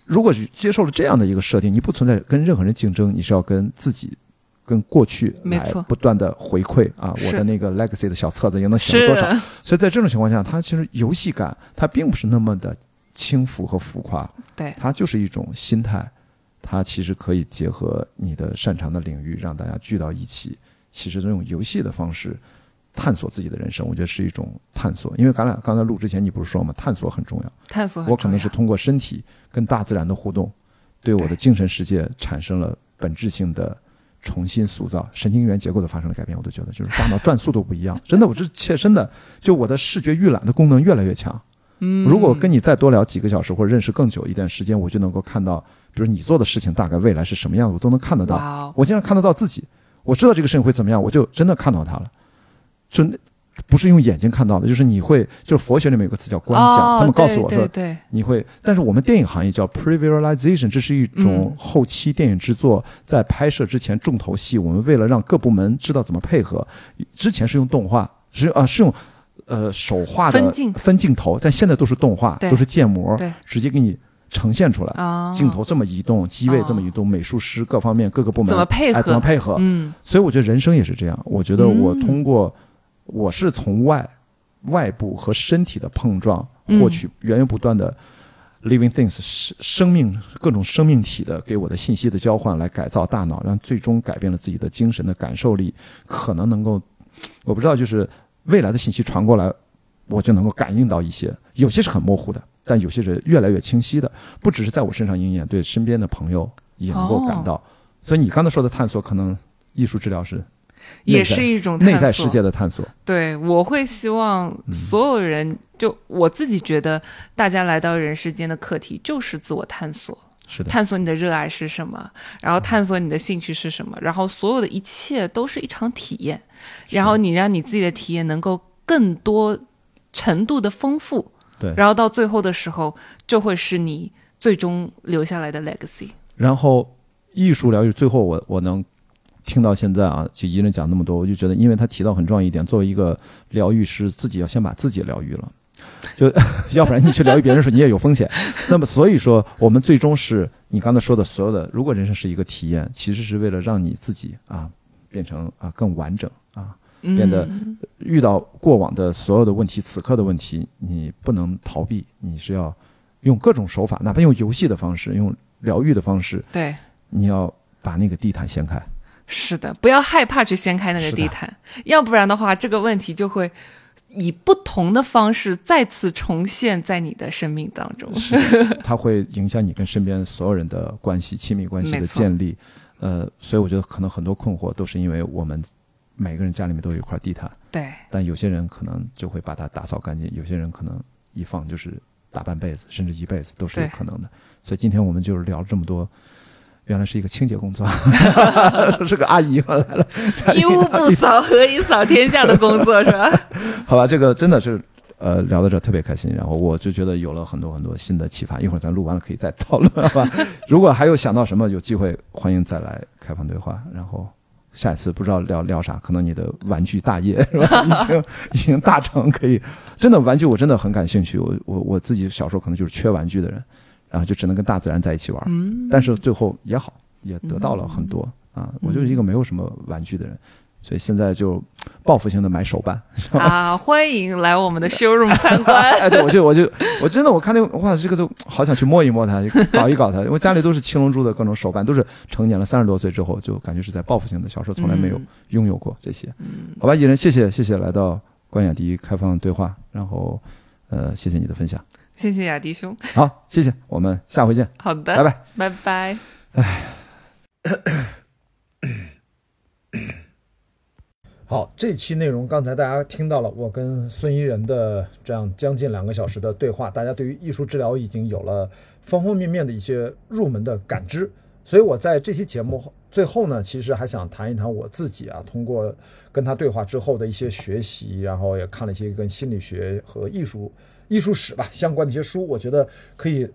如果是接受了这样的一个设定，你不存在跟任何人竞争，你是要跟自己。跟过去来不断的回馈啊，我的那个 legacy 的小册子又能写多少？所以在这种情况下，它其实游戏感它并不是那么的轻浮和浮夸，对，它就是一种心态，它其实可以结合你的擅长的领域，让大家聚到一起。其实这种游戏的方式探索自己的人生，我觉得是一种探索。因为咱俩刚才录之前，你不是说吗？探索很重要。探索很我可能是通过身体跟大自然的互动，对我的精神世界产生了本质性的重新塑造，神经元结构都发生了改变。我都觉得就是大脑转速都不一样，真的，我这是切身的，就我的视觉预览的功能越来越强。嗯，如果跟你再多聊几个小时，或者认识更久一段时间，我就能够看到，比如你做的事情大概未来是什么样子，我都能看得到。我竟然看得到自己，我知道这个事情会怎么样，我就真的看到它了。就那不是用眼睛看到的，就是你会，就是佛学里面有个词叫观想，哦他们告诉我说你会，但是我们电影行业叫 previsualization，这是一种嗯后期电影制作在拍摄之前重头戏。我们为了让各部门知道怎么配合，之前是用动画，是啊是用呃手画的分镜分镜头，但现在都是动画，都是建模，直接给你呈现出来。啊，镜头这么移动，机位这么移动，美术师各方面各个部门怎么配合哎，怎么配合？嗯所以我觉得人生也是这样。我觉得我嗯通过，我是从外外部和身体的碰撞，嗯获取源源不断的 living things 生生命各种生命体的给我的信息的交换，来改造大脑，让最终改变了自己的精神的感受力，可能能够，我不知道，就是未来的信息传过来，我就能够感应到一些，有些是很模糊的，但有些是越来越清晰的，不只是在我身上应验，对身边的朋友也能够感到。所以你刚才说的探索，可能艺术治疗是也是一种内在世界的探索。对，我会希望嗯。所有人，就我自己觉得，大家来到人世间的课题就是自我探索，是的，探索你的热爱是什么，然后探索你的兴趣是什么，然后所有的一切都是一场体验，然后你让你自己的体验能够更多程度的丰富，对。然后到最后的时候，就会是你最终留下来的 legacy。然后艺术疗愈，最后我我能听到现在啊，就一人讲那么多，我就觉得，因为他提到很重要一点，作为一个疗愈师，自己要先把自己疗愈了。就 要不然你去疗愈别人的时候，你也有风险。那么所以说，我们最终是你刚才说的所有的，如果人生是一个体验，其实是为了让你自己啊变成啊更完整啊，变得嗯遇到过往的所有的问题，此刻的问题，你不能逃避，你是要用各种手法，哪怕用游戏的方式，用疗愈的方式，对。你要把那个地毯掀开。是的，不要害怕去掀开那个地毯，要不然的话，这个问题就会以不同的方式再次重现在你的生命当中。是，它会影响你跟身边所有人的关系、亲密关系的建立。呃，所以我觉得可能很多困惑都是因为我们每个人家里面都有一块地毯，对，但有些人可能就会把它打扫干净，有些人可能一放就是大半辈子，甚至一辈子都是有可能的。所以今天我们就是聊了这么多。原来是一个清洁工作，是个阿姨来了，一屋不扫，何以扫天下的工作是吧？好吧，这个真的是呃聊到这儿特别开心，然后我就觉得有了很多很多新的启发。一会儿咱录完了可以再讨论，好吧？如果还有想到什么，有机会欢迎再来开放对话。然后下一次不知道聊聊啥，可能你的玩具大业是吧？已经已经大成，可以真的玩具我真的很感兴趣。我我我自己小时候可能就是缺玩具的人，然后就只能跟大自然在一起玩。嗯，但是最后也好，也得到了很多啊。我就是一个没有什么玩具的人，所以现在就报复性的买手办。啊，欢迎来我们的 showroom 参观。哎，对，我就我就我真的我看那个哇，这个都好想去摸一摸它，搞一搞它。因为家里都是七龙珠的各种手办，都是成年了三十多岁之后，就感觉是在报复性的，小时候从来没有嗯拥有过这些。好吧，艺人，谢谢谢谢来到关雅迪开放对话，然后呃，谢谢你的分享。谢谢雅迪兄，好，谢谢，我们下回见，好的，拜拜。拜拜。好，这期内容刚才大家听到了我跟孙怡人的这样将近两个小时的对话，大家对于艺术治疗已经有了方方面面的一些入门的感知。所以我在这期节目最后呢，其实还想谈一谈我自己啊，通过跟他对话之后的一些学习，然后也看了一些跟心理学和艺术、艺术史吧相关的一些书，我觉得可以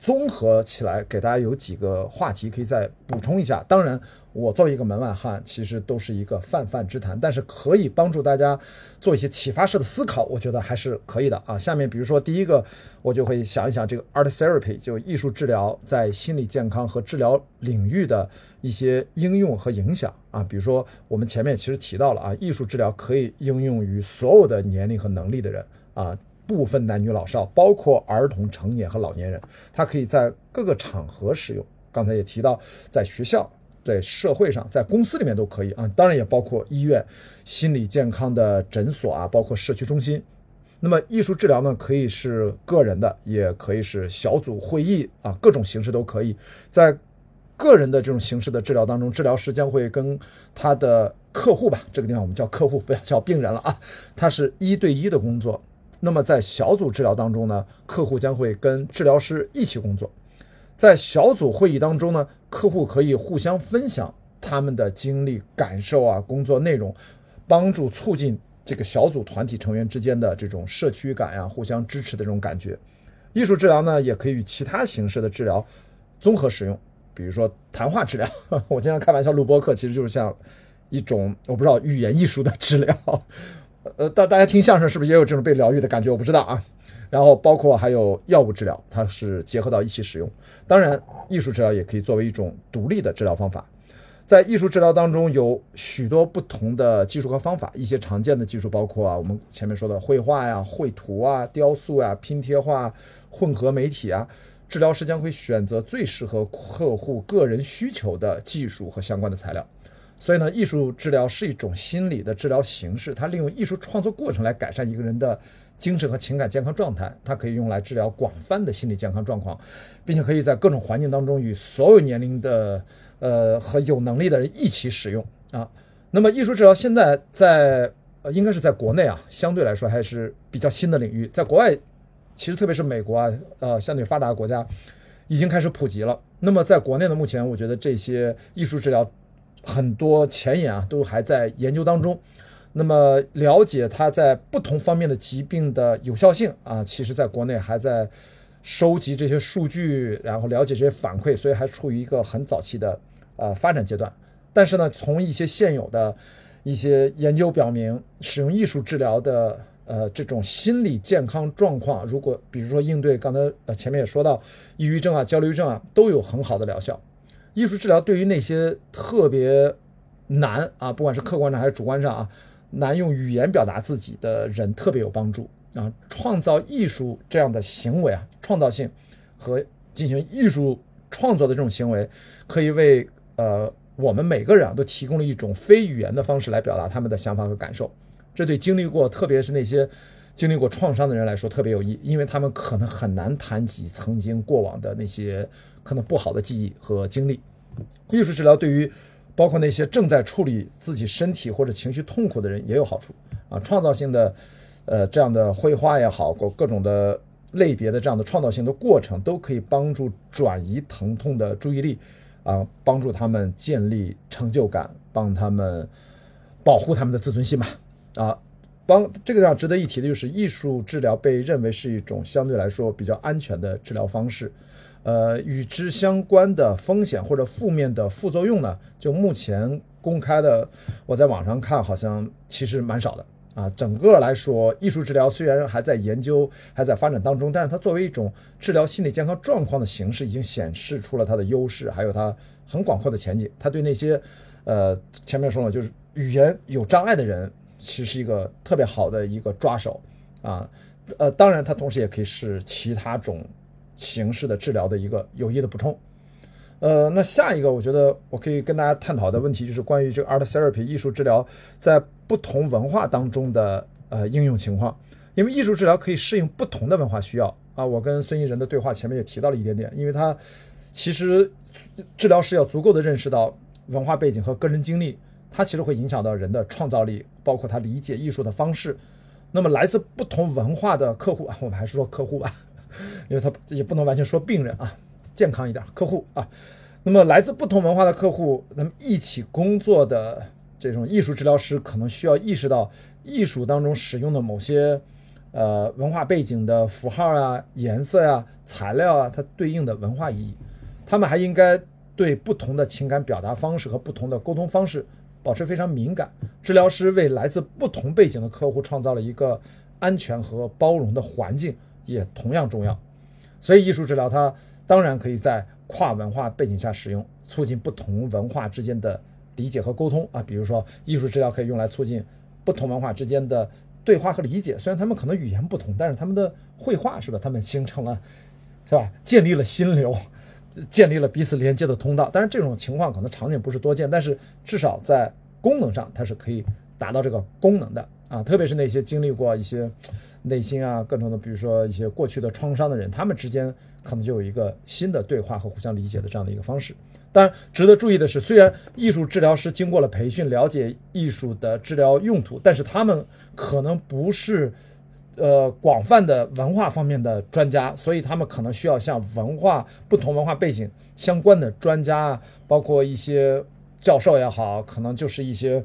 综合起来给大家有几个话题可以再补充一下。当然，我作为一个门外汉，其实都是一个泛泛之谈，但是可以帮助大家做一些启发式的思考，我觉得还是可以的啊。下面比如说第一个，我就会想一想这个 art therapy，就艺术治疗在心理健康和治疗领域的一些应用和影响啊。比如说我们前面其实提到了啊，艺术治疗可以应用于所有的年龄和能力的人啊。部分男女老少，包括儿童、成年和老年人，它可以在各个场合使用。刚才也提到，在学校、在社会上、在公司里面都可以啊。当然也包括医院、心理健康的诊所啊，包括社区中心。那么艺术治疗呢，可以是个人的，也可以是小组会议啊，各种形式都可以。在个人的这种形式的治疗当中，治疗师将会跟他的客户吧，这个地方我们叫客户，不要叫病人了啊，他是一对一的工作。那么在小组治疗当中呢，客户将会跟治疗师一起工作。在小组会议当中呢，客户可以互相分享他们的经历、感受啊，工作内容，帮助促进这个小组团体成员之间的这种社区感呀、互相支持的这种感觉。艺术治疗呢，也可以与其他形式的治疗综合使用，比如说谈话治疗。我经常开玩笑录播课，其实就是像一种我不知道语言艺术的治疗。呃，大大家听相声是不是也有这种被疗愈的感觉？我不知道啊。然后包括还有药物治疗，它是结合到一起使用。当然，艺术治疗也可以作为一种独立的治疗方法。在艺术治疗当中，有许多不同的技术和方法。一些常见的技术包括啊，我们前面说的绘画呀、绘图啊、雕塑啊、拼贴画、混合媒体啊。治疗师将会选择最适合客户个人需求的技术和相关的材料。所以呢，艺术治疗是一种心理的治疗形式，它利用艺术创作过程来改善一个人的精神和情感健康状态。它可以用来治疗广泛的心理健康状况，并且可以在各种环境当中与所有年龄的呃和有能力的人一起使用啊。那么，艺术治疗现在在呃应该是在国内啊，相对来说还是比较新的领域。在国外，其实特别是美国啊，呃，相对发达的国家已经开始普及了。那么，在国内呢，目前我觉得这些艺术治疗。很多前沿啊，都还在研究当中。那么，了解它在不同方面的疾病的有效性啊，其实在国内还在收集这些数据，然后了解这些反馈，所以还处于一个很早期的呃发展阶段。但是呢，从一些现有的一些研究表明，使用艺术治疗的呃这种心理健康状况，如果比如说应对刚才呃前面也说到抑郁症啊、焦虑症啊，都有很好的疗效。艺术治疗对于那些特别难啊，不管是客观上还是主观上啊，难用语言表达自己的人特别有帮助啊。创造艺术这样的行为啊，创造性和进行艺术创作的这种行为，可以为呃我们每个人啊都提供了一种非语言的方式来表达他们的想法和感受。这对经历过，特别是那些经历过创伤的人来说特别有益，因为他们可能很难谈及曾经过往的那些。可能不好的记忆和经历，艺术治疗对于包括那些正在处理自己身体或者情绪痛苦的人也有好处啊。创造性的，呃，这样的绘画也好，各各种的类别的这样的创造性的过程，都可以帮助转移疼痛的注意力啊，帮助他们建立成就感，帮他们保护他们的自尊心吧啊。帮这个上值得一提的就是，艺术治疗被认为是一种相对来说比较安全的治疗方式。呃，与之相关的风险或者负面的副作用呢？就目前公开的，我在网上看，好像其实蛮少的啊。整个来说，艺术治疗虽然还在研究、还在发展当中，但是它作为一种治疗心理健康状况的形式，已经显示出了它的优势，还有它很广阔的前景。它对那些，呃，前面说了，就是语言有障碍的人，其实是一个特别好的一个抓手啊。呃，当然，它同时也可以是其他种。形式的治疗的一个有益的补充，呃，那下一个我觉得我可以跟大家探讨的问题就是关于这个 art therapy 艺术治疗在不同文化当中的呃应用情况，因为艺术治疗可以适应不同的文化需要啊。我跟孙艺人的对话前面也提到了一点点，因为他其实治疗师要足够的认识到文化背景和个人经历，它其实会影响到人的创造力，包括他理解艺术的方式。那么来自不同文化的客户啊，我们还是说客户吧。因为他也不能完全说病人啊，健康一点客户啊，那么来自不同文化的客户，那么一起工作的这种艺术治疗师，可能需要意识到艺术当中使用的某些呃文化背景的符号啊、颜色呀、材料啊，它对应的文化意义。他们还应该对不同的情感表达方式和不同的沟通方式保持非常敏感。治疗师为来自不同背景的客户创造了一个安全和包容的环境，也同样重要。所以，艺术治疗它当然可以在跨文化背景下使用，促进不同文化之间的理解和沟通啊。比如说，艺术治疗可以用来促进不同文化之间的对话和理解。虽然他们可能语言不同，但是他们的绘画是吧？他们形成了，是吧？建立了心流，建立了彼此连接的通道。当然，这种情况可能场景不是多见，但是至少在功能上，它是可以达到这个功能的啊。特别是那些经历过一些内心啊各种的，比如说一些过去的创伤的人，他们之间。可能就有一个新的对话和互相理解的这样的一个方式。当然，值得注意的是，虽然艺术治疗师经过了培训，了解艺术的治疗用途，但是他们可能不是呃广泛的文化方面的专家，所以他们可能需要向文化不同文化背景相关的专家，包括一些教授也好，可能就是一些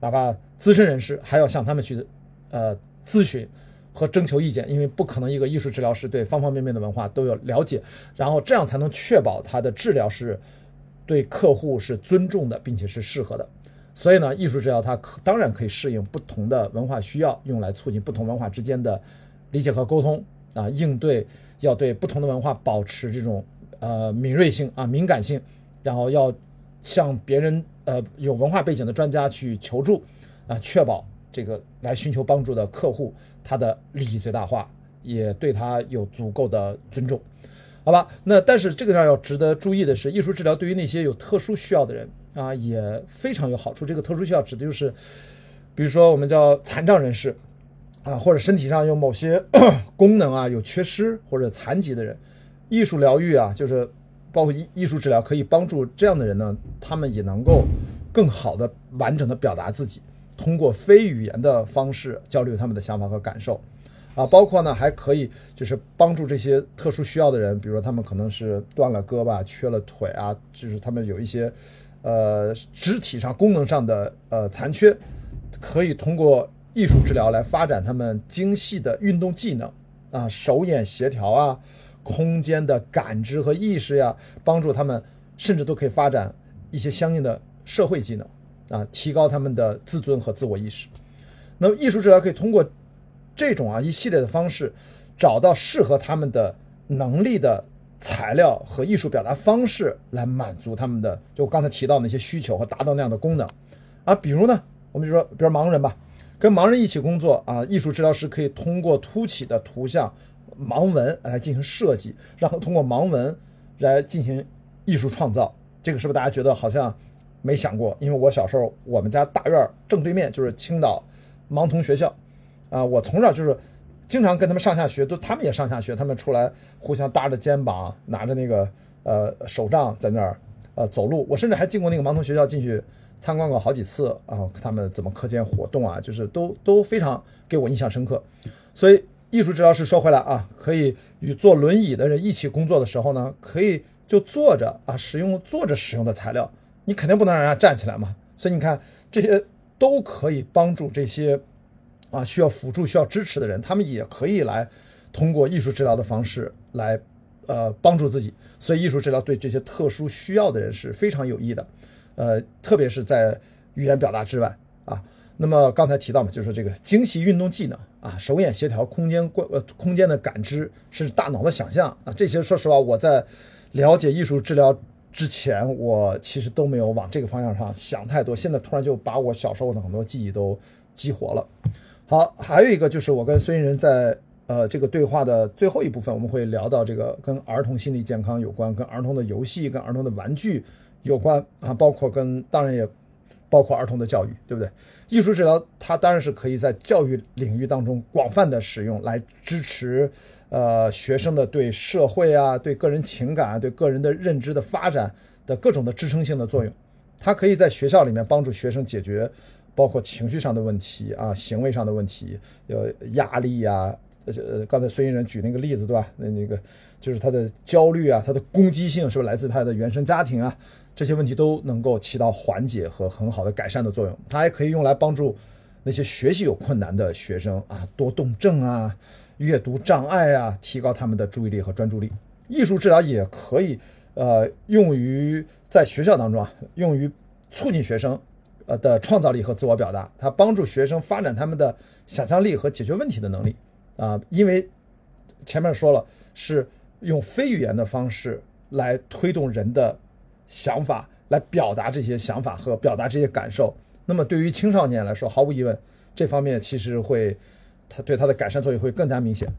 哪怕资深人士，还要向他们去呃咨询。和征求意见，因为不可能一个艺术治疗师对方方面面的文化都有了解，然后这样才能确保他的治疗是对客户是尊重的，并且是适合的。所以呢，艺术治疗它可当然可以适应不同的文化需要，用来促进不同文化之间的理解和沟通啊，应对要对不同的文化保持这种呃敏锐性啊敏感性，然后要向别人呃有文化背景的专家去求助啊，确保。这个来寻求帮助的客户，他的利益最大化，也对他有足够的尊重，好吧？那但是这个上要值得注意的是，艺术治疗对于那些有特殊需要的人啊，也非常有好处。这个特殊需要指的就是，比如说我们叫残障人士啊，或者身体上有某些 功能啊有缺失或者残疾的人，艺术疗愈啊，就是包括艺艺术治疗可以帮助这样的人呢，他们也能够更好的完整的表达自己。通过非语言的方式交流他们的想法和感受，啊，包括呢还可以就是帮助这些特殊需要的人，比如说他们可能是断了胳膊、缺了腿啊，就是他们有一些呃肢体上功能上的呃残缺，可以通过艺术治疗来发展他们精细的运动技能啊，手眼协调啊，空间的感知和意识呀，帮助他们甚至都可以发展一些相应的社会技能。啊，提高他们的自尊和自我意识。那么，艺术治疗可以通过这种啊一系列的方式，找到适合他们的能力的材料和艺术表达方式，来满足他们的就我刚才提到那些需求和达到那样的功能。啊，比如呢，我们就说，比如盲人吧，跟盲人一起工作啊，艺术治疗师可以通过凸起的图像盲文来进行设计，然后通过盲文来进行艺术创造。这个是不是大家觉得好像？没想过，因为我小时候，我们家大院正对面就是青岛盲童学校，啊，我从小就是经常跟他们上下学，都他们也上下学，他们出来互相搭着肩膀，拿着那个呃手杖在那儿呃走路。我甚至还进过那个盲童学校进去参观过好几次啊，他们怎么课间活动啊，就是都都非常给我印象深刻。所以艺术治疗师说回来啊，可以与坐轮椅的人一起工作的时候呢，可以就坐着啊，使用坐着使用的材料。你肯定不能让人家站起来嘛，所以你看这些都可以帮助这些啊需要辅助、需要支持的人，他们也可以来通过艺术治疗的方式来呃帮助自己。所以艺术治疗对这些特殊需要的人是非常有益的，呃，特别是在语言表达之外啊。那么刚才提到嘛，就是这个精细运动技能啊，手眼协调、空间观呃空间的感知，甚至大脑的想象啊，这些说实话我在了解艺术治疗。之前我其实都没有往这个方向上想太多，现在突然就把我小时候的很多记忆都激活了。好，还有一个就是我跟孙艺人在呃这个对话的最后一部分，我们会聊到这个跟儿童心理健康有关，跟儿童的游戏、跟儿童的玩具有关啊，包括跟当然也包括儿童的教育，对不对？艺术治疗它当然是可以在教育领域当中广泛的使用来支持。呃，学生的对社会啊、对个人情感啊、对个人的认知的发展的各种的支撑性的作用，它可以在学校里面帮助学生解决包括情绪上的问题啊、行为上的问题，呃，压力呀、呃，刚才孙艺人举那个例子，对吧？那那个就是他的焦虑啊，他的攻击性是不是来自他的原生家庭啊？这些问题都能够起到缓解和很好的改善的作用。它还可以用来帮助那些学习有困难的学生啊，多动症啊、阅读障碍啊，提高他们的注意力和专注力。艺术治疗也可以呃用于在学校当中啊，用于促进学生呃的创造力和自我表达，它帮助学生发展他们的想象力和解决问题的能力啊。因为前面说了，是用非语言的方式来推动人的想法，来表达这些想法和表达这些感受。那么对于青少年来说，毫无疑问，这方面其实会他对他的改善作用会更加明显。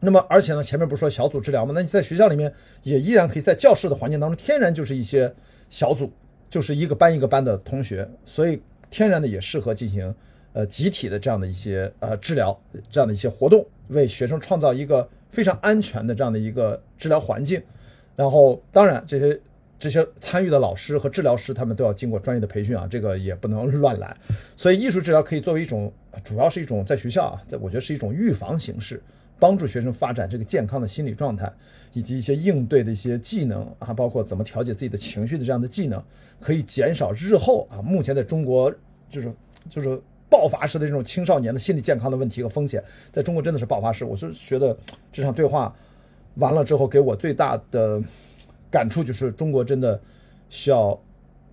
那么，而且呢，前面不是说小组治疗吗？那你在学校里面也依然可以在教室的环境当中，天然就是一些小组，就是一个班一个班的同学，所以天然的也适合进行呃集体的这样的一些呃治疗这样的一些活动，为学生创造一个非常安全的这样的一个治疗环境。然后，当然这些这些参与的老师和治疗师，他们都要经过专业的培训啊，这个也不能乱来。所以，艺术治疗可以作为一种，主要是一种在学校啊，在我觉得是一种预防形式。帮助学生发展这个健康的心理状态，以及一些应对的一些技能啊，包括怎么调节自己的情绪的这样的技能，可以减少日后啊，目前在中国就是就是爆发式的这种青少年的心理健康的问题和风险，在中国真的是爆发式。我是觉得这场对话完了之后，给我最大的感触就是，中国真的需要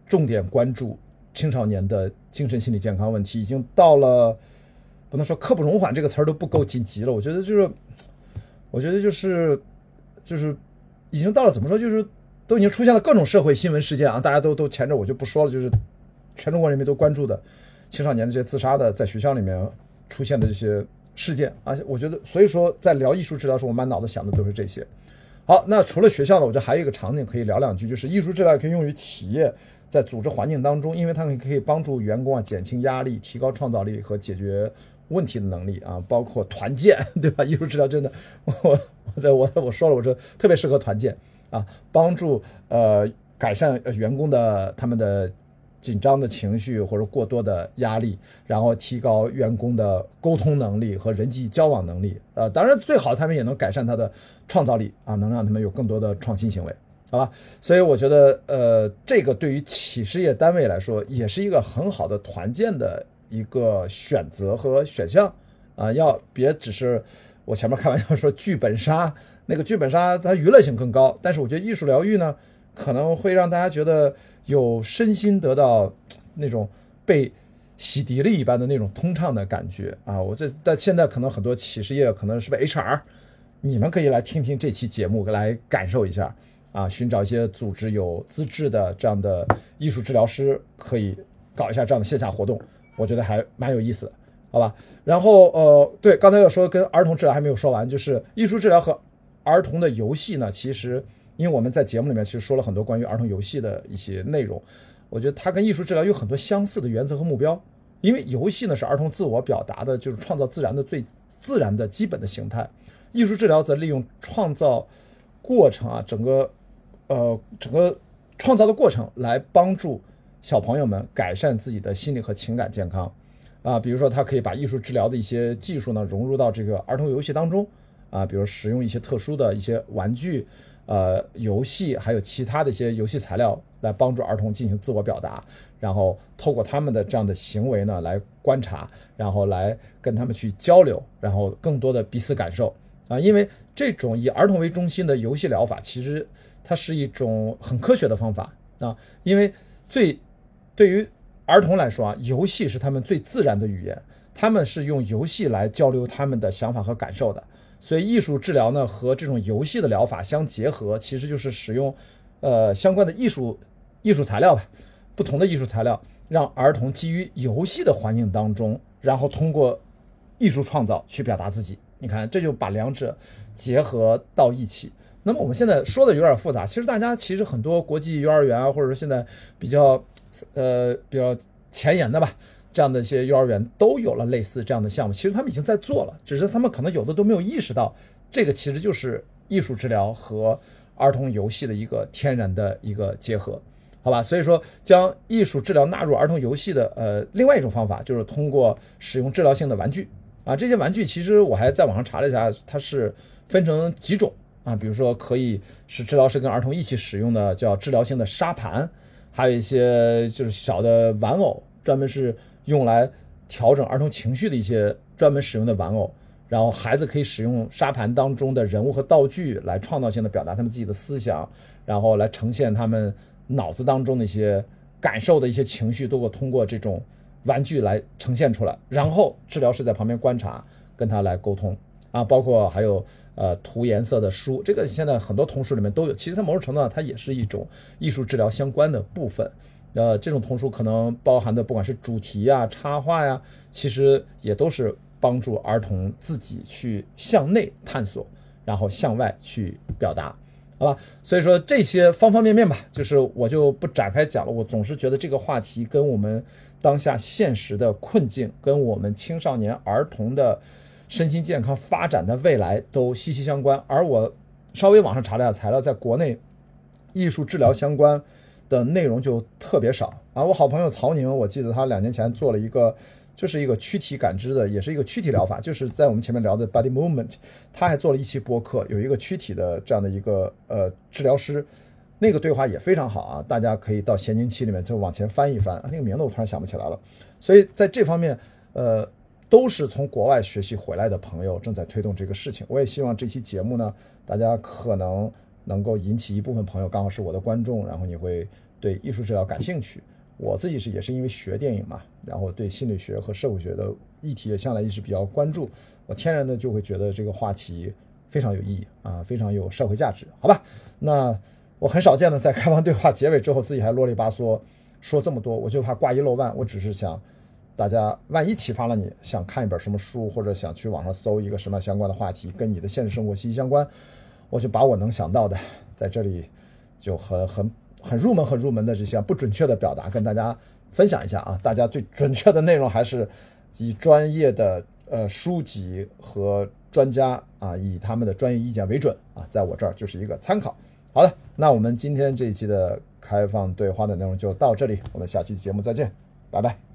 重点关注青少年的精神心理健康问题，已经到了。不能说刻不容缓这个词儿都不够紧急了，我觉得就是，我觉得就是，就是已经到了怎么说，就是都已经出现了各种社会新闻事件啊，大家都都前着我就不说了，就是全中国人民都关注的青少年的这些自杀的，在学校里面出现的这些事件啊，我觉得所以说在聊艺术治疗时，我满脑子想的都是这些。好，那除了学校呢，我觉得还有一个场景可以聊两句，就是艺术治疗可以用于企业在组织环境当中，因为他们可以帮助员工啊减轻压力，提高创造力和解决。问题的能力啊，包括团建，对吧？艺术治疗真的，我我在我我说了，我说特别适合团建啊，帮助呃改善员工的他们的紧张的情绪或者过多的压力，然后提高员工的沟通能力和人际交往能力。呃，当然最好他们也能改善他的创造力啊，能让他们有更多的创新行为，好吧？所以我觉得呃，这个对于企事业单位来说，也是一个很好的团建的。一个选择和选项啊，要别只是我前面开玩笑说剧本杀，那个剧本杀它娱乐性更高，但是我觉得艺术疗愈呢，可能会让大家觉得有身心得到那种被洗涤了一般的那种通畅的感觉啊。我这但现在可能很多企事业可能是被 HR，你们可以来听听这期节目来感受一下啊，寻找一些组织有资质的这样的艺术治疗师，可以搞一下这样的线下活动。我觉得还蛮有意思的，好吧？然后呃，对，刚才要说跟儿童治疗还没有说完，就是艺术治疗和儿童的游戏呢，其实因为我们在节目里面其实说了很多关于儿童游戏的一些内容，我觉得它跟艺术治疗有很多相似的原则和目标。因为游戏呢是儿童自我表达的，就是创造自然的最自然的基本的形态，艺术治疗则利用创造过程啊，整个呃整个创造的过程来帮助。小朋友们改善自己的心理和情感健康，啊，比如说他可以把艺术治疗的一些技术呢融入到这个儿童游戏当中，啊，比如使用一些特殊的一些玩具、呃游戏，还有其他的一些游戏材料来帮助儿童进行自我表达，然后透过他们的这样的行为呢来观察，然后来跟他们去交流，然后更多的彼此感受，啊，因为这种以儿童为中心的游戏疗法，其实它是一种很科学的方法。啊，因为最对于儿童来说啊，游戏是他们最自然的语言，他们是用游戏来交流他们的想法和感受的。所以艺术治疗呢和这种游戏的疗法相结合，其实就是使用，呃相关的艺术艺术材料吧，不同的艺术材料，让儿童基于游戏的环境当中，然后通过艺术创造去表达自己。你看，这就把两者结合到一起。那么我们现在说的有点复杂，其实大家其实很多国际幼儿园啊，或者说现在比较呃比较前沿的吧，这样的一些幼儿园都有了类似这样的项目，其实他们已经在做了，只是他们可能有的都没有意识到，这个其实就是艺术治疗和儿童游戏的一个天然的一个结合，好吧？所以说将艺术治疗纳入儿童游戏的呃另外一种方法，就是通过使用治疗性的玩具啊。这些玩具其实我还在网上查了一下，它是分成几种啊，比如说可以是治疗师跟儿童一起使用的叫治疗性的沙盘，还有一些就是小的玩偶，专门是用来调整儿童情绪的一些专门使用的玩偶。然后孩子可以使用沙盘当中的人物和道具来创造性的表达他们自己的思想，然后来呈现他们脑子当中的一些感受的一些情绪，都会通过这种玩具来呈现出来。然后治疗师在旁边观察，跟他来沟通啊，包括还有呃涂颜色的书，这个现在很多童书里面都有。其实它某种程度上它也是一种艺术治疗相关的部分。呃，这种童书可能包含的不管是主题呀、插画呀，其实也都是。帮助儿童自己去向内探索，然后向外去表达，好吧？所以说这些方方面面吧，就是我就不展开讲了。我总是觉得这个话题跟我们当下现实的困境，跟我们青少年儿童的身心健康发展的未来都息息相关。而我稍微网上查了下材料，在国内艺术治疗相关的内容就特别少啊。我好朋友曹宁，我记得他两年前做了一个。就是一个躯体感知的，也是一个躯体疗法。就是在我们前面聊的 body movement，他还做了一期播客，有一个躯体的这样的一个呃治疗师，那个对话也非常好啊，大家可以到闲情期里面就往前翻一翻。那个名字我突然想不起来了。所以在这方面，呃，都是从国外学习回来的朋友正在推动这个事情。我也希望这期节目呢，大家可能能够引起一部分朋友，刚好是我的观众，然后你会对艺术治疗感兴趣。我自己是也是因为学电影嘛，然后对心理学和社会学的议题也向来一直比较关注，我天然的就会觉得这个话题非常有意义啊，非常有社会价值，好吧？那我很少见的在开放对话结尾之后自己还啰里吧嗦说这么多，我就怕挂一漏万。我只是想大家万一启发了你想看一本什么书，或者想去网上搜一个什么相关的话题，跟你的现实生活息息相关，我就把我能想到的在这里就很很。很入门、很入门的这些不准确的表达，跟大家分享一下啊！大家最准确的内容还是以专业的呃书籍和专家啊，以他们的专业意见为准啊，在我这儿就是一个参考。好的，那我们今天这一期的开放对话的内容就到这里，我们下期节目再见，拜拜。